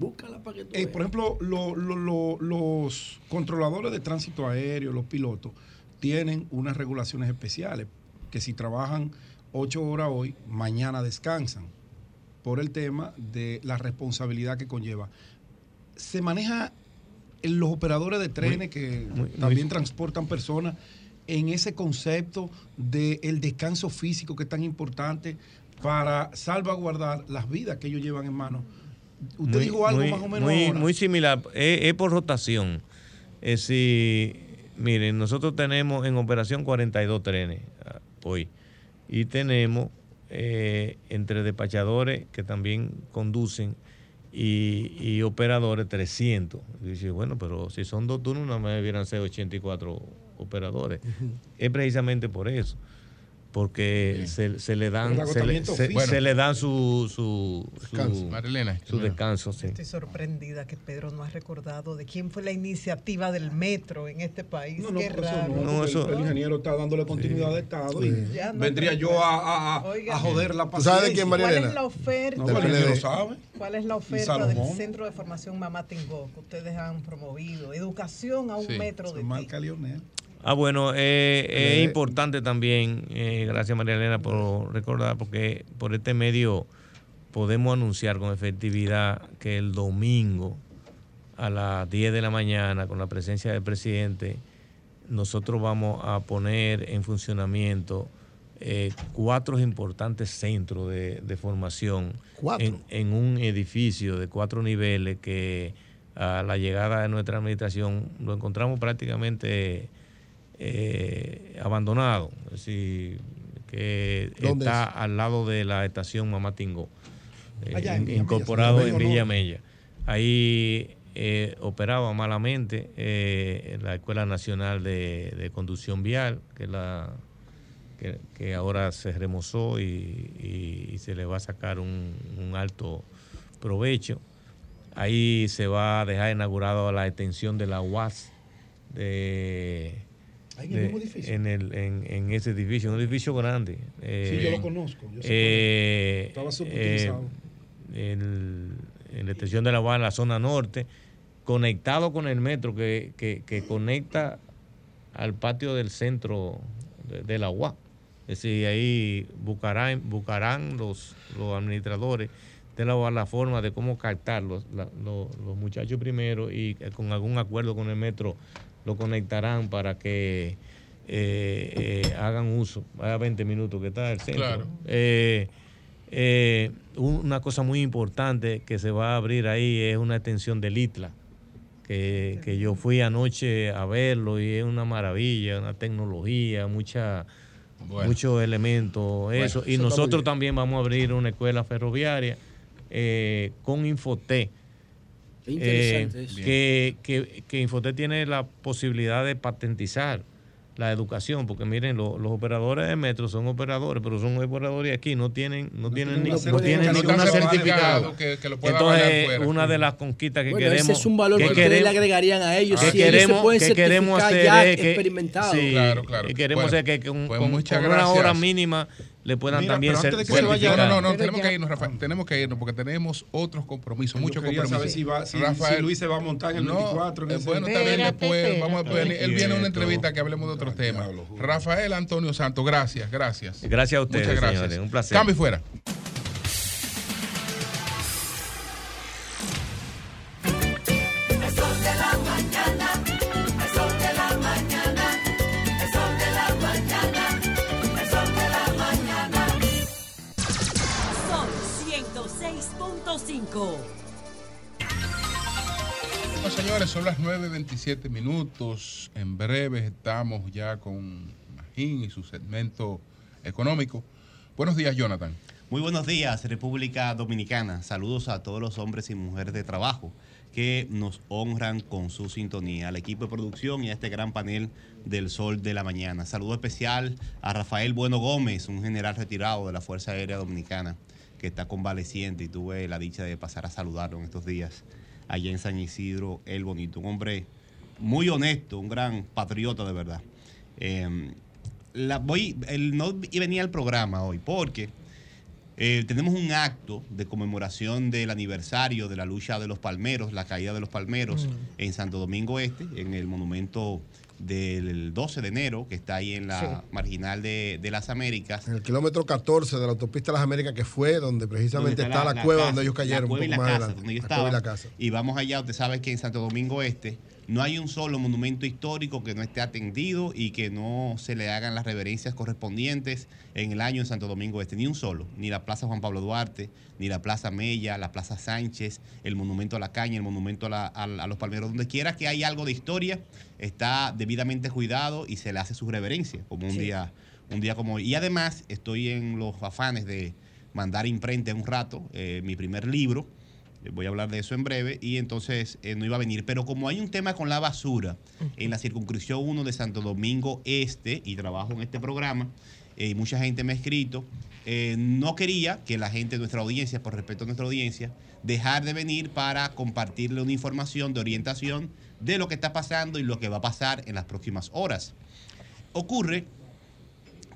Búscala para que tú eh, por ejemplo, lo- lo- lo- los controladores de tránsito aéreo, los pilotos, tienen unas regulaciones especiales que si trabajan ocho horas hoy, mañana descansan por el tema de la responsabilidad que conlleva. Se maneja en los operadores de trenes que muy- también muy- transportan personas en ese concepto del descanso físico que es tan importante para salvaguardar las vidas que ellos llevan en mano. Usted Muy- dijo algo muy- más o menos muy, ahora. muy similar, es, es por rotación. Es decir, miren, nosotros tenemos en operación 42 trenes ah, hoy y tenemos eh, entre despachadores que también conducen y, y operadores 300. Y dice, bueno, pero si son dos turnos, nada más debieran ser 84 operadores. Es precisamente por eso. Porque se, se le dan se le, agotamiento se- físico. se le dan su, su, su- Descanso. Marilena, su descanso. sí. Estoy sorprendida que Pedro no ha recordado de quién fue la iniciativa del metro en este país. No, no, Qué eso raro. no, No, eso- el, el ingeniero está dándole continuidad de Estado y vendría yo a, a- a- Oiga. a joder la ¿Tú paciencia. sabes de quién, María ¿Cuál es la oferta? Sabe. ¿Cuál es la oferta del. Centro de Formación Mamá Tingó que ustedes han promovido? Educación a un Sí. metro de ti. Ah, bueno, eh, es Eh, importante también, eh, gracias María Elena por recordar, porque por este medio podemos anunciar con efectividad que el domingo a las 10 de la mañana, con la presencia del presidente, nosotros vamos a poner en funcionamiento eh, cuatro importantes centros de, de formación Cuatro. en, en un edificio de cuatro niveles que a la llegada de nuestra administración lo encontramos prácticamente eh, abandonado, es decir, que ¿Dónde está es? al lado de la estación Mamatingo, eh, in- incorporado en Villa. Mella. Ahí eh, operaba malamente la Escuela Nacional de, de Conducción Vial, que, es la, que, que ahora se remozó y, y- y se le va a sacar un, un alto provecho. Ahí se va a dejar inaugurado la extensión de la UAS de, en el mismo edificio. en, el- en- en ese edificio, un edificio grande. Sí, yo Eh, lo conozco. yo eh, cuál es. Estaba eh, subutilizado. el- en la estación de la en la zona norte, conectado con el metro que, que- que conecta al patio del centro de, de la UAS. Es decir, ahí buscarán, buscarán los, los administradores de la UAS la forma de cómo captar los, la- los- los muchachos primero y eh, con algún acuerdo con el metro lo conectarán para que eh, eh, hagan uso. Vaya 20 minutos que está el centro. Claro. Eh, una cosa muy importante que se va a abrir ahí es una extensión del ITLA, que, que yo fui anoche a verlo y es una maravilla, una tecnología, mucha, Bueno. muchos elementos, eso. y eso nosotros también vamos a abrir una escuela ferroviaria eh, con Infoté. Interesante Eh, eso. que, que, que Infoté tiene la posibilidad de patentizar la educación, porque miren, lo- los operadores de metro son operadores, pero son operadores aquí, no tienen, no tienen, ni, no tienen ningún certificado. que- que lo pueda avalar Entonces, fuera. una de las conquistas que Bueno, queremos ese es un valor que, que ustedes le agregarían a ellos. que si ellos queremos, se pueden que queremos hacer ya es que, experimentados. sí, Claro, claro. que queremos Bueno, hacer que con, pues con- muchas con una hora mínima le puedan Mira, también pero ser antes de que se vaya, certificar. no, no, no, tenemos ya- que irnos, Rafael, tenemos que irnos porque tenemos otros compromisos, Yo muchos compromisos. saber si va- si- Rafael, si Luis se va a montar en el no, 24 en eh, Bueno, está bien Espérate, después, vamos a venir- él viene a una entrevista que hablemos de otros temas. Rafael Antonio Santos, gracias, gracias. Gracias a ustedes, Muchas gracias. señores, un placer. Cambio y fuera. 106.5. Bueno, señores, son las 9.27 minutos. En breve estamos ya con Magín y su segmento económico. Buenos días, Jonathan. Muy buenos días, República Dominicana. Saludos a todos los hombres y mujeres de trabajo que nos honran con su sintonía, al equipo de producción y a este gran panel del Sol de la Mañana. Saludo especial a Rafael Bueno Gómez, un general retirado de la Fuerza Aérea Dominicana que está convaleciente y tuve la dicha de pasar a saludarlo en estos días allá en San Isidro, el Bonito. Un hombre muy honesto, un gran patriota de verdad. Eh, la, voy, el, no venía al programa hoy porque eh, tenemos un acto de conmemoración del aniversario de la lucha de los palmeros, la caída de los palmeros Mm. en Santo Domingo Este, en el monumento del 12 de enero, que está ahí en la Sí. marginal de, de las Américas. En el kilómetro 14 de la autopista de las Américas, que fue donde precisamente Donde está, la, cueva donde ellos cayeron. La cueva y la casa, donde yo y estaba. la casa. Y vamos allá, usted sabe que en Santo Domingo Este no hay un solo monumento histórico que no esté atendido y que no se le hagan las reverencias correspondientes en el año en Santo Domingo Este. Ni un solo. Ni la Plaza Juan Pablo Duarte, ni la Plaza Mella, la Plaza Sánchez, el Monumento a la Caña, el Monumento a, la- a- a los Palmeros. Donde quiera que hay algo de historia, está debidamente cuidado y se le hace su reverencia, como un Sí. día un día como hoy. Y además estoy en los afanes de mandar imprenta en un rato eh, mi primer libro. Eh, Voy a hablar de eso en breve y entonces eh, no iba a venir. Pero como hay un tema con la basura en la circunscripción 1 de Santo Domingo Este y trabajo en este programa eh, y mucha gente me ha escrito, eh, no quería que la gente de nuestra audiencia, por respeto a nuestra audiencia, dejar de venir para compartirle una información de orientación de lo que está pasando y lo que va a pasar en las próximas horas. Ocurre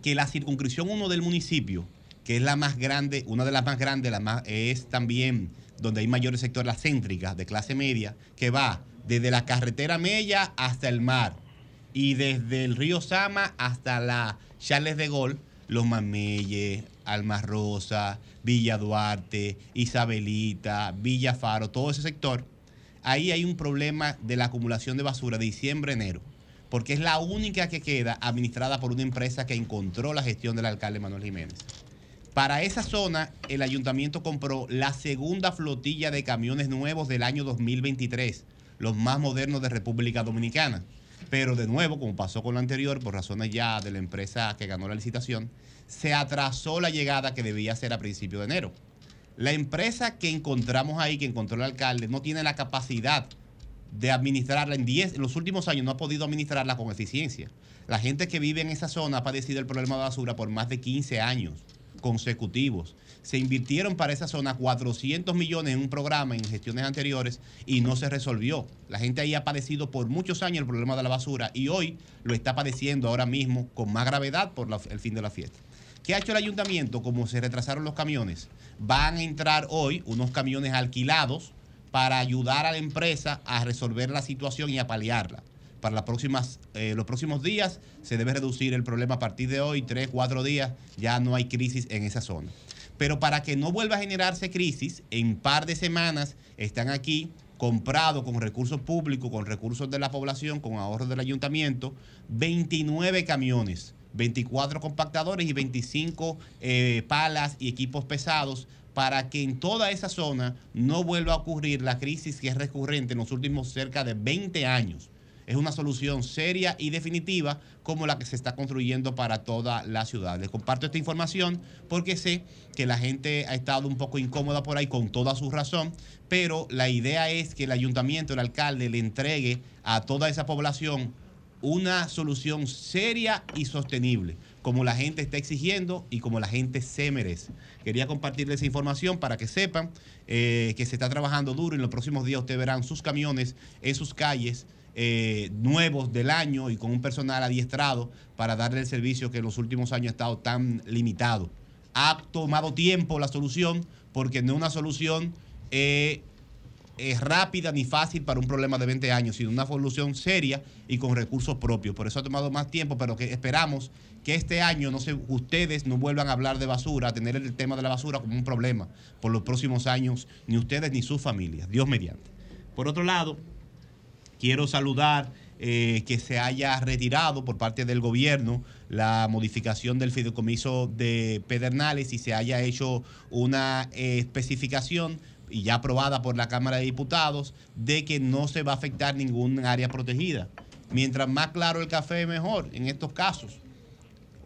que la circunscripción 1 del municipio, que es la más grande, una de las más grandes, la más, es también donde hay mayores sectores, céntricas de clase media, que va desde la carretera Mella hasta el mar y desde el río Sama hasta la Charles de Gaulle, Los Mameyes, Alma Rosa, Villa Duarte, Isabelita, Villa Faro, todo ese sector, ahí hay un problema de la acumulación de basura de diciembre-enero, porque es la única que queda administrada por una empresa que encontró la gestión del alcalde Manuel Jiménez. Para esa zona, el ayuntamiento compró la segunda flotilla de camiones nuevos del año 2023, los más modernos de República Dominicana. Pero de nuevo, como pasó con la anterior, por razones ya de la empresa que ganó la licitación, se atrasó la llegada que debía ser a principios de enero. La empresa que encontramos ahí, que encontró el alcalde, no tiene la capacidad de administrarla en 10, en los últimos años no ha podido administrarla con eficiencia. La gente que vive en esa zona ha padecido el problema de basura por más de 15 años consecutivos. Se invirtieron para esa zona 400 millones en un programa en gestiones anteriores y no se resolvió. La gente ahí ha padecido por muchos años el problema de la basura y hoy lo está padeciendo ahora mismo con más gravedad por el fin de la fiesta. ¿Qué ha hecho el ayuntamiento? Como se retrasaron los camiones, van a entrar hoy unos camiones alquilados para ayudar a la empresa a resolver la situación y a paliarla. Para las próximas, eh, los próximos días se debe reducir el problema a partir de hoy, tres, cuatro días, ya no hay crisis en esa zona. Pero para que no vuelva a generarse crisis, en par de semanas están aquí comprados con recursos públicos, con recursos de la población, con ahorros del ayuntamiento, 29 camiones, 24 compactadores y 25 eh, palas y equipos pesados para que en toda esa zona no vuelva a ocurrir la crisis que es recurrente en los últimos cerca de 20 años es una solución seria y definitiva como la que se está construyendo para toda la ciudad. Les comparto esta información porque sé que la gente ha estado un poco incómoda por ahí con toda su razón, pero la idea es que el ayuntamiento, el alcalde, le entregue a toda esa población una solución seria y sostenible, como la gente está exigiendo y como la gente se merece. Quería compartirles esa información para que sepan eh, que se está trabajando duro. En los próximos días ustedes verán sus camiones en sus calles eh, nuevos del año y con un personal adiestrado para darle el servicio que en los últimos años ha estado tan limitado. Ha tomado tiempo la solución porque no es una solución eh, es rápida ni fácil para un problema de 20 años, sino una solución seria y con recursos propios. Por eso ha tomado más tiempo, pero que esperamos que este año no se, ustedes no vuelvan a hablar de basura, a tener el tema de la basura como un problema por los próximos años, ni ustedes ni sus familias. Dios mediante. Por otro lado, quiero saludar eh, que se haya retirado por parte del gobierno la modificación del fideicomiso de Pedernales y se haya hecho una eh, especificación y ya aprobada por la Cámara de Diputados de que no se va a afectar ningún área protegida. Mientras más claro el café, mejor en estos casos.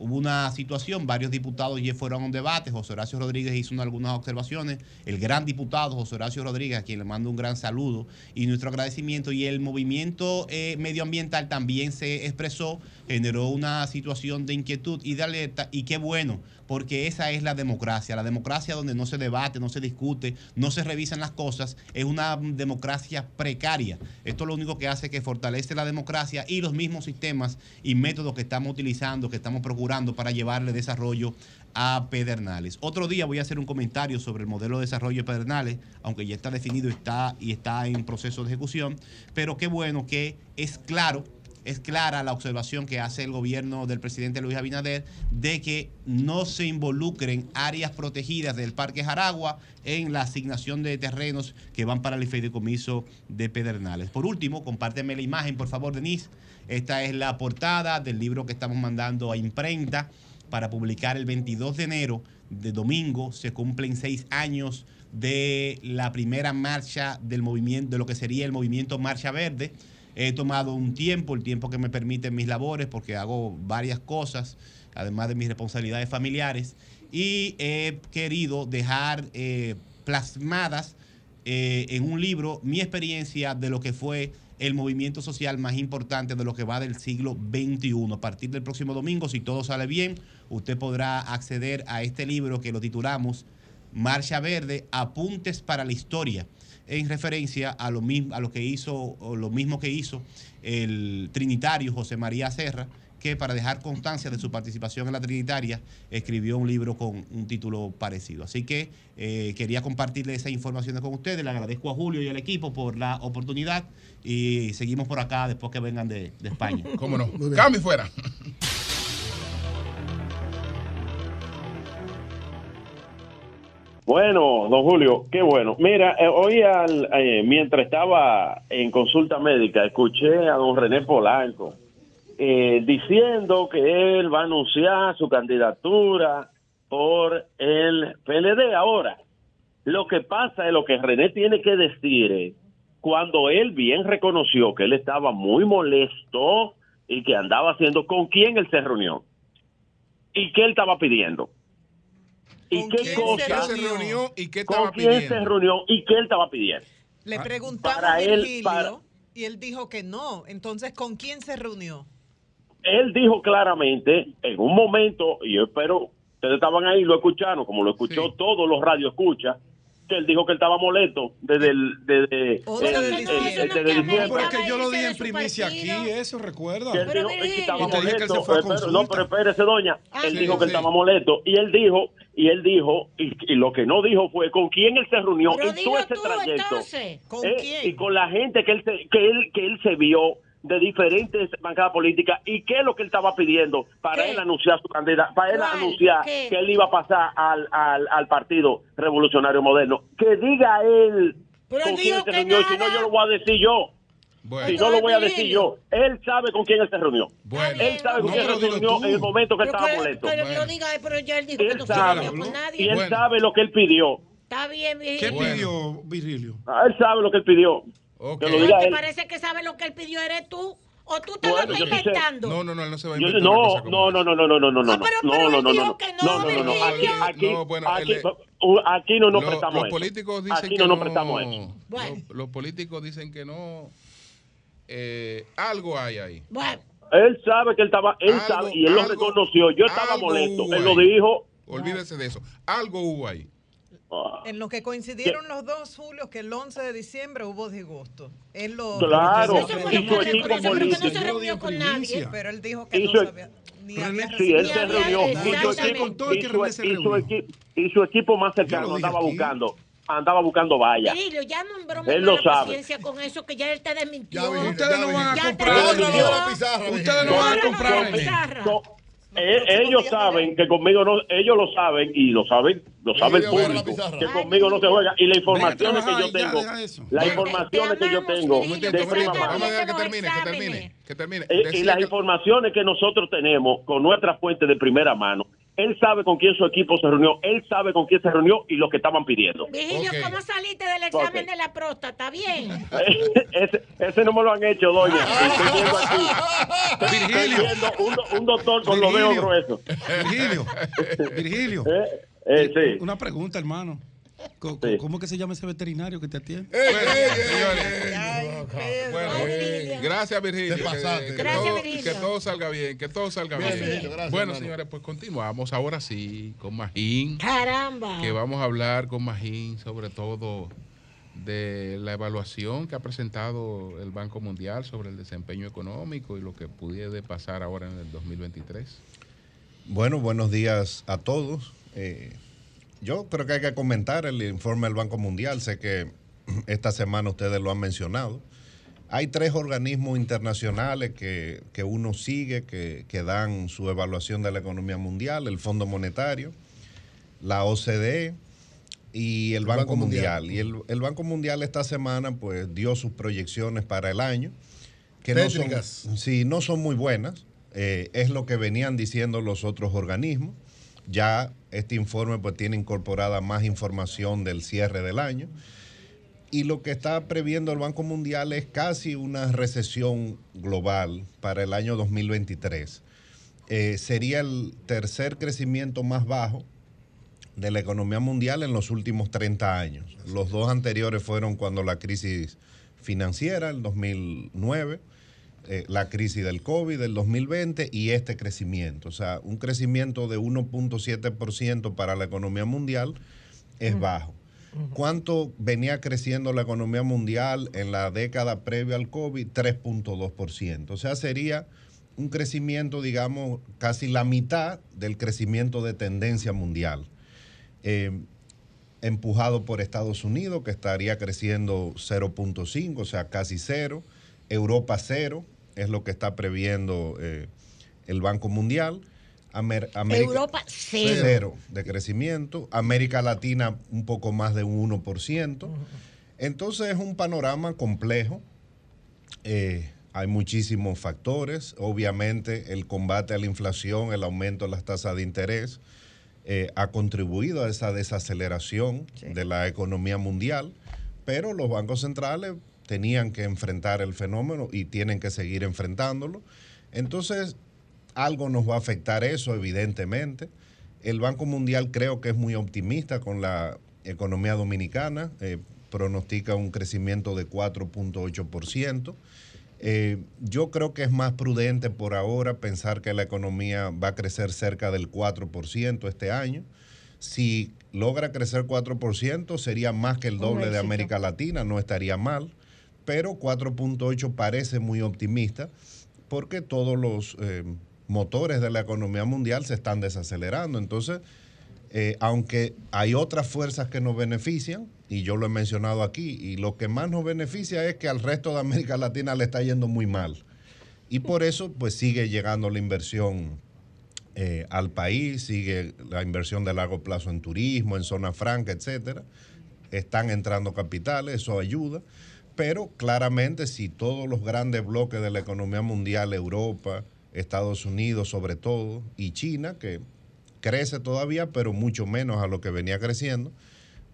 Hubo una situación, varios diputados ya fueron a un debate, José Horacio Rodríguez hizo una- algunas observaciones, el gran diputado José Horacio Rodríguez, a quien le mando un gran saludo y nuestro agradecimiento, y el movimiento eh, medioambiental también se expresó, generó una situación de inquietud y de alerta, y qué bueno, porque esa es la democracia, la democracia donde no se debate, no se discute, no se revisan las cosas, es una democracia precaria. Esto lo único que hace es que fortalece la democracia y los mismos sistemas y métodos que estamos utilizando, que estamos procurando para llevarle desarrollo a Pedernales. Otro día voy a hacer un comentario sobre el modelo de desarrollo de Pedernales, aunque ya está definido está, y está en proceso de ejecución, pero qué bueno que es claro es clara la observación que hace el gobierno del presidente Luis Abinader de que no se involucren áreas protegidas del Parque Jaragua en la asignación de terrenos que van para el fideicomiso de Pedernales. Por último, compárteme la imagen, por favor, Denise. Esta es la portada del libro que estamos mandando a imprenta para publicar el 22 de enero de domingo. Se cumplen seis años de la primera marcha del movimiento, de lo que sería el movimiento Marcha Verde. He tomado un tiempo, el tiempo que me permiten mis labores, porque hago varias cosas, además de mis responsabilidades familiares, y he querido dejar eh, plasmadas eh, en un libro mi experiencia de lo que fue el movimiento social más importante de lo que va del siglo XXI. A partir del próximo domingo, si todo sale bien, usted podrá acceder a este libro que lo titulamos Marcha Verde, Apuntes para la Historia, en referencia a lo, mismo, a lo que hizo, o lo mismo que hizo el trinitario José María Serra, que para dejar constancia de su participación en la Trinitaria, escribió un libro con un título parecido. Así que eh, quería compartirle esa información con ustedes. Le agradezco a Julio y al equipo por la oportunidad y seguimos por acá después que vengan de, de España. ¿Cómo no? Cambio fuera. Bueno, don Julio, qué bueno. Mira, eh, hoy al, eh, mientras estaba en consulta médica, escuché a don René Polanco eh, diciendo que él va a anunciar su candidatura por el PLD. Ahora, lo que pasa es lo que René tiene que decir cuando él bien reconoció que él estaba muy molesto y que andaba haciendo con quién él se reunió y qué él estaba pidiendo. ¿Y qué cosa se reunió y qué con quién se reunió y qué él estaba pidiendo? Le preguntamos para a él, Virgilio para- y él dijo que no. Entonces, ¿con quién se reunió? él dijo claramente en un momento, y yo espero, ustedes estaban ahí, lo escucharon, como lo escuchó todos los radio escucha, que él dijo que él estaba molesto desde el desde, diciembre. Pero es que yo lo di en primicia aquí, eso recuerda. Que él dijo que estaba molesto, no, pero espérese, doña. Ah, él sí, dijo que él estaba molesto y él dijo, y él dijo, y, y lo que no dijo fue con quién él se reunió Pero en todo ese tú, trayecto. entonces. ¿Con Eh, quién? Y con la gente que él se, que él, que él se vio de diferentes bancadas políticas y qué es lo que él estaba pidiendo para ¿Qué? él anunciar su candidato, para él ¿Cuál? anunciar ¿Qué? que él iba a pasar al, al, al Partido Revolucionario Moderno. Que diga él Pero con él quién se reunió, y si no yo lo voy a decir yo. Si no lo voy a decir yo, él sabe con quién él se reunió. él sabe con no, quién pero se reunió tú. en el momento que Pero estaba que- molesto. que lo diga, pero ya él dijo que se sabe, reunió con nadie. y él sabe lo que él pidió. Está bien, ¿Qué Virgilio. pidió Virgilio? Ah, Él sabe lo que él pidió. Que lo Ay, diga ¿Te él. parece que sabe lo que él pidió eres tú? ¿O tú te Bueno, lo yo estás inventando? No, no, no, él no se va a Yo- inventar una no, cosa como no, no, no, no, no, no, no, no, no, pero- no, pero no, no, no, no, no, no, no, no, aquí, aquí, No, bueno, aquí, él- uh, aquí no nos Lo- prestamos los eso. políticos dicen Aquí que no nos no- prestamos eso. Los, los políticos dicen que no. eh, algo hay ahí. Bueno, Él sabe que él estaba, él Algo- sabe y él lo algo- reconoció. Yo estaba molesto. Él lo dijo. Olvídese de eso. Algo hubo ahí. En lo que coincidieron los dos, Julio, que el 11 de diciembre hubo disgusto. Él lo Claro, Eso fue y su que- equipo eso fue que político. no se reunió con nadie, pero él dijo que no sabía ni había Sí, él se reunió. Y su equipo, más cercano andaba buscando, andaba buscando vallas. Virgilio, ya no embrome Él con lo sabe. paciencia con eso, que ya él te desmintió. Ustedes no van a Ya comprar. Ustedes no van a comprar. So- eh, ellos saben que conmigo no, ellos lo saben y lo saben, lo sabe el la público, pizarra. que conmigo no se juega. Y las informaciones que yo tengo, Bueno, informaciones que yo tengo. de prima mano. que termine, que termine, que termine. Eh, y las informaciones que nosotros tenemos con nuestra fuente de primera mano, él sabe con quién su equipo se reunió, él sabe con quién se reunió y lo que estaban pidiendo. Virgilio, Ok. ¿cómo saliste del examen de la próstata? Bien. ese, ese no me lo han hecho, doña. Estoy viendo aquí. Virgilio. Estoy viendo un, un doctor con los dedos gruesos. Virgilio, Virgilio. Eh, eh, sí. Una pregunta, hermano. Co- Sí. ¿Cómo que se llama ese veterinario que te atiende? Bueno, gracias Virgilio. Que- pasaste. Que, Gracias, todo, Virgilio. que todo salga bien, que todo salga Bien, bien. Virgilio, gracias, bueno, hermano. señores, pues continuamos ahora sí con Magín. Caramba. Que vamos a hablar con Magín sobre todo de la evaluación que ha presentado el Banco Mundial sobre el desempeño económico y lo que pudiese pasar ahora en el 2023. Bueno, buenos días a todos. Eh, yo creo que hay que comentar el informe del Banco Mundial. Sé que esta semana ustedes lo han mencionado. Hay tres organismos internacionales que, que uno sigue, que, que dan su evaluación de la economía mundial, el Fondo Monetario, la OCDE y el, Banco, Banco Mundial. Mundial. Y el, el Banco Mundial esta semana pues dio sus proyecciones para el año, que no son, sí, no son muy buenas. Eh, es lo que venían diciendo los otros organismos. Ya este informe pues tiene incorporada más información del cierre del año. Y lo que está previendo el Banco Mundial es casi una recesión global para el año 2023. Eh, sería el tercer crecimiento más bajo de la economía mundial en los últimos 30 años. Los dos anteriores fueron cuando la crisis financiera, el 2009, eh, la crisis del COVID del 2020 y este crecimiento. O sea, un crecimiento de 1.7% para la economía mundial es bajo. ¿Cuánto venía creciendo la economía mundial en la década previa al COVID? 3.2%. O sea, sería un crecimiento, digamos, casi la mitad del crecimiento de tendencia mundial. Eh, empujado por Estados Unidos, que estaría creciendo 0.5, o sea, casi cero. Europa cero, es lo que está previendo eh, el Banco Mundial. Amer- América- Europa, cero. cero de crecimiento. América Latina un poco más de un 1%. Entonces es un panorama complejo. Eh, hay muchísimos factores. Obviamente el combate a la inflación, el aumento de las tasas de interés, eh, ha contribuido a esa desaceleración de la economía mundial, pero los bancos centrales tenían que enfrentar el fenómeno y tienen que seguir enfrentándolo. Entonces, algo nos va a afectar eso, evidentemente. El Banco Mundial creo que es muy optimista con la economía dominicana, eh, pronostica un crecimiento de 4.8%. Eh, yo creo que es más prudente por ahora pensar que la economía va a crecer cerca del 4% este año. Si logra crecer 4%, sería más que el doble de. América Latina, no estaría mal, pero 4.8 parece muy optimista porque todos los eh, motores de la economía mundial se están desacelerando. Entonces, eh, aunque hay otras fuerzas que nos benefician, y yo lo he mencionado aquí, y lo que más nos beneficia es que al resto de América Latina le está yendo muy mal. Y por eso, pues sigue llegando la inversión eh, al país, sigue la inversión de largo plazo en turismo, en zona franca, etcétera. Están entrando capitales, eso ayuda. Pero claramente, si todos los grandes bloques de la economía mundial, Europa, Estados Unidos sobre todo, y China, que crece todavía, pero mucho menos a lo que venía creciendo,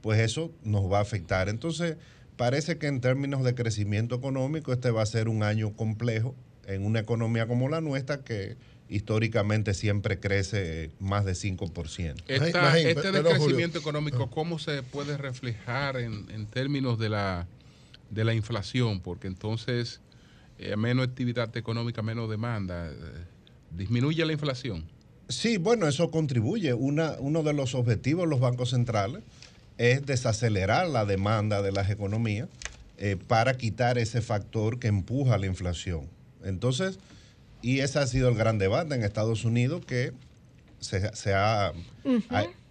pues eso nos va a afectar. Entonces, parece que en términos de crecimiento económico, este va a ser un año complejo en una economía como la nuestra que históricamente siempre crece más de 5%. Esta- este decrecimiento económico, ¿cómo se puede reflejar en, en términos de la, de la inflación? Porque entonces, eh, menos actividad económica, menos demanda, eh, disminuye la inflación. Sí, bueno, eso contribuye. Una, uno de los objetivos de los bancos centrales es desacelerar la demanda de las economías eh, para quitar ese factor que empuja la inflación. Entonces, y ese ha sido el gran debate en Estados Unidos, que se, se ha, ha,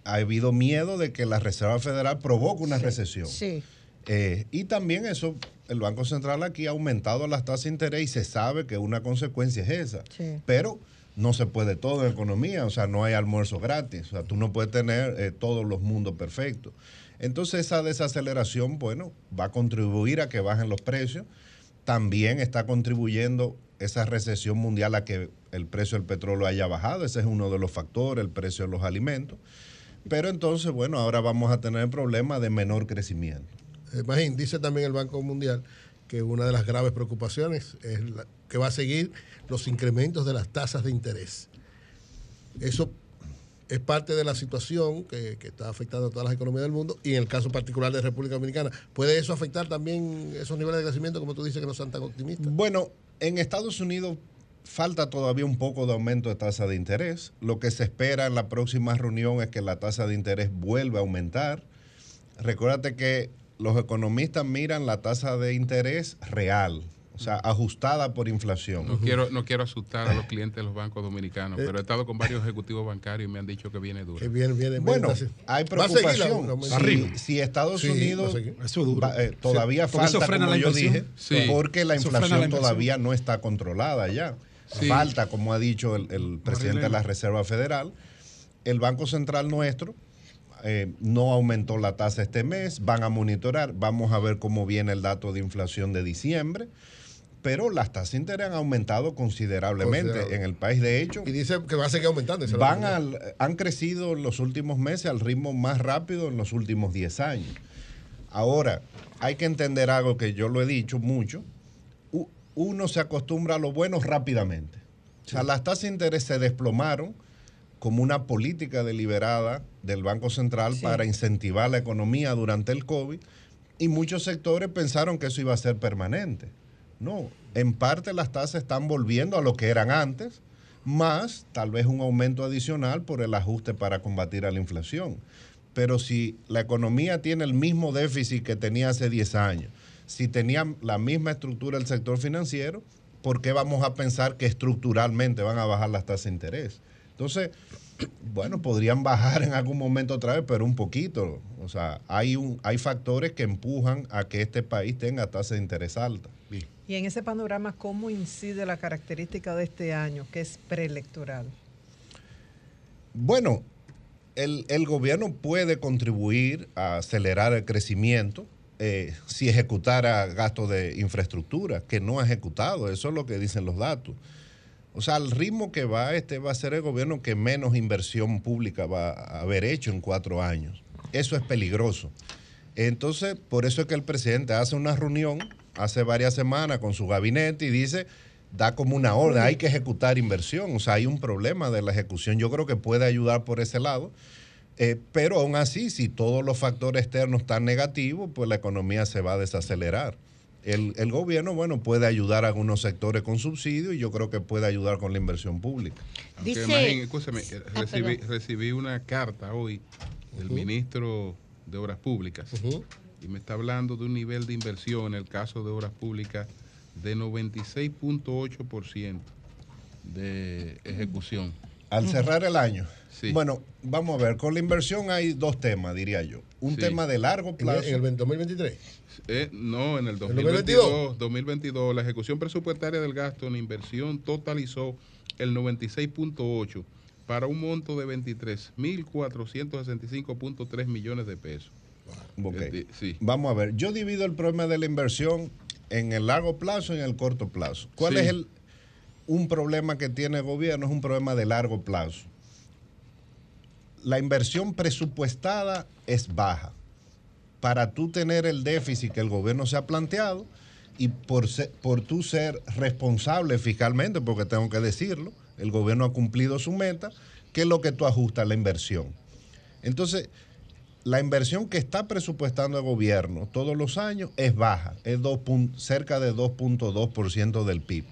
ha habido miedo de que la Reserva Federal provoque una recesión. Sí. Eh, y también eso, el Banco Central aquí ha aumentado las tasas de interés y se sabe que una consecuencia es esa. Sí. Pero no se puede todo en economía, o sea, no hay almuerzo gratis, o sea, tú no puedes tener eh, todos los mundos perfectos. Entonces esa desaceleración, bueno, va a contribuir a que bajen los precios. También está contribuyendo esa recesión mundial a que el precio del petróleo haya bajado. Ese es uno de los factores, el precio de los alimentos. Pero entonces, bueno, ahora vamos a tener el problema de menor crecimiento. Eh, Magín, dice también el Banco Mundial que una de las graves preocupaciones es que va a seguir los incrementos de las tasas de interés. Eso es parte de la situación que, que está afectando a todas las economías del mundo y en el caso particular de República Dominicana. ¿Puede eso afectar también esos niveles de crecimiento, como tú dices, que no son tan optimistas? Bueno, en Estados Unidos falta todavía un poco de aumento de tasa de interés. Lo que se espera en la próxima reunión es que la tasa de interés vuelva a aumentar. Recuérdate que los economistas miran la tasa de interés real, o sea, ajustada por inflación. No quiero, no quiero asustar a los clientes de los bancos dominicanos, Eh. pero he estado con varios ejecutivos bancarios y me han dicho que viene duro. Que viene, viene, Bueno, hay va a seguir la- preocupación. la- Si- arriba. Si, Estados Sí, va a Unidos va- eh, todavía Sí, porque eso falta, frena como la yo dije, Sí. porque la inflación todavía no está controlada ya. Sí. Falta, como ha dicho el, el presidente de la. Reserva Federal, el Banco Central nuestro eh, no aumentó la tasa este mes, van a monitorar, vamos a ver cómo viene el dato de inflación de diciembre, pero las tasas de interés han aumentado considerablemente Considerable. en el país. De hecho, Y dice que va a seguir aumentando. van al- han crecido en los últimos meses al ritmo más rápido en los últimos 10 años. Ahora, hay que entender algo que yo lo he dicho mucho. Uno se acostumbra a lo bueno rápidamente. O sea, las tasas de interés se desplomaron como una política deliberada del Banco Central para incentivar la economía durante el COVID y muchos sectores pensaron que eso iba a ser permanente. No, en parte las tasas están volviendo a lo que eran antes, más tal vez un aumento adicional por el ajuste para combatir a la inflación. Pero si la economía tiene el mismo déficit que tenía hace 10 años, si tenía la misma estructura del sector financiero, ¿por qué vamos a pensar que estructuralmente van a bajar las tasas de interés? Entonces, bueno, podrían bajar en algún momento otra vez, pero un poquito. O sea, hay, un, hay factores que empujan a que este país tenga tasas de interés altas. Y en ese panorama, ¿cómo incide la característica de este año, que es preelectoral? Bueno, el, el gobierno puede contribuir a acelerar el crecimiento eh, si ejecutara gastos de infraestructura, que no ha ejecutado, eso es lo que dicen los datos. O sea, al ritmo que va, este va a ser el gobierno que menos inversión pública va a haber hecho en cuatro años. Eso es peligroso. Entonces, por eso es que el presidente hace una reunión hace varias semanas con su gabinete y dice, da como una orden, hay que ejecutar inversión. O sea, hay un problema de la ejecución. Yo creo que puede ayudar por ese lado. Eh, pero aún así, si todos los factores externos están negativos, pues la economía se va a desacelerar. El, el gobierno, bueno, puede ayudar a algunos sectores con subsidios y yo creo que puede ayudar con la inversión pública. Aunque, Dice- Magín, escúchame, Ah, recibí, una carta hoy del ministro de Obras Públicas y me está hablando de un nivel de inversión en el caso de Obras Públicas de 96.8% de ejecución. Al cerrar el año. Sí. Bueno, vamos a ver, con la inversión hay dos temas, diría yo. Un Sí. tema de largo En plazo. el, en el 2023. Eh, no, en el 2022? 2022, 2022, la ejecución presupuestaria del gasto en inversión totalizó el 96.8 para un monto de 23.465.3 millones de pesos. Eh, sí. Vamos a ver, yo divido el problema de la inversión en el largo plazo y en el corto plazo. ¿Cuál Sí. es el un problema que tiene el gobierno? Es un problema de largo plazo. La inversión presupuestada es baja. Para tú tener el déficit que el gobierno se ha planteado, y por, ser- por tú ser responsable fiscalmente, porque tengo que decirlo, el gobierno ha cumplido su meta, que es lo que tú ajustas la inversión. Entonces, la inversión que está presupuestando el gobierno todos los años es baja, es dos pun- cerca de 2.2% del PIB.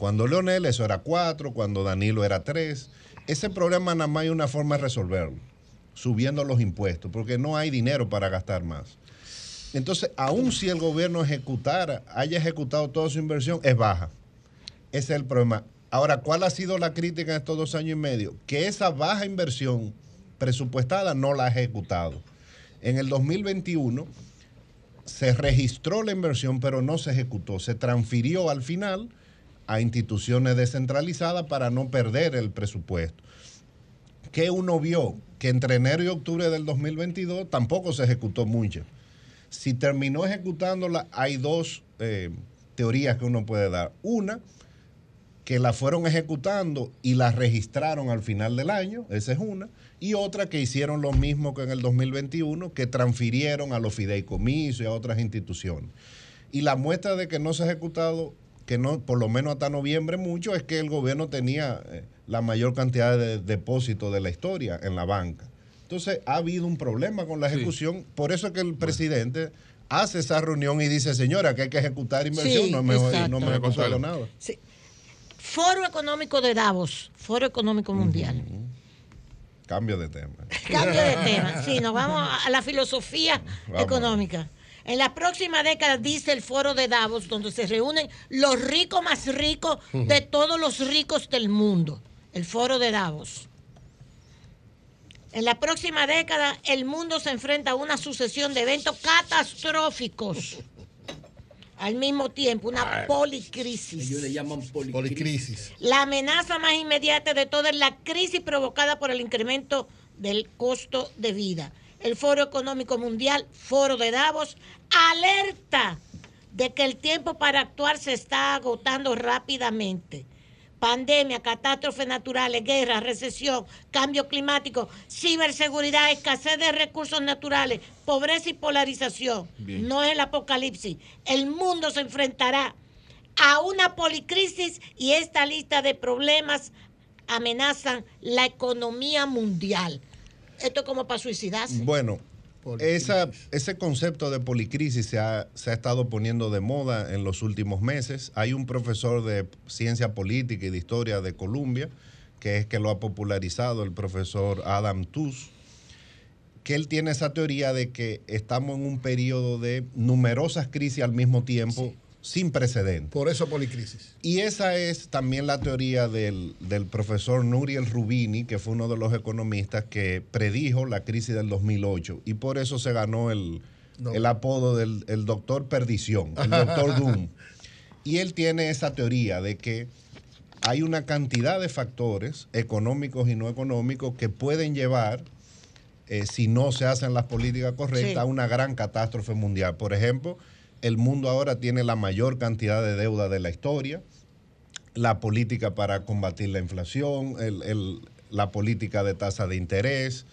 Cuando Leonel eso era 4, cuando Danilo era 3. Ese problema nada más hay una forma de resolverlo, subiendo los impuestos, porque no hay dinero para gastar más. Entonces, aun si el gobierno ejecutara, haya ejecutado toda su inversión, es baja. Ese es el problema. Ahora, ¿cuál ha sido la crítica en estos dos años y medio? Que esa baja inversión presupuestada no la ha ejecutado. En el 2021 se registró la inversión, pero no se ejecutó. Se transfirió al final a instituciones descentralizadas para no perder el presupuesto. ¿Qué uno vio? Que entre enero y octubre del 2022 tampoco se ejecutó mucho. Si terminó ejecutándola, hay dos eh, teorías que uno puede dar. Una, que la fueron ejecutando y la registraron al final del año, esa es una, y otra que hicieron lo mismo que en el 2021, que transfirieron a los fideicomisos y a otras instituciones. Y la muestra de que no se ha ejecutado, que no, por lo menos hasta noviembre mucho, es que el gobierno tenía eh, la mayor cantidad de depósitos de la historia en la banca. Entonces ha habido un problema con la ejecución, por eso es que el presidente hace esa reunión y dice, señora, que hay que ejecutar inversión, Sí, no me, exacto. no me he ejecutado nada. Foro Económico de Davos, Foro Económico Mundial. Cambio de tema. Cambio de tema. Sí, nos vamos a la filosofía Vamos. económica. En la próxima década, dice el foro de Davos, donde se reúnen los ricos más ricos de todos los ricos del mundo. El foro de Davos. En la próxima década, el mundo se enfrenta a una sucesión de eventos catastróficos. Al mismo tiempo, una policrisis. Ellos le llaman policrisis. Policrisis. La amenaza más inmediata de toda es la crisis provocada por el incremento del costo de vida. El Foro Económico Mundial, Foro de Davos, alerta de que el tiempo para actuar se está agotando rápidamente. Pandemia, catástrofes naturales, guerra, recesión, cambio climático, ciberseguridad, escasez de recursos naturales, pobreza y polarización. Bien. No es el apocalipsis. El mundo se enfrentará a una policrisis y esta lista de problemas amenazan la economía mundial. Esto es como para suicidarse. Bueno, esa, ese concepto de policrisis se ha, se ha estado poniendo de moda en los últimos meses. Hay un profesor de ciencia política y de historia de Columbia, que es que lo ha popularizado, el profesor Adam Tooze, que él tiene esa teoría de que estamos en un periodo de numerosas crisis al mismo tiempo, sin precedentes. Por eso policrisis. Y esa es también la teoría del, del profesor Nuriel Rubini, que fue uno de los economistas que predijo la crisis del 2008 y por eso se ganó el, No. el apodo del el doctor Perdición, el doctor Doom. Y él tiene esa teoría de que hay una cantidad de factores económicos y no económicos que pueden llevar, eh, si no se hacen las políticas correctas, Sí. a una gran catástrofe mundial. Por ejemplo, el mundo ahora tiene la mayor cantidad de deuda de la historia, la política para combatir la inflación, el- el- la política de tasa de interés,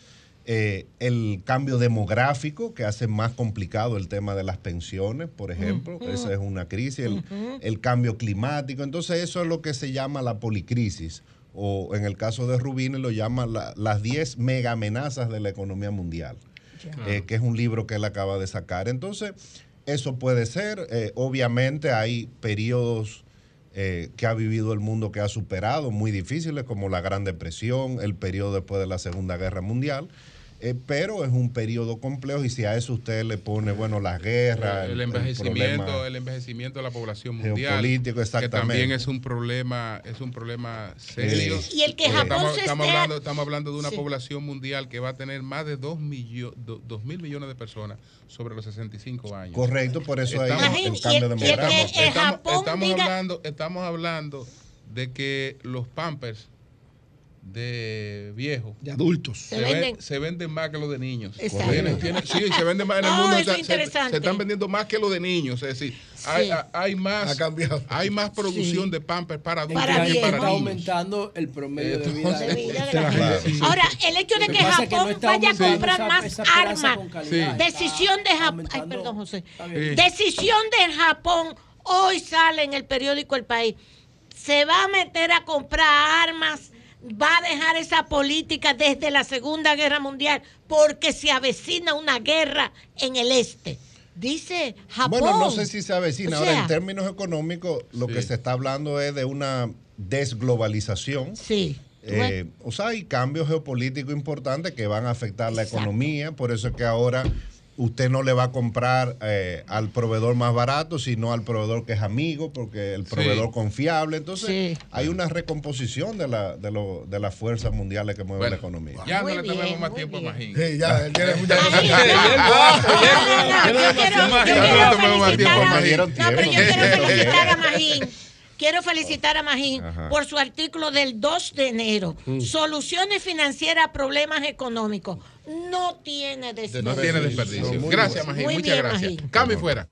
eh, el cambio demográfico que hace más complicado el tema de las pensiones, por ejemplo, esa es una crisis, el, cambio climático, entonces eso es lo que se llama la policrisis, o en el caso de Rubini lo llama la- las 10 mega amenazas de la economía mundial eh, que es un libro que él acaba de sacar. Entonces, eso puede ser. eh, obviamente hay periodos eh, que ha vivido el mundo que ha superado, muy difíciles, como la Gran Depresión, el periodo después de la Segunda Guerra Mundial. Eh, pero es un periodo complejo y si a eso usted le pone, bueno, las guerras, el envejecimiento, problema el envejecimiento de la población mundial, geopolítico, que exactamente. también es un problema, es un problema serio. Y el que Japón estamos, se estamos esté- hablando, estamos hablando de una Sí. población mundial que va a tener más de 2 mil millones de personas sobre los 65 años. Correcto, por eso hay Estamos- el cambio demográfico. estamos- Japón estamos diga- hablando, estamos hablando de que los pampers de viejos. De adultos. Se, Se ven- venden- se venden más que los de niños. Exacto. Tienen- tienen- sí, se venden más en el Oh, mundo. eso se- es se, interesante. se están vendiendo más que los de niños. Es decir, hay, hay más, Ha cambiado. hay más producción Sí. de pampers para adultos que que para está niños. aumentando el promedio de vida. Entonces- De de. Ahora, el hecho de que Japón no está vaya a comprar esa- más armas, decisión de Japón, ay, perdón, José, decisión de Japón Hoy sale en el periódico El País. Se va a meter a comprar armas, va a dejar esa política desde la Segunda Guerra Mundial porque se avecina una guerra en el este. Dice Japón. Bueno, no sé si se avecina. O Ahora, en términos económicos, lo que se está hablando es de una desglobalización. Sí. Eh, o sea, hay cambios geopolíticos importantes que van a afectar la economía. Por eso es que ahora usted no le va a comprar eh, al proveedor más barato, sino al proveedor que es amigo, porque el proveedor confiable. Entonces, Sí. hay una recomposición de, la, de, lo- de las fuerzas mundiales que mueven la economía. Ya no le tomemos más tiempo a Magín. Sí, ya, él tiene. Magín, yo quiero- Magín, yo no quiero le tomemos más tiempo a felicitar a- Magín. No, pero yo quiero felicitar a Magín. Quiero felicitar a Magín Ajá. por su artículo del 2 de enero. Mm. Soluciones financieras a problemas económicos. No tiene desperdicio. No tiene desperdicio. Gracias, bueno. Magín. Muy Muchas bien, gracias. Magín. Cambio y fuera.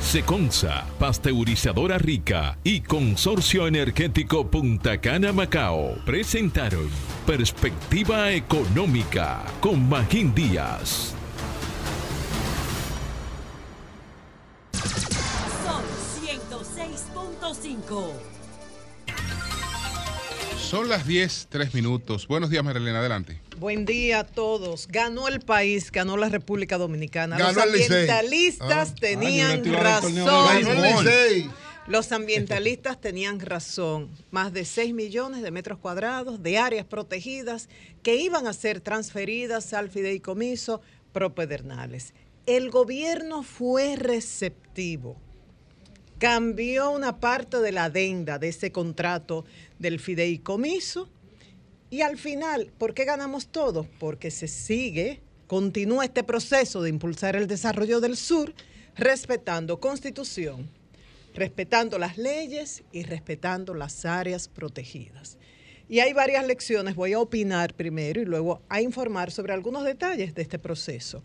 Seconza, pasteurizadora rica y Consorcio Energético Punta Cana Macao presentaron Perspectiva Económica con Magín Díaz. Sol 106.5. Son las 10, 3 minutos. Buenos días, Marilena. Adelante. Buen día a todos. Ganó el país, ganó la República Dominicana. Ganó Los ambientalistas Ah. tenían Ay, razón. Los ambientalistas tenían razón. Más de 6 millones de metros cuadrados de áreas protegidas que iban a ser transferidas al fideicomiso Propedernales. El gobierno fue receptivo cambió una parte de la adenda de ese contrato del fideicomiso y al final, ¿por qué ganamos todo? Porque se sigue, continúa este proceso de impulsar el desarrollo del sur respetando constitución, respetando las leyes y respetando las áreas protegidas. Y hay varias lecciones, voy a opinar primero y luego a informar sobre algunos detalles de este proceso.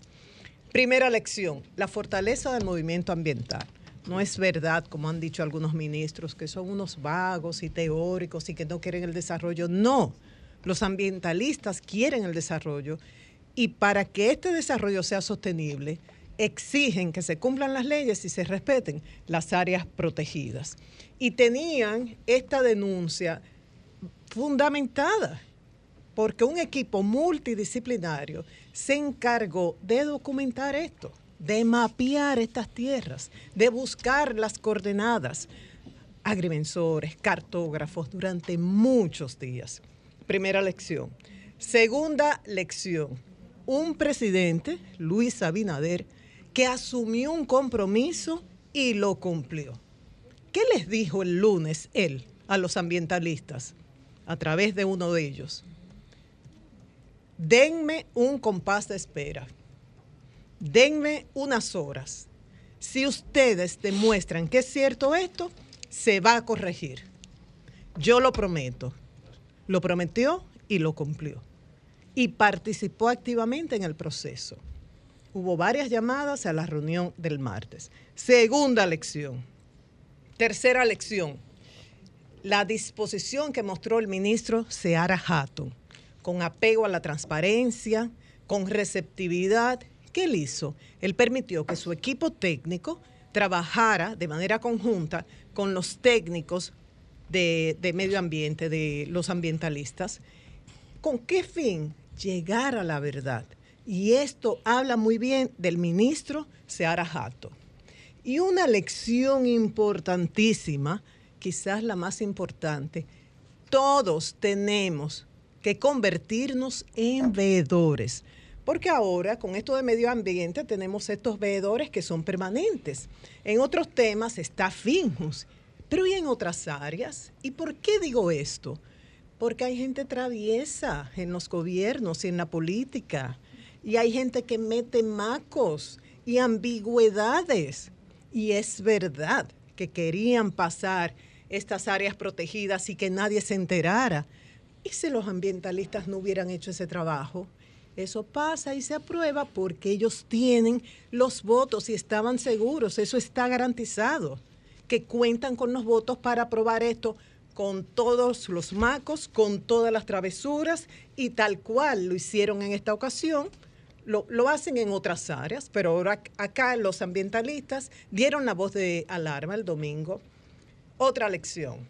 Primera lección, la fortaleza del movimiento ambiental. No es verdad, como han dicho algunos ministros, que son unos vagos y teóricos y que no quieren el desarrollo. No, los ambientalistas quieren el desarrollo y para que este desarrollo sea sostenible, exigen que se cumplan las leyes y se respeten las áreas protegidas. Y tenían esta denuncia fundamentada porque un equipo multidisciplinario se encargó de documentar esto, de mapear estas tierras, de buscar las coordenadas, agrimensores, cartógrafos durante muchos días. Primera lección. Segunda lección. Un presidente, Luis Abinader, que asumió un compromiso y lo cumplió. ¿Qué les dijo el lunes él a los ambientalistas a través de uno de ellos? denme un compás de espera, denme unas horas. Si ustedes demuestran que es cierto esto, se va a corregir. Yo lo prometo. Lo prometió y lo cumplió. Y participó activamente en el proceso. Hubo varias llamadas a la reunión del martes. Segunda lección. Tercera lección. La disposición que mostró el ministro Seara Hatton con apego a la transparencia, con receptividad. ¿Qué él hizo? Él permitió que su equipo técnico trabajara de manera conjunta con los técnicos de, medio ambiente, de los ambientalistas. ¿Con qué fin? Llegar a la verdad. Y esto habla muy bien del ministro Seara Jato. Y una lección importantísima, quizás la más importante, todos tenemos que convertirnos en veedores. Porque ahora, con esto de medio ambiente, tenemos estos veedores que son permanentes. En otros temas está Finjus, pero ¿y en otras áreas? ¿Y por qué digo esto? Porque hay gente traviesa en los gobiernos y en la política. Y hay gente que mete macos y ambigüedades. Y es verdad que querían pasar estas áreas protegidas y que nadie se enterara. ¿Y si los ambientalistas no hubieran hecho ese trabajo? Eso pasa y se aprueba porque ellos tienen los votos y estaban seguros, eso está garantizado, que cuentan con los votos para aprobar esto con todos los macos, con todas las travesuras y tal cual lo hicieron en esta ocasión, lo, hacen en otras áreas, pero ahora ac- acá los ambientalistas dieron la voz de alarma el domingo. Otra lección.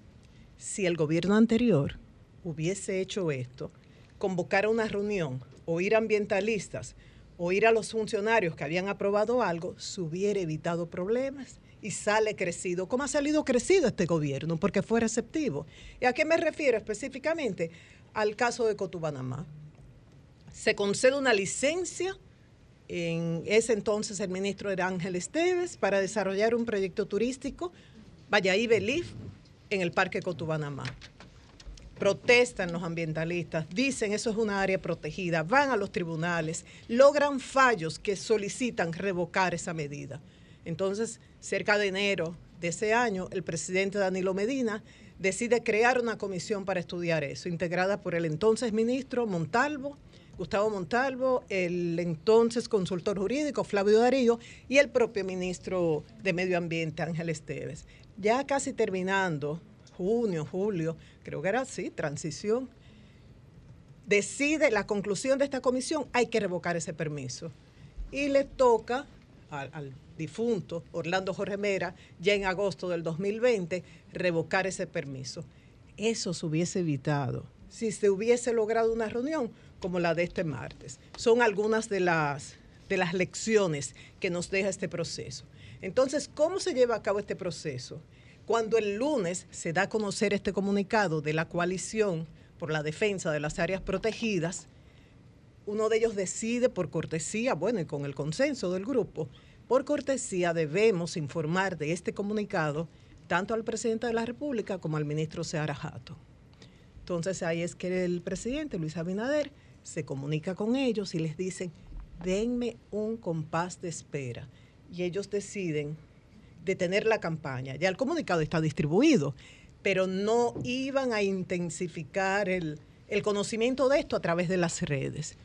Si el gobierno anterior hubiese hecho esto, convocar una reunión, oír ambientalistas, oír a los funcionarios que habían aprobado algo, se hubiera evitado problemas y sale crecido, como ha salido crecido este gobierno, porque fue receptivo. ¿Y a qué me refiero específicamente? Al caso de Cotubanamá. Se concede una licencia, en ese entonces el ministro era Ángel Esteves, para desarrollar un proyecto turístico, Vallaí Belif, en el Parque Cotubanamá protestan los ambientalistas, dicen eso es una área protegida, van a los tribunales, logran fallos que solicitan revocar esa medida. Entonces, cerca de enero de ese año, el presidente Danilo Medina decide crear una comisión para estudiar eso, integrada por el entonces ministro Montalvo, Gustavo Montalvo, el entonces consultor jurídico Flavio Darío y el propio ministro de Medio Ambiente Ángel Esteves. Ya casi terminando, junio, julio, creo que era así, transición, decide la conclusión de esta comisión, hay que revocar ese permiso. Y le toca al, al difunto Orlando Jorge Mera, ya en agosto del 2020, revocar ese permiso. Eso se hubiese evitado si se hubiese logrado una reunión como la de este martes. Son algunas de las, de las lecciones que nos deja este proceso. Entonces, ¿cómo se lleva a cabo este proceso? Cuando el lunes se da a conocer este comunicado de la coalición por la defensa de las áreas protegidas, uno de ellos decide por cortesía, bueno, y con el consenso del grupo, por cortesía debemos informar de este comunicado tanto al presidente de la República como al ministro Seara Jato. Entonces ahí es que el presidente Luis Abinader se comunica con ellos y les dicen, denme un compás de espera. Y ellos deciden detener la campaña. Ya el comunicado está distribuido, pero no iban a intensificar el, el conocimiento de esto a través de las redes.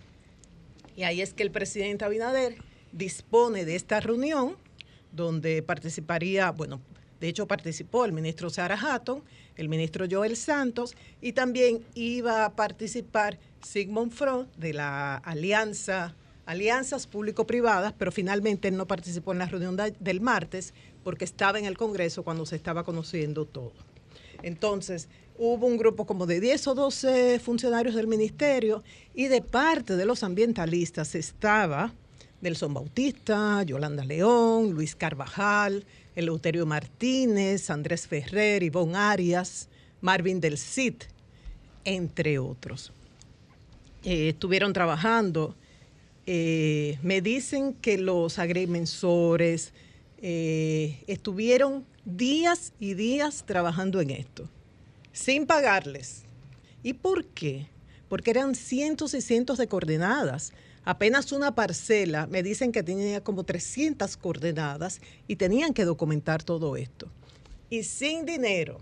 Y ahí es que el presidente Abinader dispone de esta reunión donde participaría, bueno, de hecho participó el ministro Sara Hatton, el ministro Joel Santos y también iba a participar Sigmund Freud de la Alianza Alianzas Público-Privadas, pero finalmente él no participó en la reunión de- del martes porque estaba en el Congreso cuando se estaba conociendo todo. Entonces, hubo un grupo como de 10 o 12 funcionarios del ministerio y de parte de los ambientalistas estaba Nelson Bautista, Yolanda León, Luis Carvajal, Eleuterio Martínez, Andrés Ferrer, Ivonne Arias, Marvin del Cid, entre otros. Eh, estuvieron trabajando. Eh, me dicen que los agrimensores eh, estuvieron días y días trabajando en esto, sin pagarles. ¿Y por qué? Porque eran cientos y cientos de coordenadas. Apenas una parcela, me dicen que tenía como 300 coordenadas y tenían que documentar todo esto. Y sin dinero,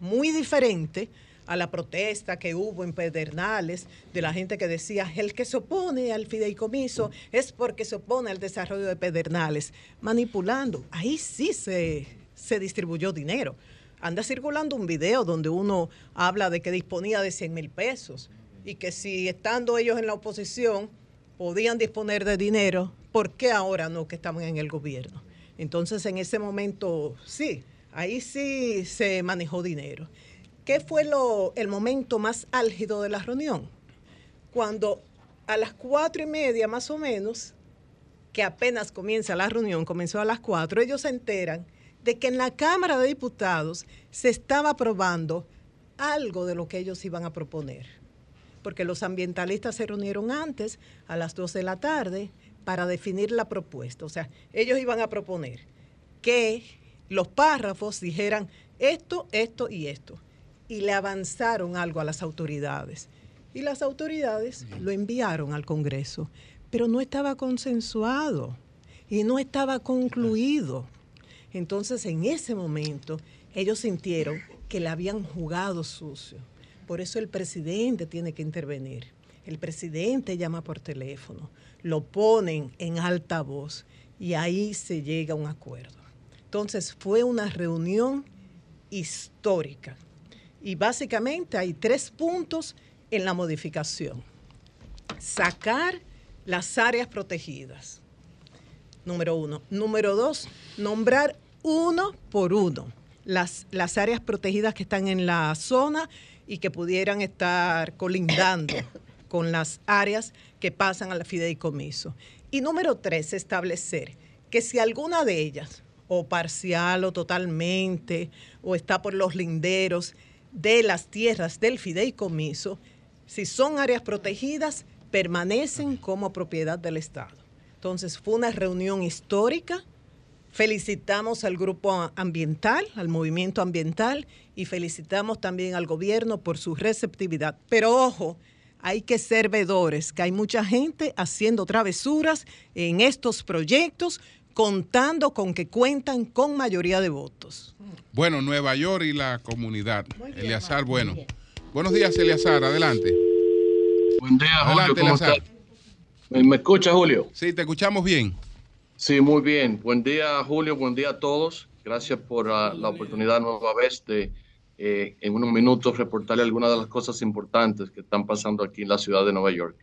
muy diferente a la protesta que hubo en Pedernales de la gente que decía, el que se opone al fideicomiso es porque se opone al desarrollo de Pedernales, manipulando. Ahí sí se, se distribuyó dinero. Anda circulando un video donde uno habla de que disponía de 100 mil pesos y que si estando ellos en la oposición podían disponer de dinero, ¿por qué ahora no que estamos en el gobierno? Entonces en ese momento sí, ahí sí se manejó dinero. ¿Qué fue lo, el momento más álgido de la reunión? Cuando a las cuatro y media más o menos, que apenas comienza la reunión, comenzó a las cuatro, ellos se enteran de que en la Cámara de Diputados se estaba aprobando algo de lo que ellos iban a proponer. Porque los ambientalistas se reunieron antes, a las 12 de la tarde, para definir la propuesta. O sea, ellos iban a proponer que los párrafos dijeran esto, esto y esto. Y le avanzaron algo a las autoridades. Y las autoridades lo enviaron al Congreso. Pero no estaba consensuado y no estaba concluido. Entonces, en ese momento, ellos sintieron que le habían jugado sucio. Por eso el presidente tiene que intervenir. El presidente llama por teléfono, lo ponen en alta voz y ahí se llega a un acuerdo. Entonces fue una reunión histórica. Y básicamente hay tres puntos en la modificación. Sacar las áreas protegidas. Número uno. Número dos, nombrar uno por uno las, las áreas protegidas que están en la zona y que pudieran estar colindando con las áreas que pasan al fideicomiso. Y número tres, establecer que si alguna de ellas, o parcial o totalmente, o está por los linderos de las tierras del fideicomiso, si son áreas protegidas, permanecen como propiedad del Estado. Entonces fue una reunión histórica. Felicitamos al grupo ambiental, al movimiento ambiental y felicitamos también al gobierno por su receptividad. Pero ojo, hay que ser vedores, que hay mucha gente haciendo travesuras en estos proyectos, contando con que cuentan con mayoría de votos. Bueno, Nueva York y la comunidad. Eleazar, bueno. Buenos días, Eleazar, adelante. Buen día, Julio. Adelante, ¿Cómo Eleazar. ¿Me, me escucha, Julio? Sí, te escuchamos bien. Sí, muy bien. Buen día, Julio. Buen día a todos. Gracias por ah, la oportunidad nueva vez de eh, en unos minutos reportarle algunas de las cosas importantes que están pasando aquí en la ciudad de Nueva York.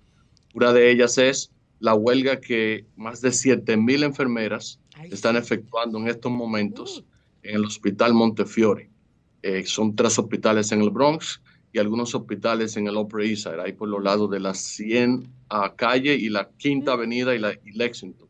Una de ellas es la huelga que más de 7 mil enfermeras están efectuando en estos momentos en el Hospital Montefiore. Eh, son tres hospitales en el Bronx y algunos hospitales en el Upper East Side, ahí por los lados de la 100 a calle y la Quinta Avenida y, la, y Lexington.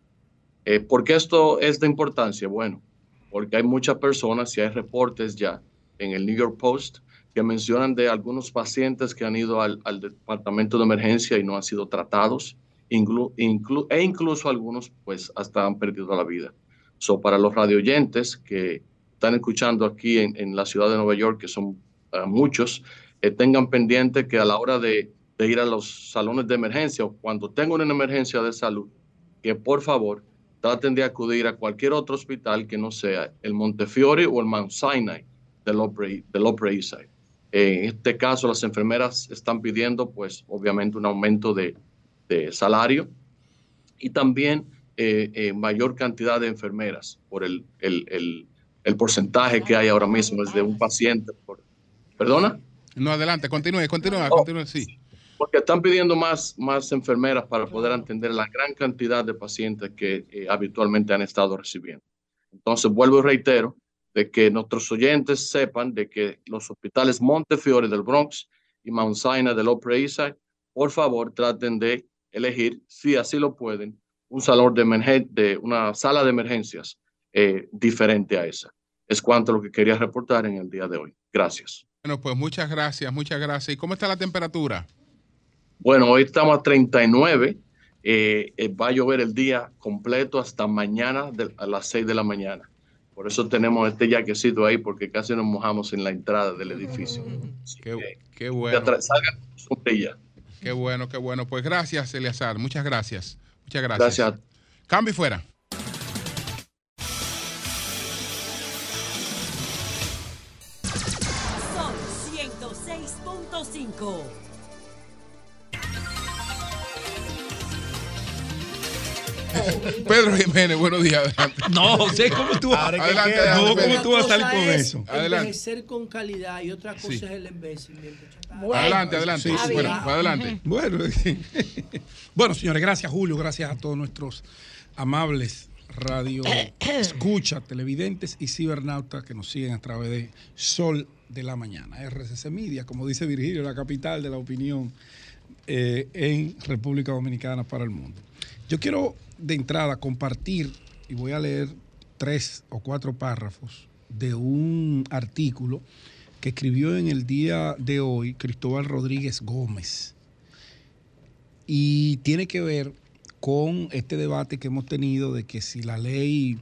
Eh, ¿Por qué esto es de importancia? Bueno, porque hay muchas personas y hay reportes ya en el New York Post que mencionan de algunos pacientes que han ido al, al departamento de emergencia y no han sido tratados, inclu- inclu- e incluso algunos pues hasta han perdido la vida. So, para los radioyentes que están escuchando aquí en, en la ciudad de Nueva York, que son ah, muchos, eh, tengan pendiente que a la hora de, de ir a los salones de emergencia o cuando tengan una emergencia de salud, que por favor traten de acudir a cualquier otro hospital que no sea el Montefiore o el Mount Sinai del Upper, del Upper East Side. Eh, En este caso, las enfermeras están pidiendo, pues, obviamente, un aumento de, de salario y también eh, eh, mayor cantidad de enfermeras por el, el, el, el porcentaje que hay ahora mismo es de un paciente por... ¿Perdona? No, adelante, continúe, continúe, continúe, sí. Porque están pidiendo más, más enfermeras para poder atender la gran cantidad de pacientes que eh, habitualmente han estado recibiendo. Entonces, vuelvo y reitero de que nuestros oyentes sepan de que los hospitales Montefiore del Bronx y Mount Sinai del Upper East Side, por favor, traten de elegir, si así lo pueden, un salón de, emergen- de una sala de emergencias eh, diferente a esa. Es cuanto lo que quería reportar en el día de hoy. Gracias. Bueno, pues muchas gracias, muchas gracias. ¿Y cómo está la temperatura? Bueno, hoy estamos a 39. eh, eh, va a llover el día completo hasta mañana de- a las 6 de la mañana. Por eso tenemos este yaquecito ahí, porque casi nos mojamos en la entrada del edificio. Qué, qué bueno. salgan con. Qué bueno, qué bueno. Pues gracias, Eleazar. Muchas gracias. Muchas gracias. Gracias. Cambio y fuera. Pedro Jiménez, buenos días. Adelante. No, sé cómo tú vas- Adelante, No, ¿cómo tú vas a salir con eso? Adelante. Envejecer con calidad y otra cosa Sí. es el envejecimiento. Adelante, adelante. Sí, sí. Bueno, adelante. Bueno, bueno, señores, gracias Julio, gracias a todos nuestros amables radio escucha, televidentes y cibernautas que nos siguen a través de Sol de la Mañana, RCC Media, como dice Virgilio, la capital de la opinión eh, en República Dominicana para el mundo. Yo quiero de entrada compartir, y voy a leer tres o cuatro párrafos de un artículo que escribió en el día de hoy Cristóbal Rodríguez Gómez. Y tiene que ver con este debate que hemos tenido de que si la ley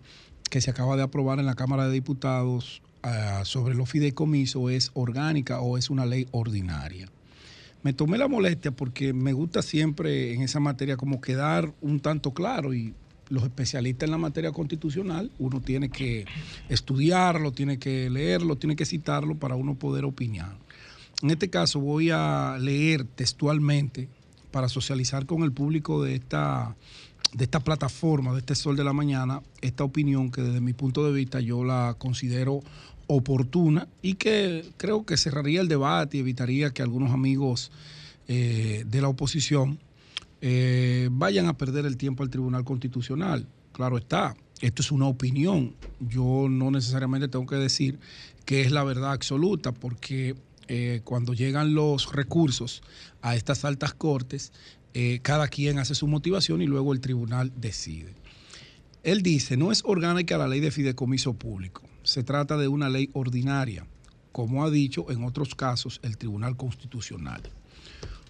que se acaba de aprobar en la Cámara de Diputados ah, sobre los fideicomisos es orgánica o es una ley ordinaria. Me tomé la molestia porque me gusta siempre en esa materia como quedar un tanto claro y los especialistas en la materia constitucional, uno tiene que estudiarlo, tiene que leerlo, tiene que citarlo para uno poder opinar. En este caso voy a leer textualmente para socializar con el público de esta, de esta plataforma, de este Sol de la Mañana, esta opinión que desde mi punto de vista yo la considero oportuna y que creo que cerraría el debate y evitaría que algunos amigos eh, de la oposición eh, vayan a perder el tiempo al Tribunal Constitucional. Claro está, esto es una opinión. Yo no necesariamente tengo que decir que es la verdad absoluta, porque eh, cuando llegan los recursos a estas altas cortes, cada quien hace su motivación y luego el tribunal decide. Él dice, no es orgánica la ley de fideicomiso público, se trata de una ley ordinaria, como ha dicho en otros casos el Tribunal Constitucional.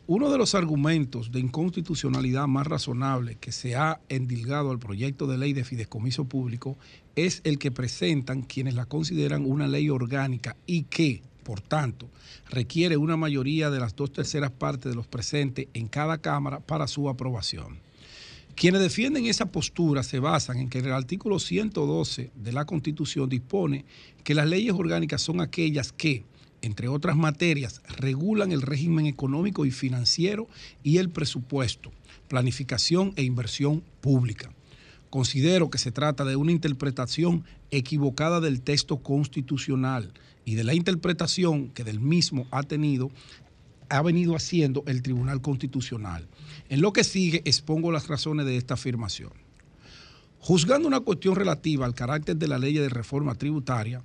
Uno de los argumentos de inconstitucionalidad más razonable que se ha endilgado al proyecto de ley de fideicomiso público es el que presentan quienes la consideran una ley orgánica y que, por tanto, requiere una mayoría de las dos terceras partes de los presentes en cada Cámara para su aprobación. Quienes defienden esa postura se basan en que el artículo 112 de la Constitución dispone que las leyes orgánicas son aquellas que, entre otras materias, regulan el régimen económico y financiero y el presupuesto, planificación e inversión pública. Considero que se trata de una interpretación equivocada del texto constitucional y de la interpretación que del mismo ha tenido ha venido haciendo el Tribunal Constitucional. En lo que sigue expongo las razones de esta afirmación. Juzgando una cuestión relativa al carácter de la ley de reforma tributaria,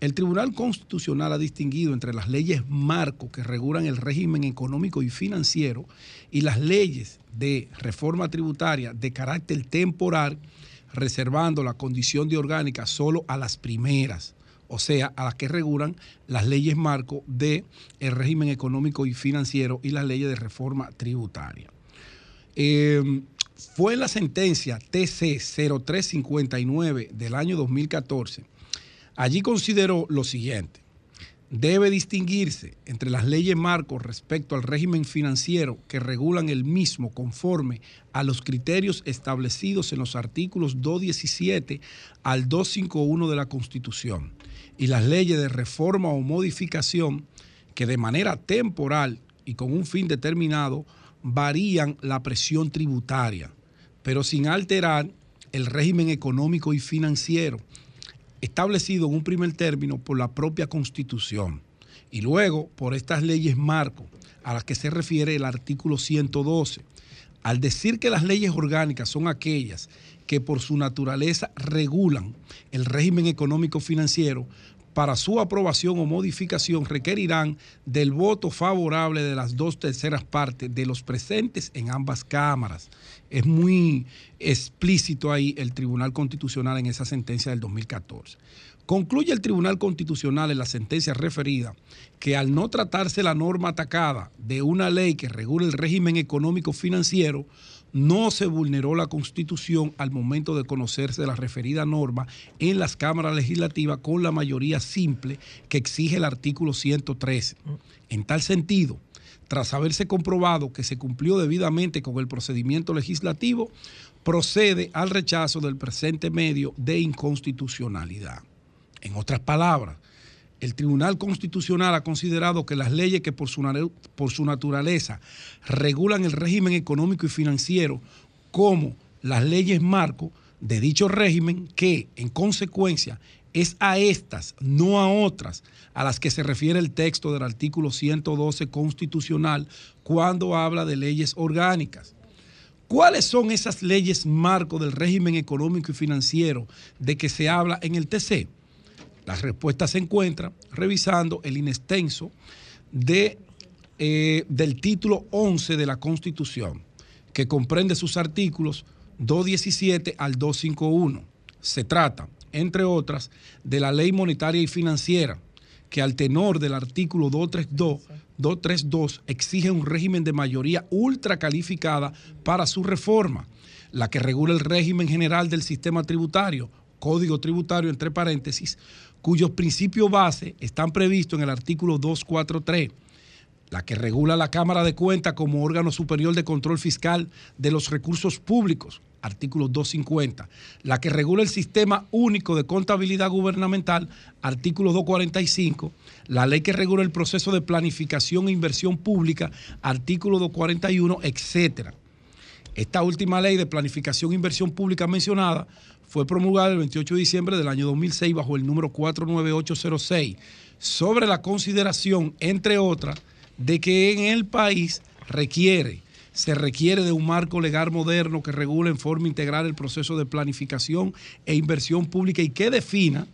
el Tribunal Constitucional ha distinguido entre las leyes marco que regulan el régimen económico y financiero y las leyes de reforma tributaria de carácter temporal, reservando la condición de orgánica solo a las primeras, o sea, a las que regulan las leyes marco del el régimen económico y financiero y las leyes de reforma tributaria. Eh, fue la sentencia TC 0359 del año 2014. Allí consideró lo siguiente. Debe distinguirse entre las leyes marcos respecto al régimen financiero que regulan el mismo conforme a los criterios establecidos en los artículos 217 al 251 de la Constitución y las leyes de reforma o modificación que de manera temporal y con un fin determinado varían la presión tributaria, pero sin alterar el régimen económico y financiero establecido en un primer término por la propia Constitución y luego por estas leyes marco a las que se refiere el artículo 112. Al decir que las leyes orgánicas son aquellas que por su naturaleza regulan el régimen económico financiero, para su aprobación o modificación requerirán del voto favorable de las dos terceras partes de los presentes en ambas cámaras. Es muy explícito ahí el Tribunal Constitucional en esa sentencia del 2014. Concluye el Tribunal Constitucional en la sentencia referida que al no tratarse la norma atacada de una ley que regula el régimen económico financiero, no se vulneró la Constitución al momento de conocerse la referida norma en las cámaras legislativas con la mayoría simple que exige el artículo 113. En tal sentido, tras haberse comprobado que se cumplió debidamente con el procedimiento legislativo, procede al rechazo del presente medio de inconstitucionalidad. En otras palabras, el Tribunal Constitucional ha considerado que las leyes que por su, naturaleza regulan el régimen económico y financiero, como las leyes marco de dicho régimen, que en consecuencia es a estas, no a otras, a las que se refiere el texto del artículo 112 constitucional cuando habla de leyes orgánicas. ¿Cuáles son esas leyes marco del régimen económico y financiero de que se habla en el TC? La respuesta se encuentra revisando el inextenso de, eh, del título 11 de la Constitución, que comprende sus artículos 217 al 251. Se trata, entre otras, de la ley monetaria y financiera, que al tenor del artículo 232, 232 exige un régimen de mayoría ultra calificada para su reforma, la que regula el régimen general del sistema tributario, código tributario entre paréntesis, cuyos principios base están previstos en el artículo 243, la que regula la Cámara de Cuentas como órgano superior de control fiscal de los recursos públicos, artículo 250, la que regula el sistema único de contabilidad gubernamental, artículo 245, la ley que regula el proceso de planificación e inversión pública, artículo 241, etcétera. Esta última ley de planificación e inversión pública mencionada fue promulgada el 28 de diciembre del año 2006 bajo el número 49806 sobre la consideración, entre otras, de que en el país requiere se requiere de un marco legal moderno que regule en forma integral el proceso de planificación e inversión pública y que defina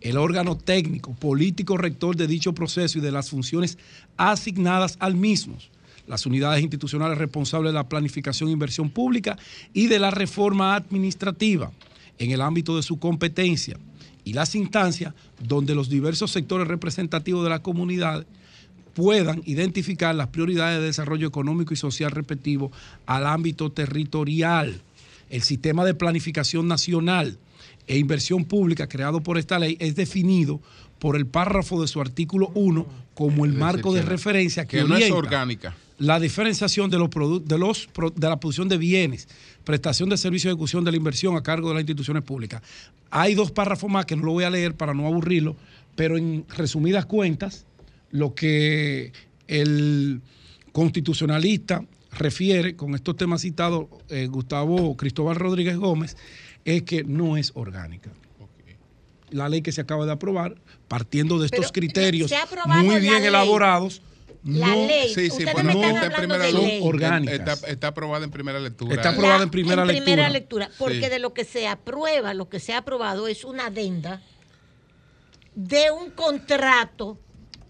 el órgano técnico, político rector de dicho proceso y de las funciones asignadas al mismo, las unidades institucionales responsables de la planificación e inversión pública y de la reforma administrativa en el ámbito de su competencia y las instancias donde los diversos sectores representativos de la comunidad puedan identificar las prioridades de desarrollo económico y social respectivo al ámbito territorial. El sistema de planificación nacional e inversión pública creado por esta ley es definido por el párrafo de su artículo 1 como el marco de referencia que, que no es orgánica. La diferenciación de los de los de la producción de bienes, prestación de servicios de ejecución de la inversión a cargo de las instituciones públicas. Hay dos párrafos más que no lo voy a leer para no aburrirlo, pero en resumidas cuentas, lo que el constitucionalista refiere con estos temas citados eh, Gustavo Cristóbal Rodríguez Gómez es que no es orgánica. La ley que se acaba de aprobar, partiendo de estos Pero, criterios muy bien elaborados, La no ley. Sí, sí, Ustedes por me no, están está en hablando primera de ley. orgánicas. Está, está aprobada en primera lectura. Está aprobada en primera en lectura. primera lectura, porque Sí. de lo que se aprueba, lo que se ha aprobado es una adenda de un contrato.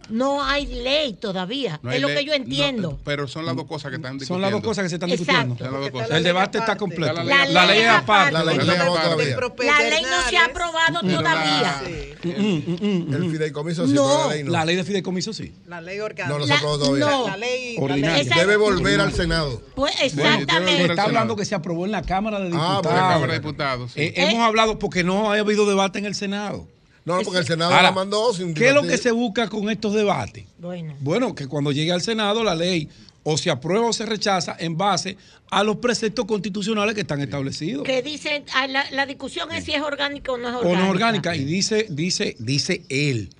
No hay ley todavía. No hay es lo ley- que yo entiendo. no, pero son las dos cosas que están discutiendo. Son las dos cosas que se están Exacto. discutiendo. Son las dos cosas. El debate está completo. La La, ley- La ley es aparte. La ley no se aprobó todavía. La ley no se ha aprobado todavía. El fideicomiso sí, No. la ley no. La ley de fideicomiso sí. La ley orgánica. No, no se La- aprobó todavía. no. La ley, Ordinaria. ley- Debe volver al Senado. Pues exactamente. Bueno, Está hablando que se aprobó en la Cámara de Ah, Diputados. bueno, La Cámara de Diputados. sí. Eh, hemos hablado porque no ha habido debate en el Senado. No, porque el Senado Ahora, la mandó sin ¿Qué es lo que se busca con estos debates? Bueno, Bueno, que cuando llegue al Senado la ley o se aprueba o se rechaza en base a los preceptos constitucionales que están establecidos. que dicen, ah, la, la discusión es si es orgánica o no es o orgánica. no orgánica. Y dice, dice, dice él,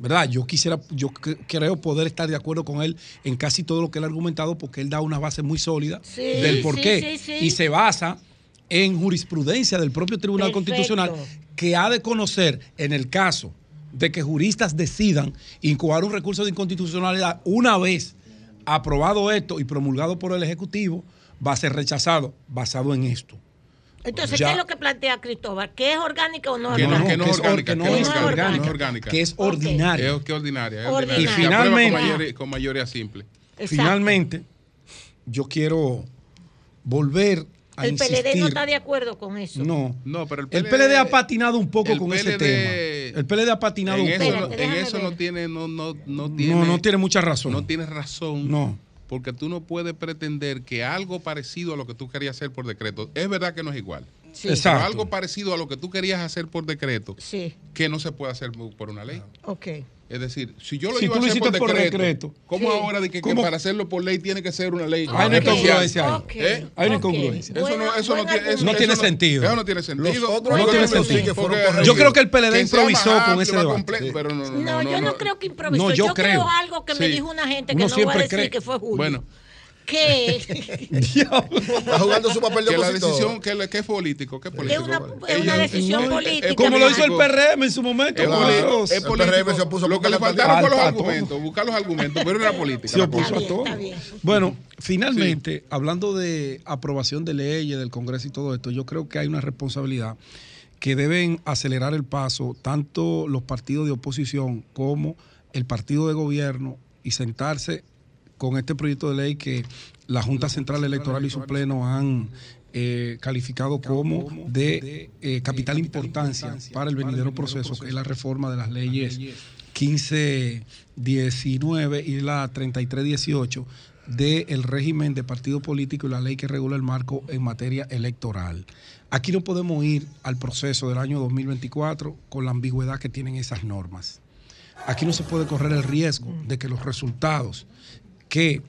¿verdad? Yo quisiera, yo cre- creo poder estar de acuerdo con él en casi todo lo que él ha argumentado, porque él da una base muy sólida Sí, del por sí, qué. sí, sí. Y se basa en jurisprudencia del propio Tribunal Perfecto. Constitucional, que ha de conocer en el caso de que juristas decidan incoar un recurso de inconstitucionalidad una vez aprobado esto y promulgado por el Ejecutivo, va a ser rechazado basado en esto. Entonces, Ya. ¿qué es lo que plantea Cristóbal? ¿Que es orgánica o no Que no, orgánica? que no es que es or- orgánica. que no que es no es orgánica, orgánica. no es orgánica. que es Ok. ordinario. Es que ordinaria. es Ordinaria. ordinaria. Y finalmente- Con mayoría, con mayoría simple. Exacto. Finalmente, yo quiero volver El insistir. PLD no está de acuerdo con eso. No. No, pero el El PLD, ha patinado un poco con ese PLD tema. El PLD ha patinado en un eso, poco. en eso ver. no tiene, no, no, no tiene, No, no tiene mucha razón. no tienes razón. No. Porque tú no puedes pretender que algo parecido a lo que tú querías hacer por decreto, es verdad que no es igual. Sí. Exacto. Pero algo parecido a lo que tú querías hacer por decreto, Sí, que no se puede hacer por una ley. ok. Es decir, si yo lo Si iba a hacer por hiciste por decreto, decreto. ¿cómo Sí. ahora de que, que para hacerlo por ley tiene que ser una ley? Hay una incongruencia ahí. ¿Eh? Hay una incongruencia. Eso no, eso no tiene, eso-. No tiene eso sentido. Eso no tiene sentido. Los otros fueron porque- corregidos. Yo creo que el PLD improvisó con ese debate. pero no, no, No, yo no, creo que improvisó. No, yo yo, creo. creo. algo que me dijo una gente que Uno no voy a siempre decir cree. que fue Julio. Bueno, Que Está jugando su papel de que la decisión, que, es político, que es político. una- es una Ellos- decisión política. es Como lo hizo el. PRM en su momento. Es El. PRM se opuso Lo que le faltaron al fueron los argumentos, buscar los argumentos, pero era política. Se opuso a todo. está bien. Bueno, finalmente, hablando de aprobación de leyes del Congreso y todo esto, yo creo que hay una responsabilidad que deben acelerar el paso tanto los partidos de oposición como el partido de gobierno y sentarse con este proyecto de ley que la Junta Central Electoral y su pleno han eh, calificado como de eh, capital importancia para el venidero proceso, que es la reforma de las leyes 1519 y la 3318 del régimen de partido político y la ley que regula el marco en materia electoral. Aquí no podemos ir al proceso del año 2024 con la ambigüedad que tienen esas normas. Aquí no se puede correr el riesgo de que los resultados que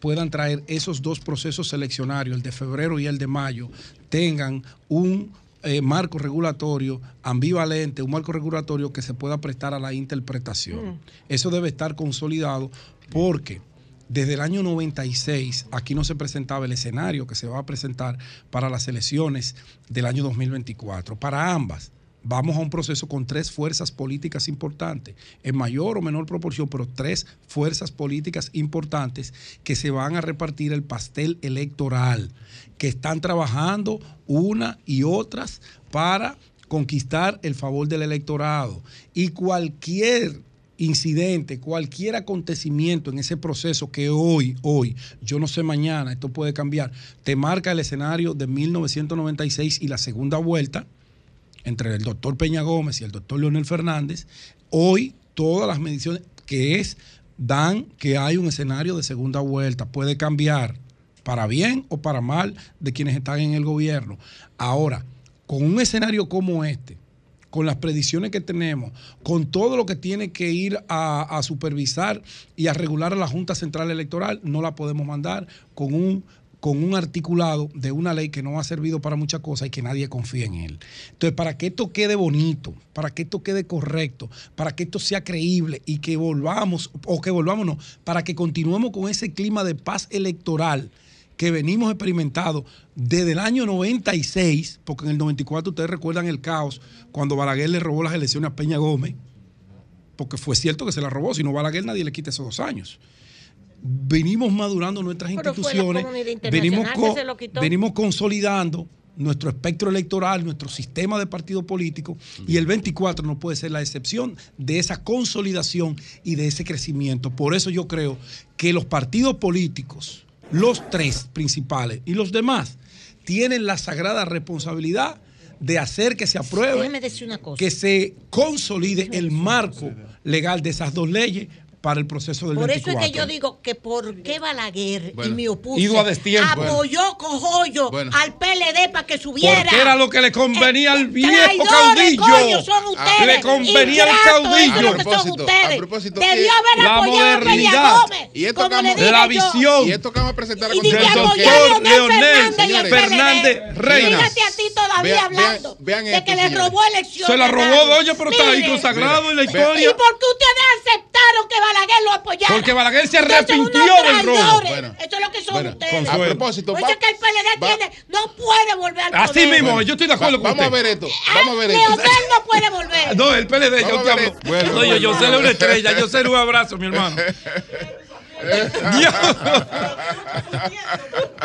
puedan traer esos dos procesos seleccionarios, el de febrero y el de mayo, tengan un eh, marco regulatorio ambivalente, un marco regulatorio que se pueda prestar a la interpretación. Eso debe estar consolidado porque desde el año 96 aquí no se presentaba el escenario que se va a presentar para las elecciones del año 2024, para ambas vamos a un proceso con tres fuerzas políticas importantes, en mayor o menor proporción, pero tres fuerzas políticas importantes que se van a repartir el pastel electoral, que están trabajando una y otras para conquistar el favor del electorado. Y cualquier incidente, cualquier acontecimiento en ese proceso que hoy, hoy, yo no sé mañana, esto puede cambiar, te marca el escenario de 1996 y la segunda vuelta entre el doctor Peña Gómez y el doctor Leonel Fernández, hoy todas las mediciones que es dan que hay un escenario de segunda vuelta, puede cambiar para bien o para mal de quienes están en el gobierno. Ahora, con un escenario como este, con las predicciones que tenemos, con todo lo que tiene que ir a, a supervisar y a regular a la Junta Central Electoral, no la podemos mandar con un con un articulado de una ley que no ha servido para muchas cosas y que nadie confía en él. Entonces, para que esto quede bonito, para que esto quede correcto, para que esto sea creíble y que volvamos, o que volvamos, no, para que continuemos con ese clima de paz electoral que venimos experimentando desde el año 96, porque en el 94 ustedes recuerdan el caos cuando Balaguer le robó las elecciones a Peña Gómez, porque fue cierto que se la robó, si no Balaguer nadie le quita esos dos años. Venimos madurando nuestras Pero instituciones, venimos, co- venimos consolidando nuestro espectro electoral, nuestro sistema de partido político, y el 24 no puede ser la excepción de esa consolidación y de ese crecimiento. Por eso yo creo que los partidos políticos, los tres principales y los demás, tienen la sagrada responsabilidad de hacer que se apruebe decir una cosa. que se consolide el marco legal de esas dos leyes para el proceso del Por eso 24. es que yo digo que por qué Balaguer Bueno, y me opuse ido a destiempo. apoyó Cojollo Bueno. al PLD para que subiera. Porque era lo que le convenía al viejo traidores, caudillo. coño, son ustedes. Le convenía al caudillo. que son ustedes. propósito, Debió haber La apoyado a modernidad. Gómez. Y esto como le la yo. visión Y esto que vamos a presentar a continuación, a doctor Leonel Fernández y el Fernández. Reyes. A todavía Vean- hablando vean- vean de que esto, le señores. robó elecciones. Se la robó, doña, pero está ahí Mire, consagrado en la historia. ¿Y por qué ustedes aceptaron que Balaguer lo apoyara? Porque Balaguer se arrepintió del robo. Bueno. Eso es lo que son Bueno, ustedes. a Consuelo. propósito, Por va- eso es que el PLD va- tiene, no puede volver al Así poder. mismo, yo estoy de acuerdo va- con vamos a usted. ver esto, vamos a ver esto. Leonel no puede volver. No, el PLD, Vamos a habló. esto. Bueno, Oye, bueno, yo sé bueno. una estrella, yo sé un abrazo, mi hermano.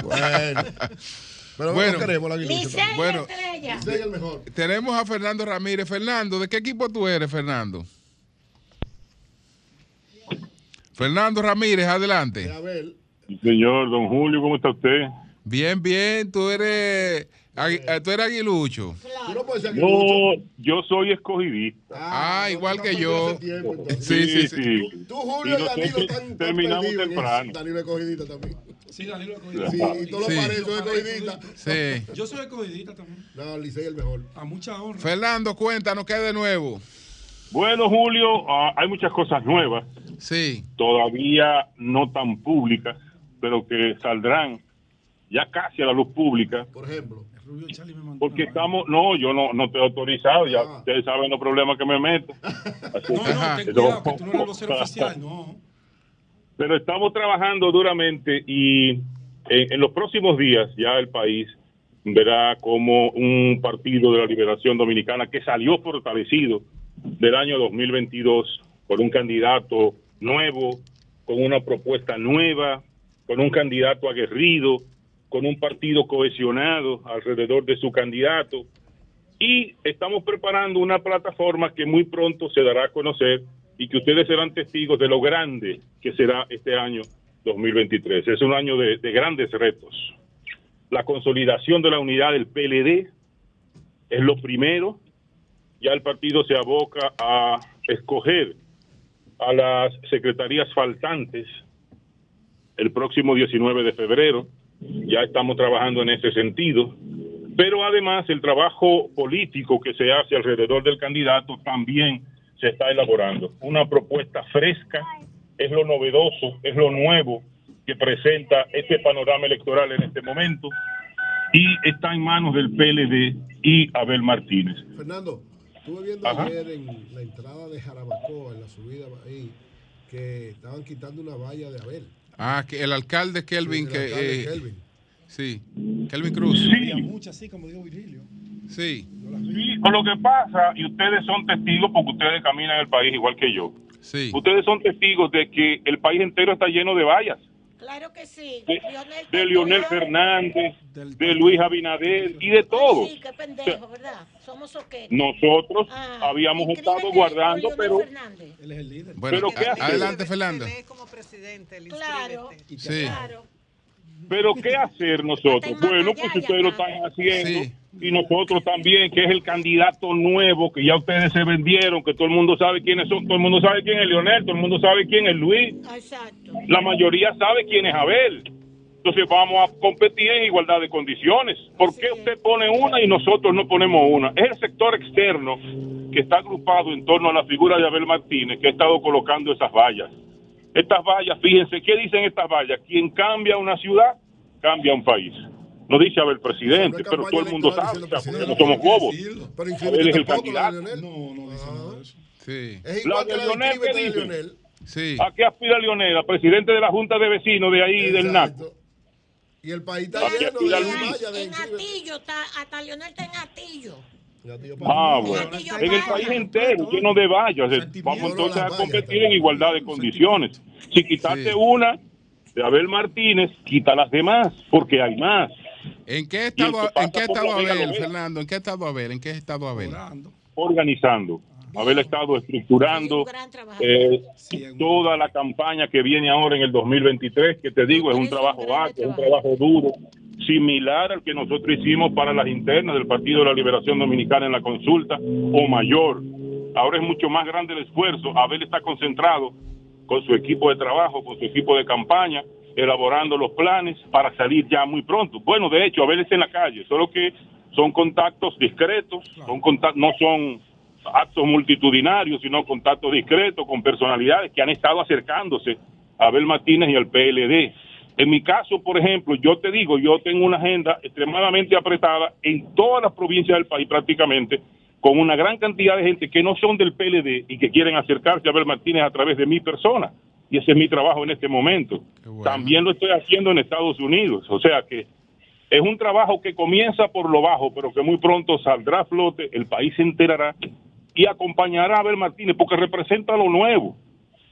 Bueno. Pero Bueno. no queremos la aguilucha. Bueno. El mejor. Tenemos a Fernando Ramírez. Fernando, ¿de qué equipo tú eres, Fernando? Fernando Ramírez, adelante. A ver, Señor Don Julio, ¿cómo está usted? Bien, bien, tú eres, tú eres aguilucho. tú no puedes ser aguilucho. Yo, yo soy escogidista. Ah, igual no que yo. tiempo, entonces. Sí, sí, sí. Tú, tú, Julio Y y Danilo están, terminamos temprano. Danilo es cogidita también. Sí, Danilo Sí, y todos Sí. los pares son escogidistas. Sí. Yo soy escogidita también. No, Licey es el mejor. A mucha honra. Fernando, cuéntanos qué hay de nuevo. Bueno, Julio, ah, hay muchas cosas nuevas, Sí. todavía no tan públicas, pero que saldrán ya casi a la luz pública, Por ejemplo. Rubio Charlie me mandó porque estamos, no, yo no, no estoy autorizado, ya ustedes saben los problemas que me meto. Así. No, no, ten cuidado, que tú no eres el vocero oficial, no. Pero estamos trabajando duramente y en, en los próximos días ya el país verá como un partido de la liberación dominicana que salió fortalecido del año 2022 por un candidato nuevo, con una propuesta nueva, con un candidato aguerrido, con un partido cohesionado alrededor de su candidato. Y estamos preparando una plataforma que muy pronto se dará a conocer y que ustedes serán testigos de lo grande que será este año 2023. Es un año de, de grandes retos. La consolidación de la unidad del PLD es lo primero. Ya el partido se aboca a escoger a las secretarías faltantes el próximo 19 de febrero. Ya estamos trabajando en ese sentido. Pero además el trabajo político que se hace alrededor del candidato también se está elaborando. Una propuesta fresca, es lo novedoso, es lo nuevo que presenta este panorama electoral en este momento y está en manos del PLD y Abel Martínez. Fernando, estuve viendo Ajá. ayer en la entrada de Jarabacoa, en la subida ahí, que estaban quitando una valla de Abel. Ah, que el alcalde Kelvin, Sí, el que, eh, Kelvin. sí, Kelvin Cruz. Había muchas así, como dijo Virilio. Sí. Sí, con lo que pasa, y ustedes son testigos porque ustedes caminan el país igual que yo. Sí. Ustedes son testigos de que el país entero está lleno de vallas. Claro que sí. De, de Leonel Fernández, de Luis Abinader y de todos. Sí, qué pendejo, ¿verdad? Somos soqueros. Nosotros Ah, habíamos estado guardando, pero, Bueno, pero ¿qué a- hacer? adelante, Fernando. Claro. Sí. Pero ¿qué hacer nosotros? Bueno, pues ustedes lo están haciendo y nosotros también, que es el candidato nuevo, que ya ustedes se vendieron, que todo el mundo sabe quiénes son, todo el mundo sabe quién es Leonel, todo el mundo sabe quién es Luis, la mayoría sabe quién es Abel. Entonces vamos a competir en igualdad de condiciones. ¿Por qué usted pone una y nosotros no ponemos una? Es el sector externo que está agrupado en torno a la figura de Abel Martínez que ha estado colocando esas vallas. Estas vallas, fíjense, ¿qué dicen estas vallas? Quien cambia una ciudad, cambia un país. No dice Abel presidente, pero todo el mundo sabe, o sea, porque no somos bobos. Abel es el candidato. Sí. Es La igual de que la de Leonel, ¿qué dice? Leonel. Sí. ¿A qué aspira Leonel? A presidente de la Junta de Vecinos de ahí, del NACO. Y el país está ¿A qué lleno de Luis? vallas de En Atillo, está, hasta Leonel está en Atillo. Ah, bueno. En el país entero, lleno de vallas. Vamos entonces a competir en igualdad de condiciones. Si quitaste una de Abel Martínez, quita las demás, porque hay más. ¿En qué estado, que en qué estado Abel. Fernando? ¿En qué estado Abel? ¿En qué estado Abel? Organizando. Abel ha estado estructurando eh, toda la campaña que viene ahora en el 2023, que te digo, es un trabajo arduo, es un trabajo duro, similar al que nosotros hicimos para las internas del Partido de la Liberación Dominicana en la consulta, o mayor. Ahora es mucho más grande el esfuerzo. Abel está concentrado con su equipo de trabajo, con su equipo de campaña, elaborando los planes para salir ya muy pronto. Bueno, de hecho, Abel está en la calle, solo que son contactos discretos, son contact- no son actos multitudinarios, sino contactos discretos con personalidades que han estado acercándose a Abel Martínez y al PLD. En mi caso, por ejemplo, yo te digo, yo tengo una agenda extremadamente apretada en todas las provincias del país prácticamente, con una gran cantidad de gente que no son del PLD y que quieren acercarse a Abel Martínez a través de mi persona. Y ese es mi trabajo en este momento. También lo estoy haciendo en Estados Unidos. O sea que es un trabajo que comienza por lo bajo, pero que muy pronto saldrá a flote, el país se enterará y acompañará a Abel Martínez porque representa lo nuevo.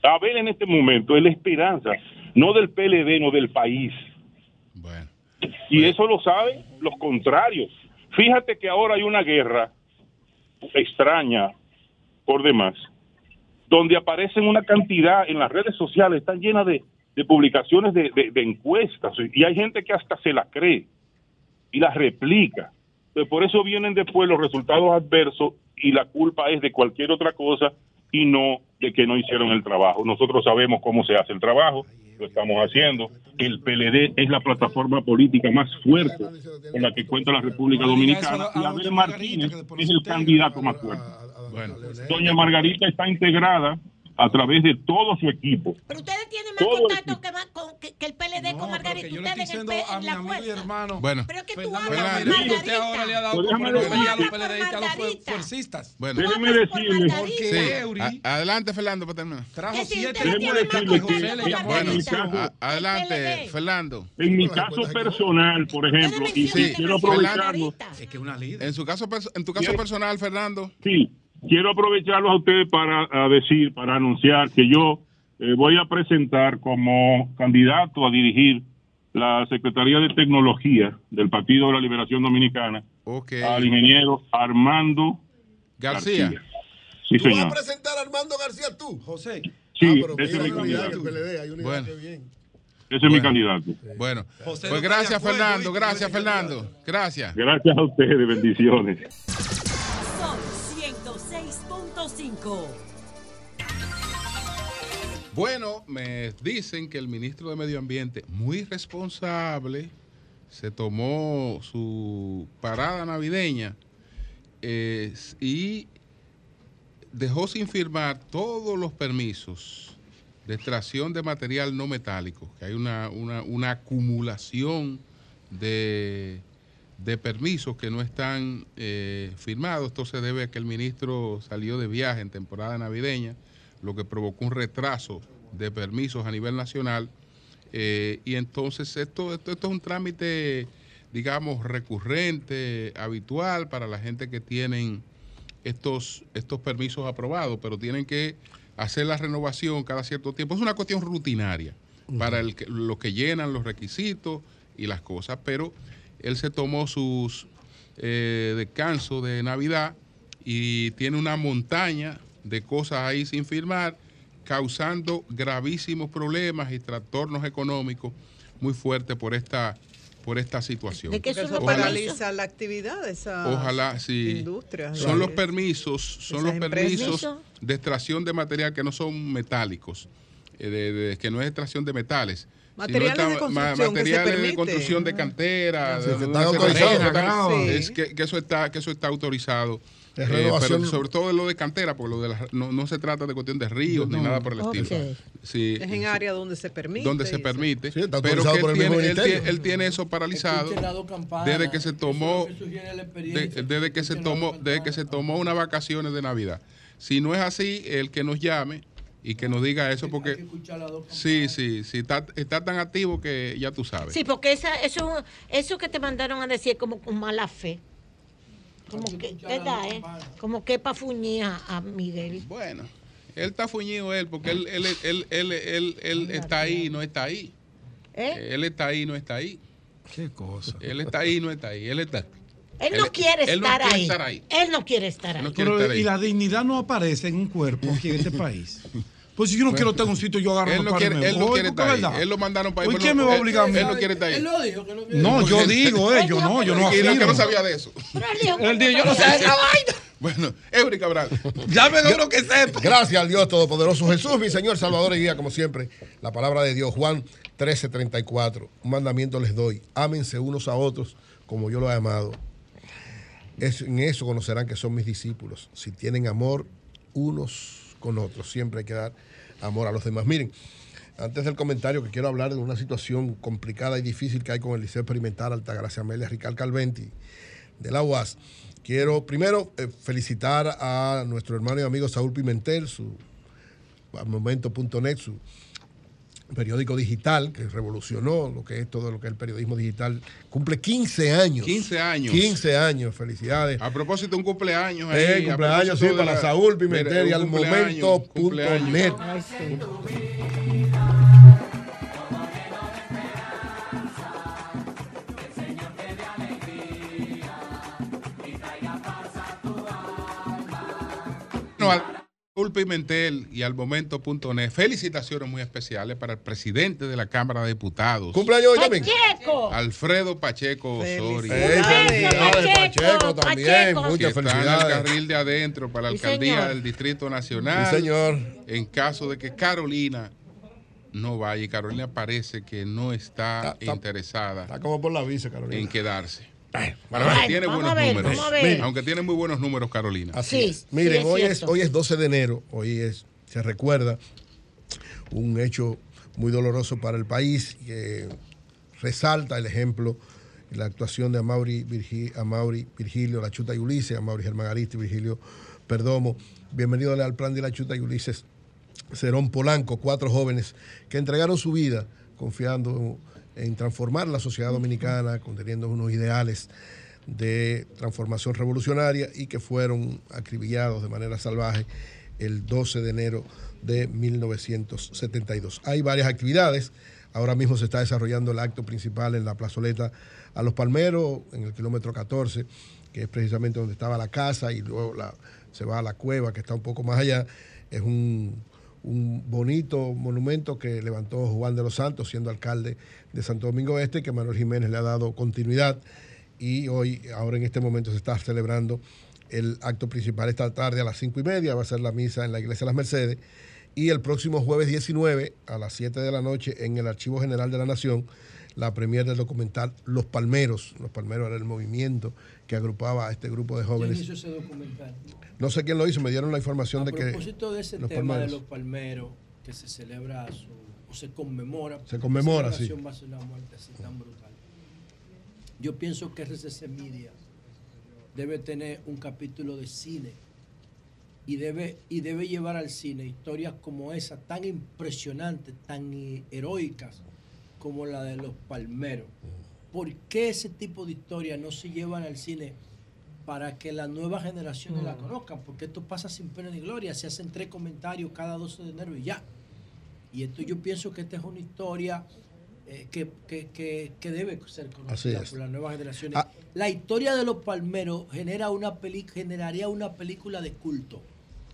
Abel en este momento es la esperanza, no del PLD, no del país. Y eso lo saben los contrarios. Fíjate que ahora hay una guerra extraña por demás, donde aparecen una cantidad en las redes sociales, están llenas de, de publicaciones de, de- de encuestas y hay gente que hasta se las cree y las replica. Pues por eso vienen después los resultados adversos y la culpa es de cualquier otra cosa y no de que no hicieron el trabajo. Nosotros sabemos cómo se hace el trabajo, lo estamos haciendo. El PLD es la plataforma política más fuerte con la que cuenta la República Dominicana y Abel Martínez es el candidato más fuerte. Bueno, Doña Margarita está integrada a través de todo su equipo. Ustedes tienen más Todo el contacto que, más con- que- que el PLD con Margarita. Ustedes en el P- en la fuerza. Bueno. Pero es que tú hablas con Margarita, Margarita. usted ahora le ha dado por a los PLDistas, a los fuer- fuercistas. Bueno. Déjeme decirle, Sí. Adelante, Fernando, para terminar. Trajo si siete Déjeme decirle que- Bueno, adelante. Fernando. En mi caso personal, por ejemplo, y Sí, quiero aprovecharlo. Es que una líder. En su caso, en tu caso personal, Fernando. sí, quiero aprovecharlos a ustedes para a decir, para anunciar que yo eh, voy a presentar como candidato a dirigir la Secretaría de Tecnología del Partido de la Liberación Dominicana al ingeniero Armando García. Sí, ¿Tú vas a señor. presentar a Armando García tú? José. Sí, ah, pero ese es mi candidato. PLD, hay Bueno. qué bien. Ese es mi candidato. Bueno, José pues gracias, Fernando. Gracias, Fernando. Gracias. Gracias a ustedes, bendiciones. Son 106.5. Bueno, me dicen que el ministro de Medio Ambiente, muy responsable, se tomó su parada navideña y dejó sin firmar todos los permisos de extracción de material no metálico, que hay una- una acumulación de, de permisos que no están eh, firmados. Esto se debe a que el ministro salió de viaje en temporada navideña, lo que provocó un retraso de permisos a nivel nacional. Eh, y entonces esto, esto, esto es un trámite digamos, recurrente, habitual para la gente que tienen estos, estos permisos aprobados, pero tienen que hacer la renovación cada cierto tiempo. Es una cuestión rutinaria para el los que llenan los requisitos y las cosas, pero él se tomó sus eh, descansos de Navidad y tiene una montaña de cosas ahí sin firmar, causando gravísimos problemas y trastornos económicos muy fuertes por esta por esta situación. Porque eso Ojalá- paraliza la actividad de esas Ojalá, sí. industrias. Son los permisos, son los empresas. permisos de extracción de material que no son metálicos, eh, de- de- que no es extracción de metales. Materiales de esta- construcción que se materiales de construcción de cantera, Sí, de- de claro. tal, Sí. es que, que eso está, que eso está autorizado. Eh, pero sobre todo lo de cantera, porque lo de las- no, no se trata de cuestión de ríos ni nada por el estilo. Sí, Es en área donde se permite. donde se permite, está pero que él tiene, mismo él, ministerio. tiene, él tiene eso paralizado desde que se tomó la de- desde que se tomó desde que se tomó unas vacaciones de Navidad. Si no es así, el que nos llame y que nos diga eso porque sí, sí, sí está, está tan activo que ya tú sabes. Sí, porque esa, eso, eso que te mandaron a decir como con mala fe. Como que, ¿verdad, eh? Como que pa' fuñir a, Miguel. Bueno, él está fuñido él porque él, él, él, él, él, él está ahí y no está ahí. ¿Eh? Él está ahí y no está ahí. Qué cosa. Él está ahí y no está ahí. Él está. Él no quiere él no estar quiere ahí. estar ahí. Él no quiere estar ahí. No quiere estar Pero, ahí. y la dignidad no aparece en un cuerpo aquí en este país. Pues si yo no quiero estar en un sitio, yo agarro Él no quiere, él no voy, quiere estar es ahí. Él lo mandaron para ahí. ¿Por pero qué me va a él- obligar a mí? Él no quiere estar ahí. Él lo dijo que no quiere. No, yo digo, eh, yo no, yo no Y la que no afirmo. sabía de eso. Él dijo, yo no sé de esa vaina. Bueno, Eury Cabral. Llamen a uno que sepa. Gracias al Dios Todopoderoso Jesús, mi Señor, Salvador y Guía, como siempre. La palabra de Dios, Juan 13:34. Un mandamiento les doy. Ámense unos a otros como yo lo he amado. En eso conocerán que son mis discípulos. Si tienen amor unos con otros, siempre hay que dar amor a los demás. Miren, antes del comentario que quiero hablar de una situación complicada y difícil que hay con el Liceo Experimental Altagracia Amelia Rical Calventi de la UAS. Quiero primero eh, felicitar a nuestro hermano y amigo Saúl Pimentel, su momento.net, su periódico digital que revolucionó lo que es todo lo que es el periodismo digital. Cumple 15 años. 15 años. 15 años, felicidades. A propósito, un cumpleaños ahí. Eh, cumpleaños, sí, para la- Saúl Pimentel y al cumpleaños, momento.net. cumpleaños. Bueno, al Raúl Pimentel y al momento.net, felicitaciones muy especiales para el presidente de la Cámara de Diputados. Cumpleaños hoy también. Pacheco. Alfredo Pacheco Osorio. Ey, felicidades, Pacheco también. Pacheco. que Muchas está en el felicidades. carril de adentro para la alcaldía señor. del Distrito Nacional. Sí, señor. En caso de que Carolina no vaya, y Carolina parece que no está, interesada Está como por la visa, Carolina. en quedarse. Bueno, Aunque tiene buenos ver, números. Aunque tiene muy buenos números, Carolina. Así Sí, es. sí, Miren, es hoy, es, hoy es 12 de enero, hoy es, se recuerda un hecho muy doloroso para el país que resalta el ejemplo, la actuación de Amaury, Virgi- Amaury Virgilio, La Chuta y Ulises, Amaury Germán Aristi, Virgilio Perdomo. Bienvenido al plan de La Chuta y Ulises Cerón Polanco, cuatro jóvenes que entregaron su vida confiando en transformar la sociedad dominicana, conteniendo unos ideales de transformación revolucionaria y que fueron acribillados de manera salvaje el 12 de enero de 1972. Hay varias actividades. Ahora mismo se está desarrollando el acto principal en la plazoleta a los Palmeros, en el kilómetro 14, que es precisamente donde estaba la casa y luego se va a la cueva, que está un poco más allá. Es un, un bonito monumento que levantó Juan de los Santos, siendo alcalde de Santo Domingo Este, que Manuel Jiménez le ha dado continuidad. Y hoy, ahora en este momento, se está celebrando el acto principal esta tarde a las cinco y media. Va a ser la misa en la Iglesia de las Mercedes. Y el próximo jueves 19 a las 7 de la noche en el Archivo General de la Nación, la premier del documental Los Palmeros. Los Palmeros era el movimiento que agrupaba a este grupo de ¿Quién jóvenes. hizo ese documental? No sé quién lo hizo, me dieron la información A de que... propósito de ese los tema palmeros. de los palmeros, que se celebra su, o se conmemora. Se conmemora, sí. va a ser una muerte así tan brutal. Yo pienso que RCC Media debe tener un capítulo de cine y debe, y debe llevar al cine historias como esa, tan impresionantes, tan heroicas como la de los palmeros. ¿por qué ese tipo de historias no se llevan al cine para que las nuevas generaciones la conozcan? Porque esto pasa sin pena ni gloria, se hacen tres comentarios cada 12 de enero y ya. Y esto yo pienso que esta es una historia eh, que, que- que- que debe ser conocida por las nuevas generaciones. Ah. La historia de los palmeros genera una peli generaría una película de culto.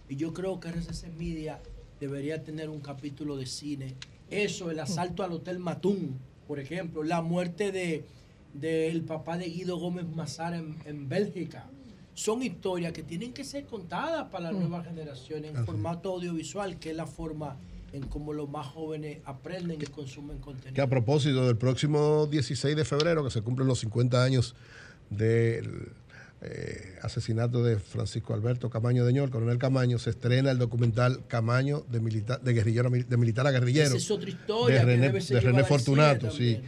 Y yo creo que RCC Media debería tener un capítulo de cine. Eso, el asalto al Hotel Matún, por ejemplo, la muerte de del papá de Guido Gómez Mazar en, en Bélgica. Son historias que tienen que ser contadas para las Mm. nuevas generaciones en Así. formato audiovisual, que es la forma en cómo los más jóvenes aprenden y consumen contenido. Que a propósito del próximo 16 de febrero, que se cumplen los 50 años del eh, asesinato de Francisco Alberto Camaño de Ñol, coronel Camaño, se estrena el documental Camaño de, militar, de, guerrillero, de militar a guerrillero. Esa es otra historia de que René, debe ser de René cine Fortunato, sí.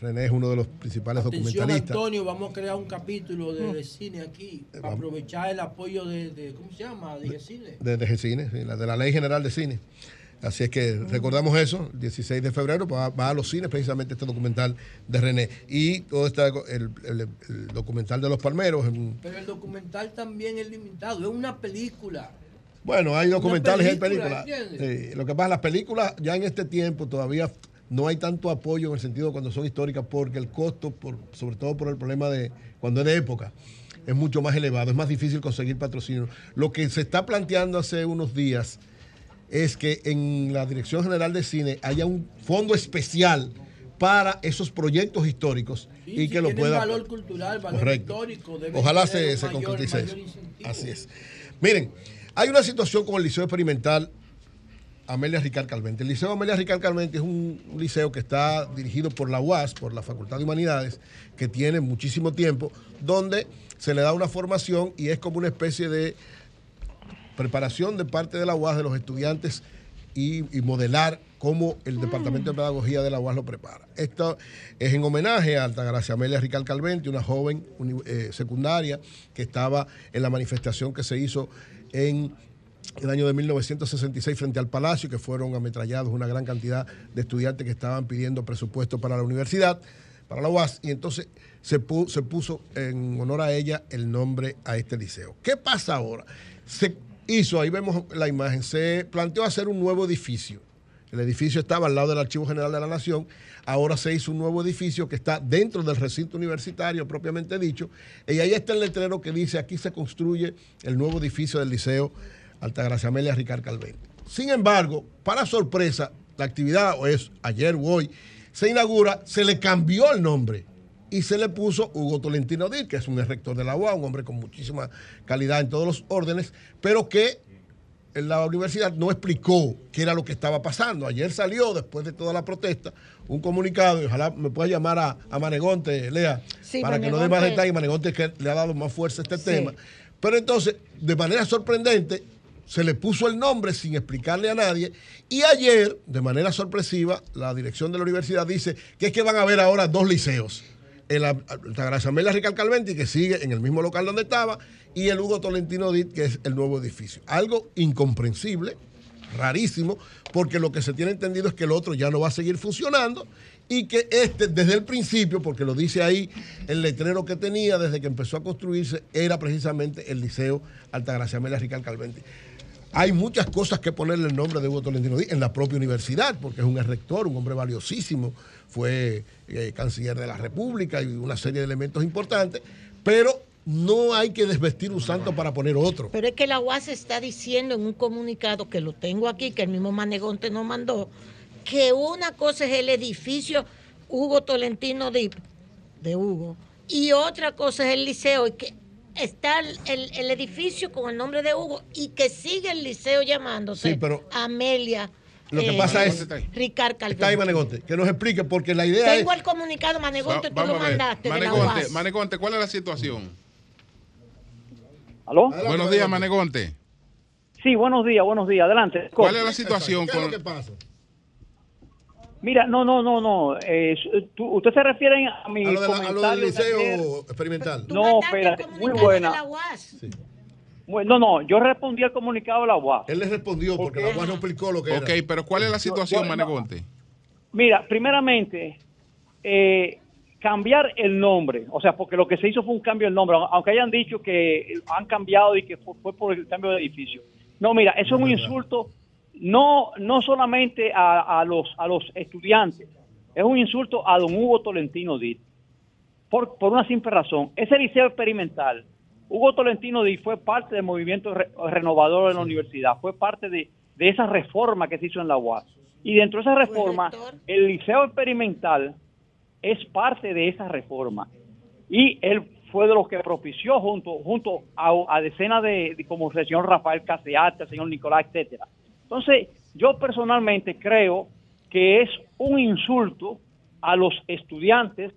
René es uno de los principales Atención, documentalistas. Antonio, vamos a crear un capítulo de, Mm. de cine aquí para vamos. aprovechar el apoyo de, de- ¿cómo se llama? De, cine. de, de Cine, sí, la de la Ley General de Cine. Así es que recordamos eso, el 16 de febrero va, va a los cines precisamente este documental de René. Y todo este, el, el- el documental de los palmeros. Pero el documental también es limitado, es una película. bueno, hay documentales y hay película, películas. lo que pasa, las películas ya en este tiempo todavía no hay tanto apoyo en el sentido cuando son históricas porque el costo, por, sobre todo por el problema de cuando es de época, es mucho más elevado, es más difícil conseguir patrocinio. Lo que se está planteando hace unos días es que en la Dirección General de Cine haya un fondo especial para esos proyectos históricos Sí, y si que lo pueda... valor cultural, valor Correcto. histórico. deben Ojalá se, se mayor- concretice mayor eso. Así es. Miren, hay una situación con el Liceo Experimental Amelia Ricard Calvente. El Liceo Amelia Ricard Calvente es un, un liceo que está dirigido por la UAS, por la Facultad de Humanidades, que tiene muchísimo tiempo, donde se le da una formación y es como una especie de preparación de parte de la UAS de los estudiantes y, modelar cómo el Departamento de Pedagogía de la UAS lo prepara. Esto es en homenaje a Altagracia Amelia Rical Calvente, una joven eh, secundaria que estaba en la manifestación que se hizo en el año de 1966 frente al Palacio, que fueron ametrallados una gran cantidad de estudiantes que estaban pidiendo presupuesto para la universidad, para la UAS, y entonces se, pu- se puso en honor a ella el nombre a este liceo. ¿Qué pasa ahora? Se hizo, ahí vemos la imagen, se planteó hacer un nuevo edificio. El edificio estaba al lado del Archivo General de la Nación. Ahora se hizo un nuevo edificio que está dentro del recinto universitario propiamente dicho. Y ahí está el letrero que dice, aquí se construye el nuevo edificio del Liceo Altagracia Amelia Ricard Calvente. Sin embargo, para sorpresa, la actividad o es ayer o hoy, se inaugura, se le cambió el nombre y se le puso Hugo Tolentino Díaz, que es un rector de la UA, un hombre con muchísima calidad en todos los órdenes, pero que en la universidad no explicó qué era lo que estaba pasando. Ayer salió, después de toda la protesta, un comunicado, y ojalá me pueda llamar a, a Manegonte, Lea, Sí, para que no dé más detalles. Manegonte que le ha dado más fuerza a este Sí. tema. Pero entonces, de manera sorprendente, se le puso el nombre sin explicarle a nadie. Y ayer, de manera sorpresiva, la dirección de la universidad dice que es que van a haber ahora dos liceos. El Altagracia Amelia Rical Calventi, que sigue en el mismo local donde estaba, y el Hugo Tolentino Dit, que es el nuevo edificio. Algo incomprensible, rarísimo, porque lo que se tiene entendido es que el otro ya no va a seguir funcionando y que este, desde el principio, porque lo dice ahí, el letrero que tenía desde que empezó a construirse era precisamente el Liceo Altagracia Amelia Rical Calventi. Hay muchas cosas que ponerle el nombre de Hugo Tolentino Díaz en la propia universidad, porque es un rector, un hombre valiosísimo, fue eh, canciller de la República y una serie de elementos importantes, pero no hay que desvestir un santo para poner otro. Pero es que la UAS está diciendo en un comunicado que lo tengo aquí, que el mismo Manegonte nos mandó, que una cosa es el edificio Hugo Tolentino Dip, de Hugo, y otra cosa es el liceo, y que está el, el- el edificio con el nombre de Hugo y que sigue el liceo llamándose Sí, pero Amelia. Lo que eh, pasa es, Ricard Calvente. está ahí Manegonte, que nos explique, porque la idea Tengo es... el comunicado, Manegonte, tú lo mandaste de la Manegonte. Manegonte, ¿cuál es la situación? ¿Aló? Buenos días, Manegonte. Sí, buenos días, buenos días. Adelante. ¿Cuál es la situación ¿Qué es lo con que pasa? Mira, no, no, no, no. Eh, tú- ¿Usted se refiere a mi A lo, de la- a lo del liceo experimental. No, espérate, muy buena. Bueno, no, no, yo respondí al comunicado de la UAS. Él le respondió porque la UAS no explicó lo que Ok, era. pero ¿cuál es la situación, No, no, Manegonte? Mira, primeramente, eh, cambiar el nombre, o sea, porque lo que se hizo fue un cambio del nombre, aunque hayan dicho que han cambiado y que fue, fue por el cambio de edificio. No, mira, eso es un insulto no no solamente a, a los a los estudiantes, es un insulto a don Hugo Tolentino Díaz. Por, por una simple razón, ese liceo experimental, Hugo Tolentino Díaz fue parte del movimiento re- renovador de la universidad, fue parte de, de esa reforma que se hizo en la UAS. Y dentro de esa reforma, el liceo experimental es parte de esa reforma. Y él fue de los que propició junto, junto a, a decenas de, de- como el señor Rafael Caseate, el señor Nicolás, etcétera. Entonces, yo personalmente creo que es un insulto a los estudiantes,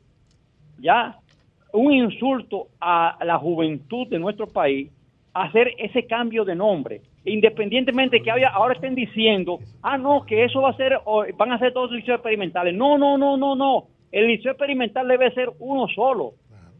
ya, un insulto a la juventud de nuestro país hacer ese cambio de nombre. Independientemente que ahora estén diciendo, ah, no, que eso va a ser, van a ser todos liceos experimentales. No, no, no, no, no. El liceo experimental debe ser uno solo.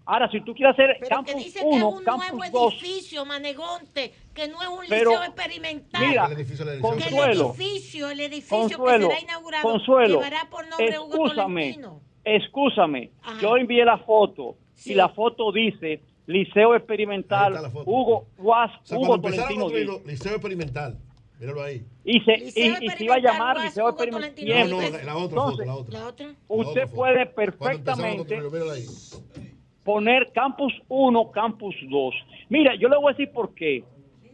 Ahora, si tú quieres hacer Pero que campus dice que es 1, un campus nuevo 2, edificio, Manegonte, que no es un Pero, liceo experimental. mira, que Consuelo, el edificio, el edificio Consuelo, que será inaugurado Consuelo, llevará por nombre Hugo excúsame, Tolentino. excúsame, yo envié la foto y la foto dice Liceo Experimental Hugo Guas, O sea, Hugo Tolentino Díaz. el liceo experimental, míralo ahí. Y se, y, y se iba a llamar Liceo Experimental. No, no, la, la otra foto, la otra. Usted puede Cuando empezamos con perfectamente Trujillo, míralo ahí. Poner Campus 1, Campus 2. Mira, yo le voy a decir por qué.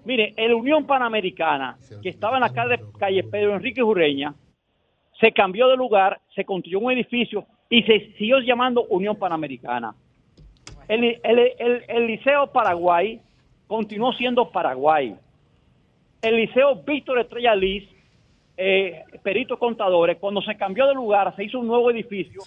Mire, el Unión Panamericana, que estaba en la calle, calle Pedro Enrique Jureña, se cambió de lugar, se construyó un edificio y se siguió llamando Unión Panamericana. El, el- el- el Liceo Paraguay continuó siendo Paraguay. El Liceo Víctor Estrella Liz, eh, peritos contadores, cuando se cambió de lugar, se hizo un nuevo edificio,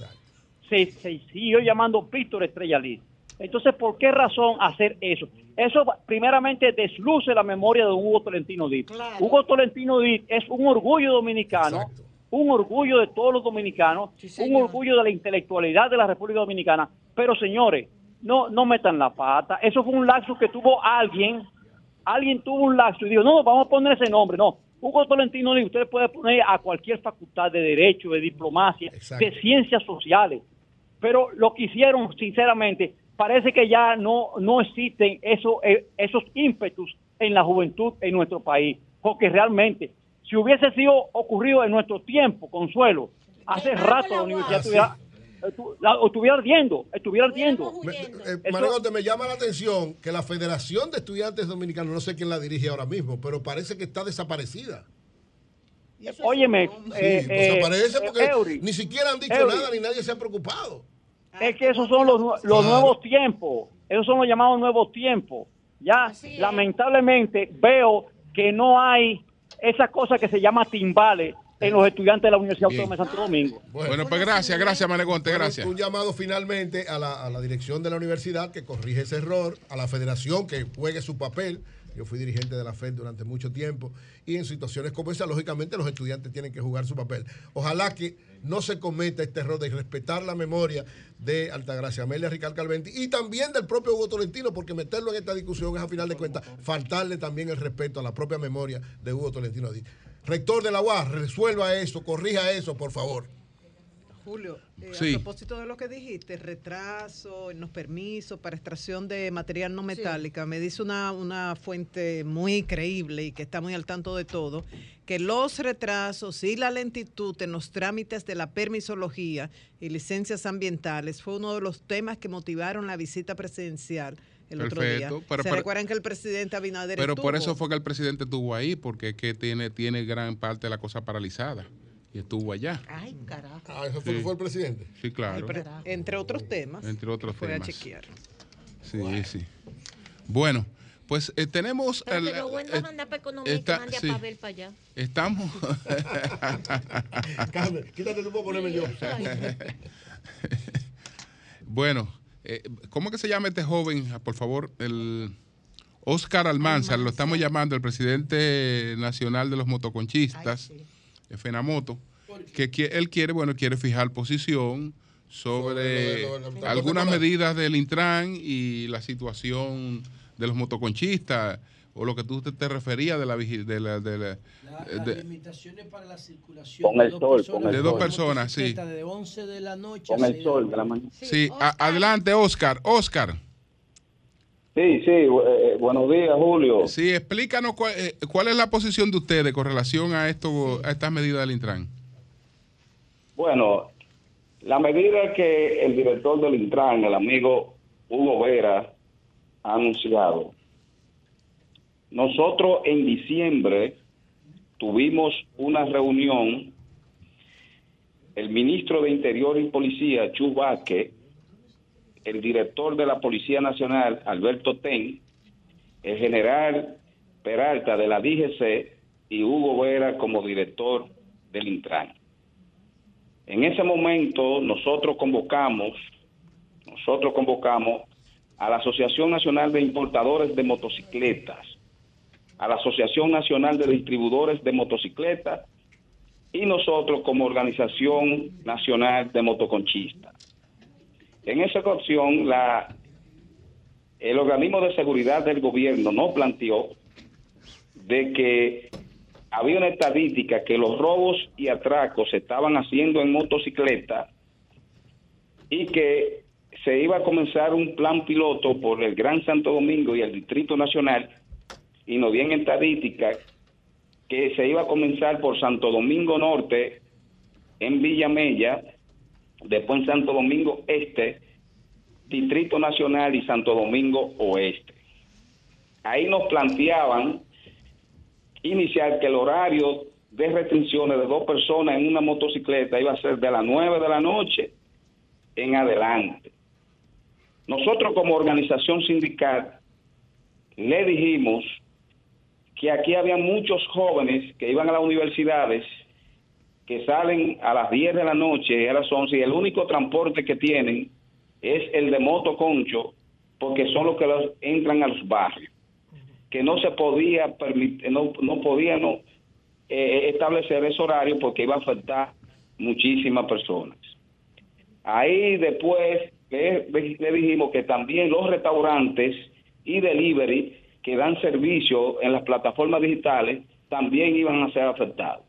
se, se siguió llamando Víctor Estrella Liz. Entonces, ¿por qué razón hacer eso? Eso primeramente desluce la memoria de Hugo Tolentino Díaz. Hugo Tolentino Díaz es un orgullo dominicano, un orgullo de todos los dominicanos, un orgullo de la intelectualidad de la República Dominicana. Pero señores, no, no metan la pata. Eso fue un lapso que tuvo alguien, alguien tuvo un lapso y dijo, no, vamos a poner ese nombre. No, Hugo Tolentino Díaz, usted puede poner a cualquier facultad de Derecho, de Diplomacia, de Ciencias Sociales pero lo que hicieron, sinceramente, parece que ya no, no existen eso, eh, esos ímpetus en la juventud en nuestro país, porque realmente, si hubiese sido ocurrido en nuestro tiempo, Consuelo, hace rato la universidad estuviera, estu- la- estuviera ardiendo, estuviera ardiendo. Eh, me llama la atención que la Federación de Estudiantes Dominicanos, no sé quién la dirige ahora mismo, pero parece que está desaparecida. Óyeme, eh, pues eh, porque Eury, ni siquiera han dicho Eury. nada ni nadie se ha preocupado. es que esos son los, nue- los nuevos tiempos, esos son los llamados nuevos tiempos. Ya, lamentablemente, veo que no hay esa cosa que se llama timbales en los estudiantes de la Universidad Bien. Autónoma de Santo Domingo. Bueno, pues gracias, gracias, Manegonte, Bueno, gracias. Un llamado finalmente a la, a la dirección de la universidad que corrige ese error, a la federación que juegue su papel. Yo fui dirigente de la FED durante mucho tiempo y en situaciones como esa, lógicamente, los estudiantes tienen que jugar su papel. Ojalá que no se cometa este error de respetar la memoria de Altagracia Amelia Ricardo Calventi y también del propio Hugo Tolentino, porque meterlo en esta discusión es, a final de cuentas, faltarle también el respeto a la propia memoria de Hugo Tolentino. Rector de la UAS, resuelva eso, corrija eso, por favor. Julio, eh, Sí. a propósito de lo que dijiste, retraso en los permisos para extracción de material no metálica, me dice una, una fuente muy creíble y que está muy al tanto de todo, que los retrasos y la lentitud en los trámites de la permisología y licencias ambientales fue uno de los temas que motivaron la visita presidencial el otro día. pero- ¿Se pero- recuerdan que el presidente Abinader Pero por eso fue que el presidente estuvo ahí, porque es que tiene, tiene gran parte de la cosa paralizada. Y estuvo allá. Ay, carajo. Ah, eso fue, Sí. fue el presidente. Sí, claro. Pre- entre otros temas. Entre otros fue temas. a chequear. Sí, sí. Bueno, pues eh, tenemos... Pero el- que lo bueno eh, mandar para economía y que está- mande a sí. Pavel para allá. Estamos... Carmen, quítate tú para ponerme yo. Bueno, eh, ¿cómo que se llama este joven? Ah, Por favor, el Oscar Almanzar, lo estamos llamando el presidente nacional de los motoconchistas, de Fenamoto, que qui- él quiere, bueno, quiere fijar posición sobre algunas medidas del Intran y la situación de los motoconchistas, o lo que tú te, te referías de la de la, de la- Las de- limitaciones para la circulación Con el de dos sol, personas, con el De dos sol. personas, sí. De 11 de la noche a Con el 6 sol de la mañana. Sí, a- adelante, Oscar. Oscar. Sí, sí, eh, buenos días, Julio. Sí, explícanos cuál, eh, cuál es la posición de ustedes con relación a esto, a estas medidas del Intran. Bueno, la medida que el director del Intran, el amigo Hugo Vera, ha anunciado, nosotros en diciembre tuvimos una reunión, el ministro de Interior y Policía, Chu Vázquez, el director de la Policía Nacional, Alberto Ten, el general Peralta de la DGC y Hugo Vera como director del Intran. En ese momento nosotros convocamos, nosotros convocamos a la Asociación Nacional de Importadores de Motocicletas, a la Asociación Nacional de Distribuidores de Motocicletas y nosotros como Organización Nacional de Motoconchistas. En esa ocasión, el organismo de seguridad del gobierno nos planteó de que había una estadística que los robos y atracos se estaban haciendo en motocicleta y que se iba a comenzar un plan piloto por el Gran Santo Domingo y el Distrito Nacional y nos dieron estadística que se iba a comenzar por Santo Domingo Norte, en Villa Mella, después en Santo Domingo Este, Distrito Nacional y Santo Domingo Oeste. Ahí nos planteaban iniciar que el horario de restricciones de dos personas en una motocicleta iba a ser de las 9 de la noche en adelante. Nosotros como organización sindical le dijimos que aquí había muchos jóvenes que iban a las universidades que salen a las 10 de la noche a las 11 y el único transporte que tienen es el de motoconcho porque son los que los entran a los barrios. Que no se podía permitir no, no podía no, eh, establecer ese horario porque iba a afectar muchísimas personas. Ahí después le dijimos que también los restaurantes y delivery que dan servicio en las plataformas digitales también iban a ser afectados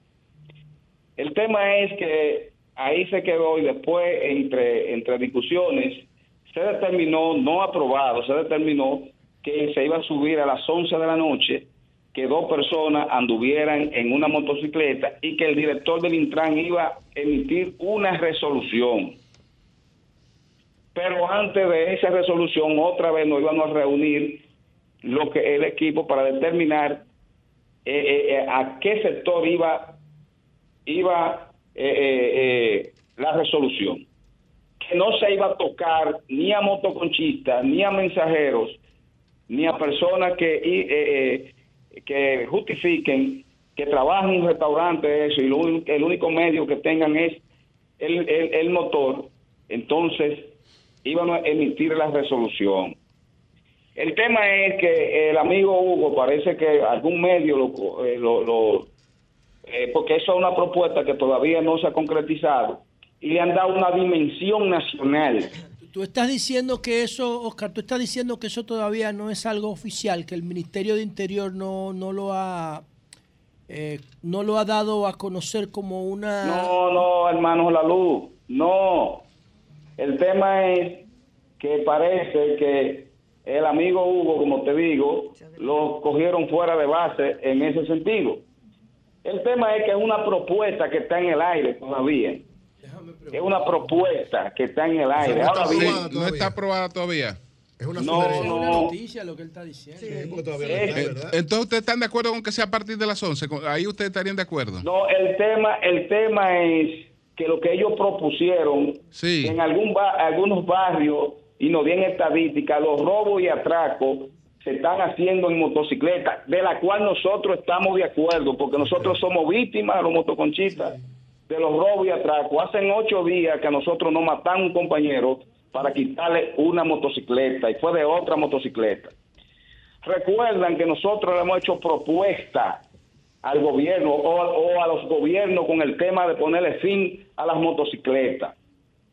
el tema es que ahí se quedó y después entre, entre discusiones se determinó, no aprobado, se determinó que se iba a subir a las 11 de la noche, que dos personas anduvieran en una motocicleta y que el director del Intran iba a emitir una resolución. Pero antes de esa resolución, otra vez nos íbamos a reunir lo que el equipo para determinar eh, eh, eh, a qué sector iba iba eh, eh, eh, la resolución. Que no se iba a tocar ni a motoconchistas, ni a mensajeros, ni a personas que, eh, eh, que justifiquen que trabajan en un restaurante, eso, y el único medio que tengan es el, el- motor, entonces iban a emitir la resolución. El tema es que el amigo Hugo parece que algún medio lo, lo- lo- eh, porque eso es una propuesta que todavía no se ha concretizado y le han dado una dimensión nacional. Tú estás diciendo que eso, Oscar, tú estás diciendo que eso todavía no es algo oficial, que el Ministerio de Interior no, no lo ha eh, no lo ha dado a conocer como una No, no, hermanos La Luz, no. El tema es que parece que el amigo Hugo, como te digo, lo cogieron fuera de base en ese sentido. El tema es que es una propuesta que está en el aire todavía. Es una propuesta que está en el aire. Ahora bien, no está aprobada todavía. Es una No, es una no. noticia lo que él está diciendo. Eh, Entonces ustedes están de acuerdo con que sea a partir de las 11. Con- Ahí ustedes estarían de acuerdo. No, el tema, el tema es que lo que ellos propusieron en algún ba- algunos barrios y nos dieron estadísticas, los robos y atracos se están haciendo en motocicleta, de la cual nosotros estamos de acuerdo, porque nosotros somos víctimas, los motoconchistas, de los robos y atracos. Hacen ocho días que a nosotros nos mataron un compañero para quitarle una motocicleta y fue de otra motocicleta. Recuerdan que nosotros le hemos hecho propuesta al gobierno o a los gobiernos con el tema de ponerle fin a las motocicletas.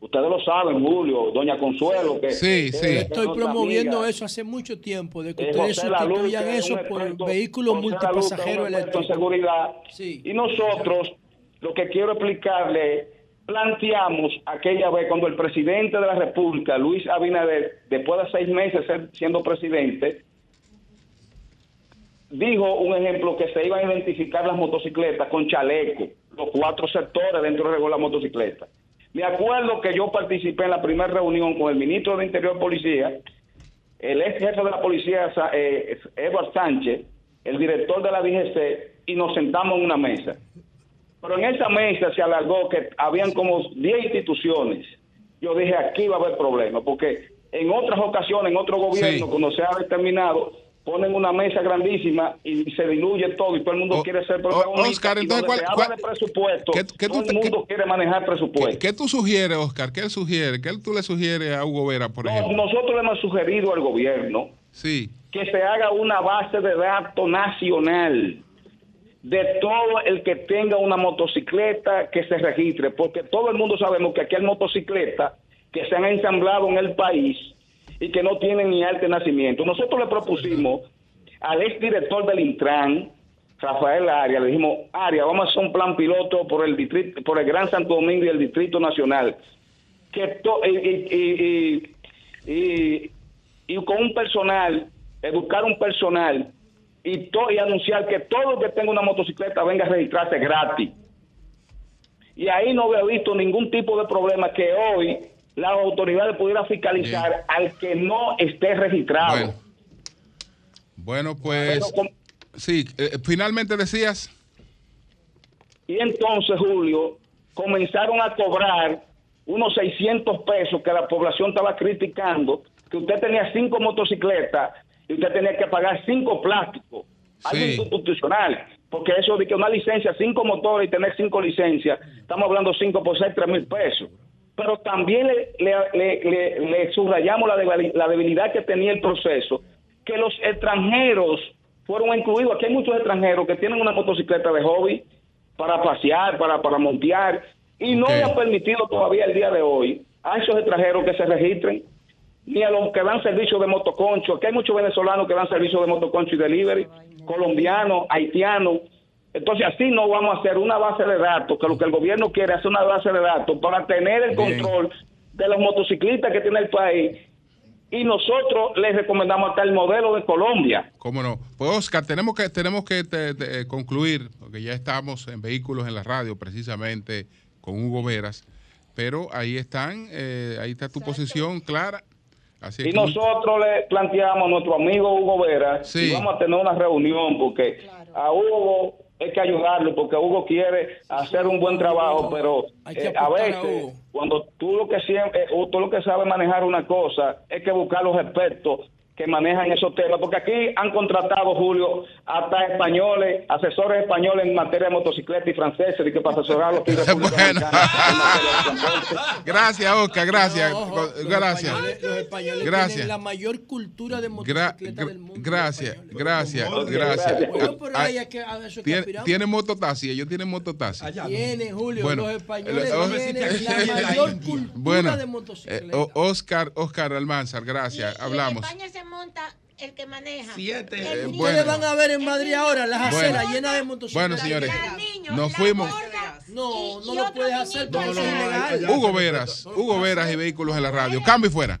Ustedes lo saben, Julio, Doña Consuelo, que Sí, que- sí. que Estoy promoviendo amiga, eso hace mucho tiempo, de que eh, ustedes José sustituyan es eso por experto- vehículos multipasajeros eléctricos. seguridad. Y nosotros, lo que quiero explicarle, planteamos aquella vez cuando el presidente de la República, Luis Abinader, después de seis meses ser- siendo presidente, dijo un ejemplo que se iban a identificar las motocicletas con chaleco, los cuatro sectores dentro de la motocicleta. Me acuerdo que yo participé en la primera reunión con el ministro de Interior y Policía, el ex jefe de la policía, eh, Edward Sánchez, el director de la DGC, y nos sentamos en una mesa. Pero en esa mesa se alargó que habían como 10 instituciones. Yo dije, aquí va a haber problemas, porque en otras ocasiones, en otro gobierno, cuando se ha determinado, ponen una mesa grandísima y se diluye todo y todo el mundo quiere ser protagonista. Oscar, entonces, ¿cuál- habla cuál- de presupuesto, qué todo el mundo quiere manejar presupuesto. ¿Qué tú sugieres, Oscar? ¿Qué sugiere? ¿Qué tú le sugieres a Hugo Vera, por No, ejemplo? nosotros le hemos sugerido al gobierno Sí. que se haga una base de datos nacional de todo el que tenga una motocicleta que se registre, porque todo el mundo sabemos que aquí hay motocicletas que se han ensamblado en el país y que no tienen ni arte nacimiento. Nosotros le propusimos al exdirector del Intran, Rafael Arias, le dijimos, Arias, vamos a hacer un plan piloto por el distrito, por el Gran Santo Domingo y el Distrito Nacional, que to- y, y- y- y- con un personal, educar un personal y, to- y anunciar que todo el que tenga una motocicleta venga a registrarse gratis. Y ahí no había visto ningún tipo de problema que hoy las autoridades pudieran fiscalizar al que no esté registrado. Bueno. Bueno, pues. Sí, eh, finalmente decías. Y entonces, Julio, comenzaron a cobrar unos 600 pesos que la población estaba criticando, que usted tenía cinco motocicletas y usted tenía que pagar cinco plásticos. Algo Sí. institucional. Porque eso de que una licencia, cinco motores y tener cinco licencias, estamos hablando cinco por seis, tres mil pesos. Pero también le, le- le- le- subrayamos la, debilidad que tenía el proceso, que los extranjeros fueron incluidos. Aquí hay muchos extranjeros que tienen una motocicleta de hobby para pasear, para, para montear, y no le han permitido todavía el día de hoy a esos extranjeros que se registren, ni a los que dan servicio de motoconcho. Aquí hay muchos venezolanos que dan servicio de motoconcho y delivery, colombianos, haitianos. Entonces así no vamos a hacer una base de datos, que lo que el gobierno quiere es hacer una base de datos para tener el Bien. control de los motociclistas que tiene el país. Y nosotros les recomendamos hasta el modelo de Colombia. ¿Cómo no? Pues Oscar, tenemos que, tenemos que te- te- eh, concluir, porque ya estamos en vehículos en la radio, precisamente con Hugo Veras. Pero ahí están, eh, ahí está tu posición clara. Así Y que nosotros le planteamos a nuestro amigo Hugo Vera Sí. y vamos a tener una reunión porque a Hugo hay que ayudarlo porque Hugo quiere hacer un buen trabajo, pero eh, a veces cuando tú lo que siempre, eh, tú lo que sabes manejar una cosa es que buscar los expertos que manejan esos temas, porque aquí han contratado, Julio, hasta españoles, asesores españoles en materia de motocicleta y franceses, y que para de transporte. Gracias, Oscar, gracias. Ojo, los gracias. españoles- Los españoles Gracias. tienen la mayor cultura de motocicleta gra- del mundo. gracias, gracias, gracias. Bueno, pero Ah, ahí es que a eso es que Tiene, tiene mototaxi, ellos tienen mototaxi. Tienen, Julio, Bueno, los españoles el- o- tienen la mayor cultura Bueno, de eh, motocicleta. Oscar, Oscar Almanzar, gracias. Hablamos. Monta el que maneja. Siete. Eh, niño. bueno. Ustedes van a ver en Madrid ahora las Bueno. aceras llenas de motocicletas. Bueno, señores, nos fuimos. No, no lo puedes hacer porque eso es ilegal. Hugo Veras, Hugo Veras y vehículos en la radio. Cambio y fuera.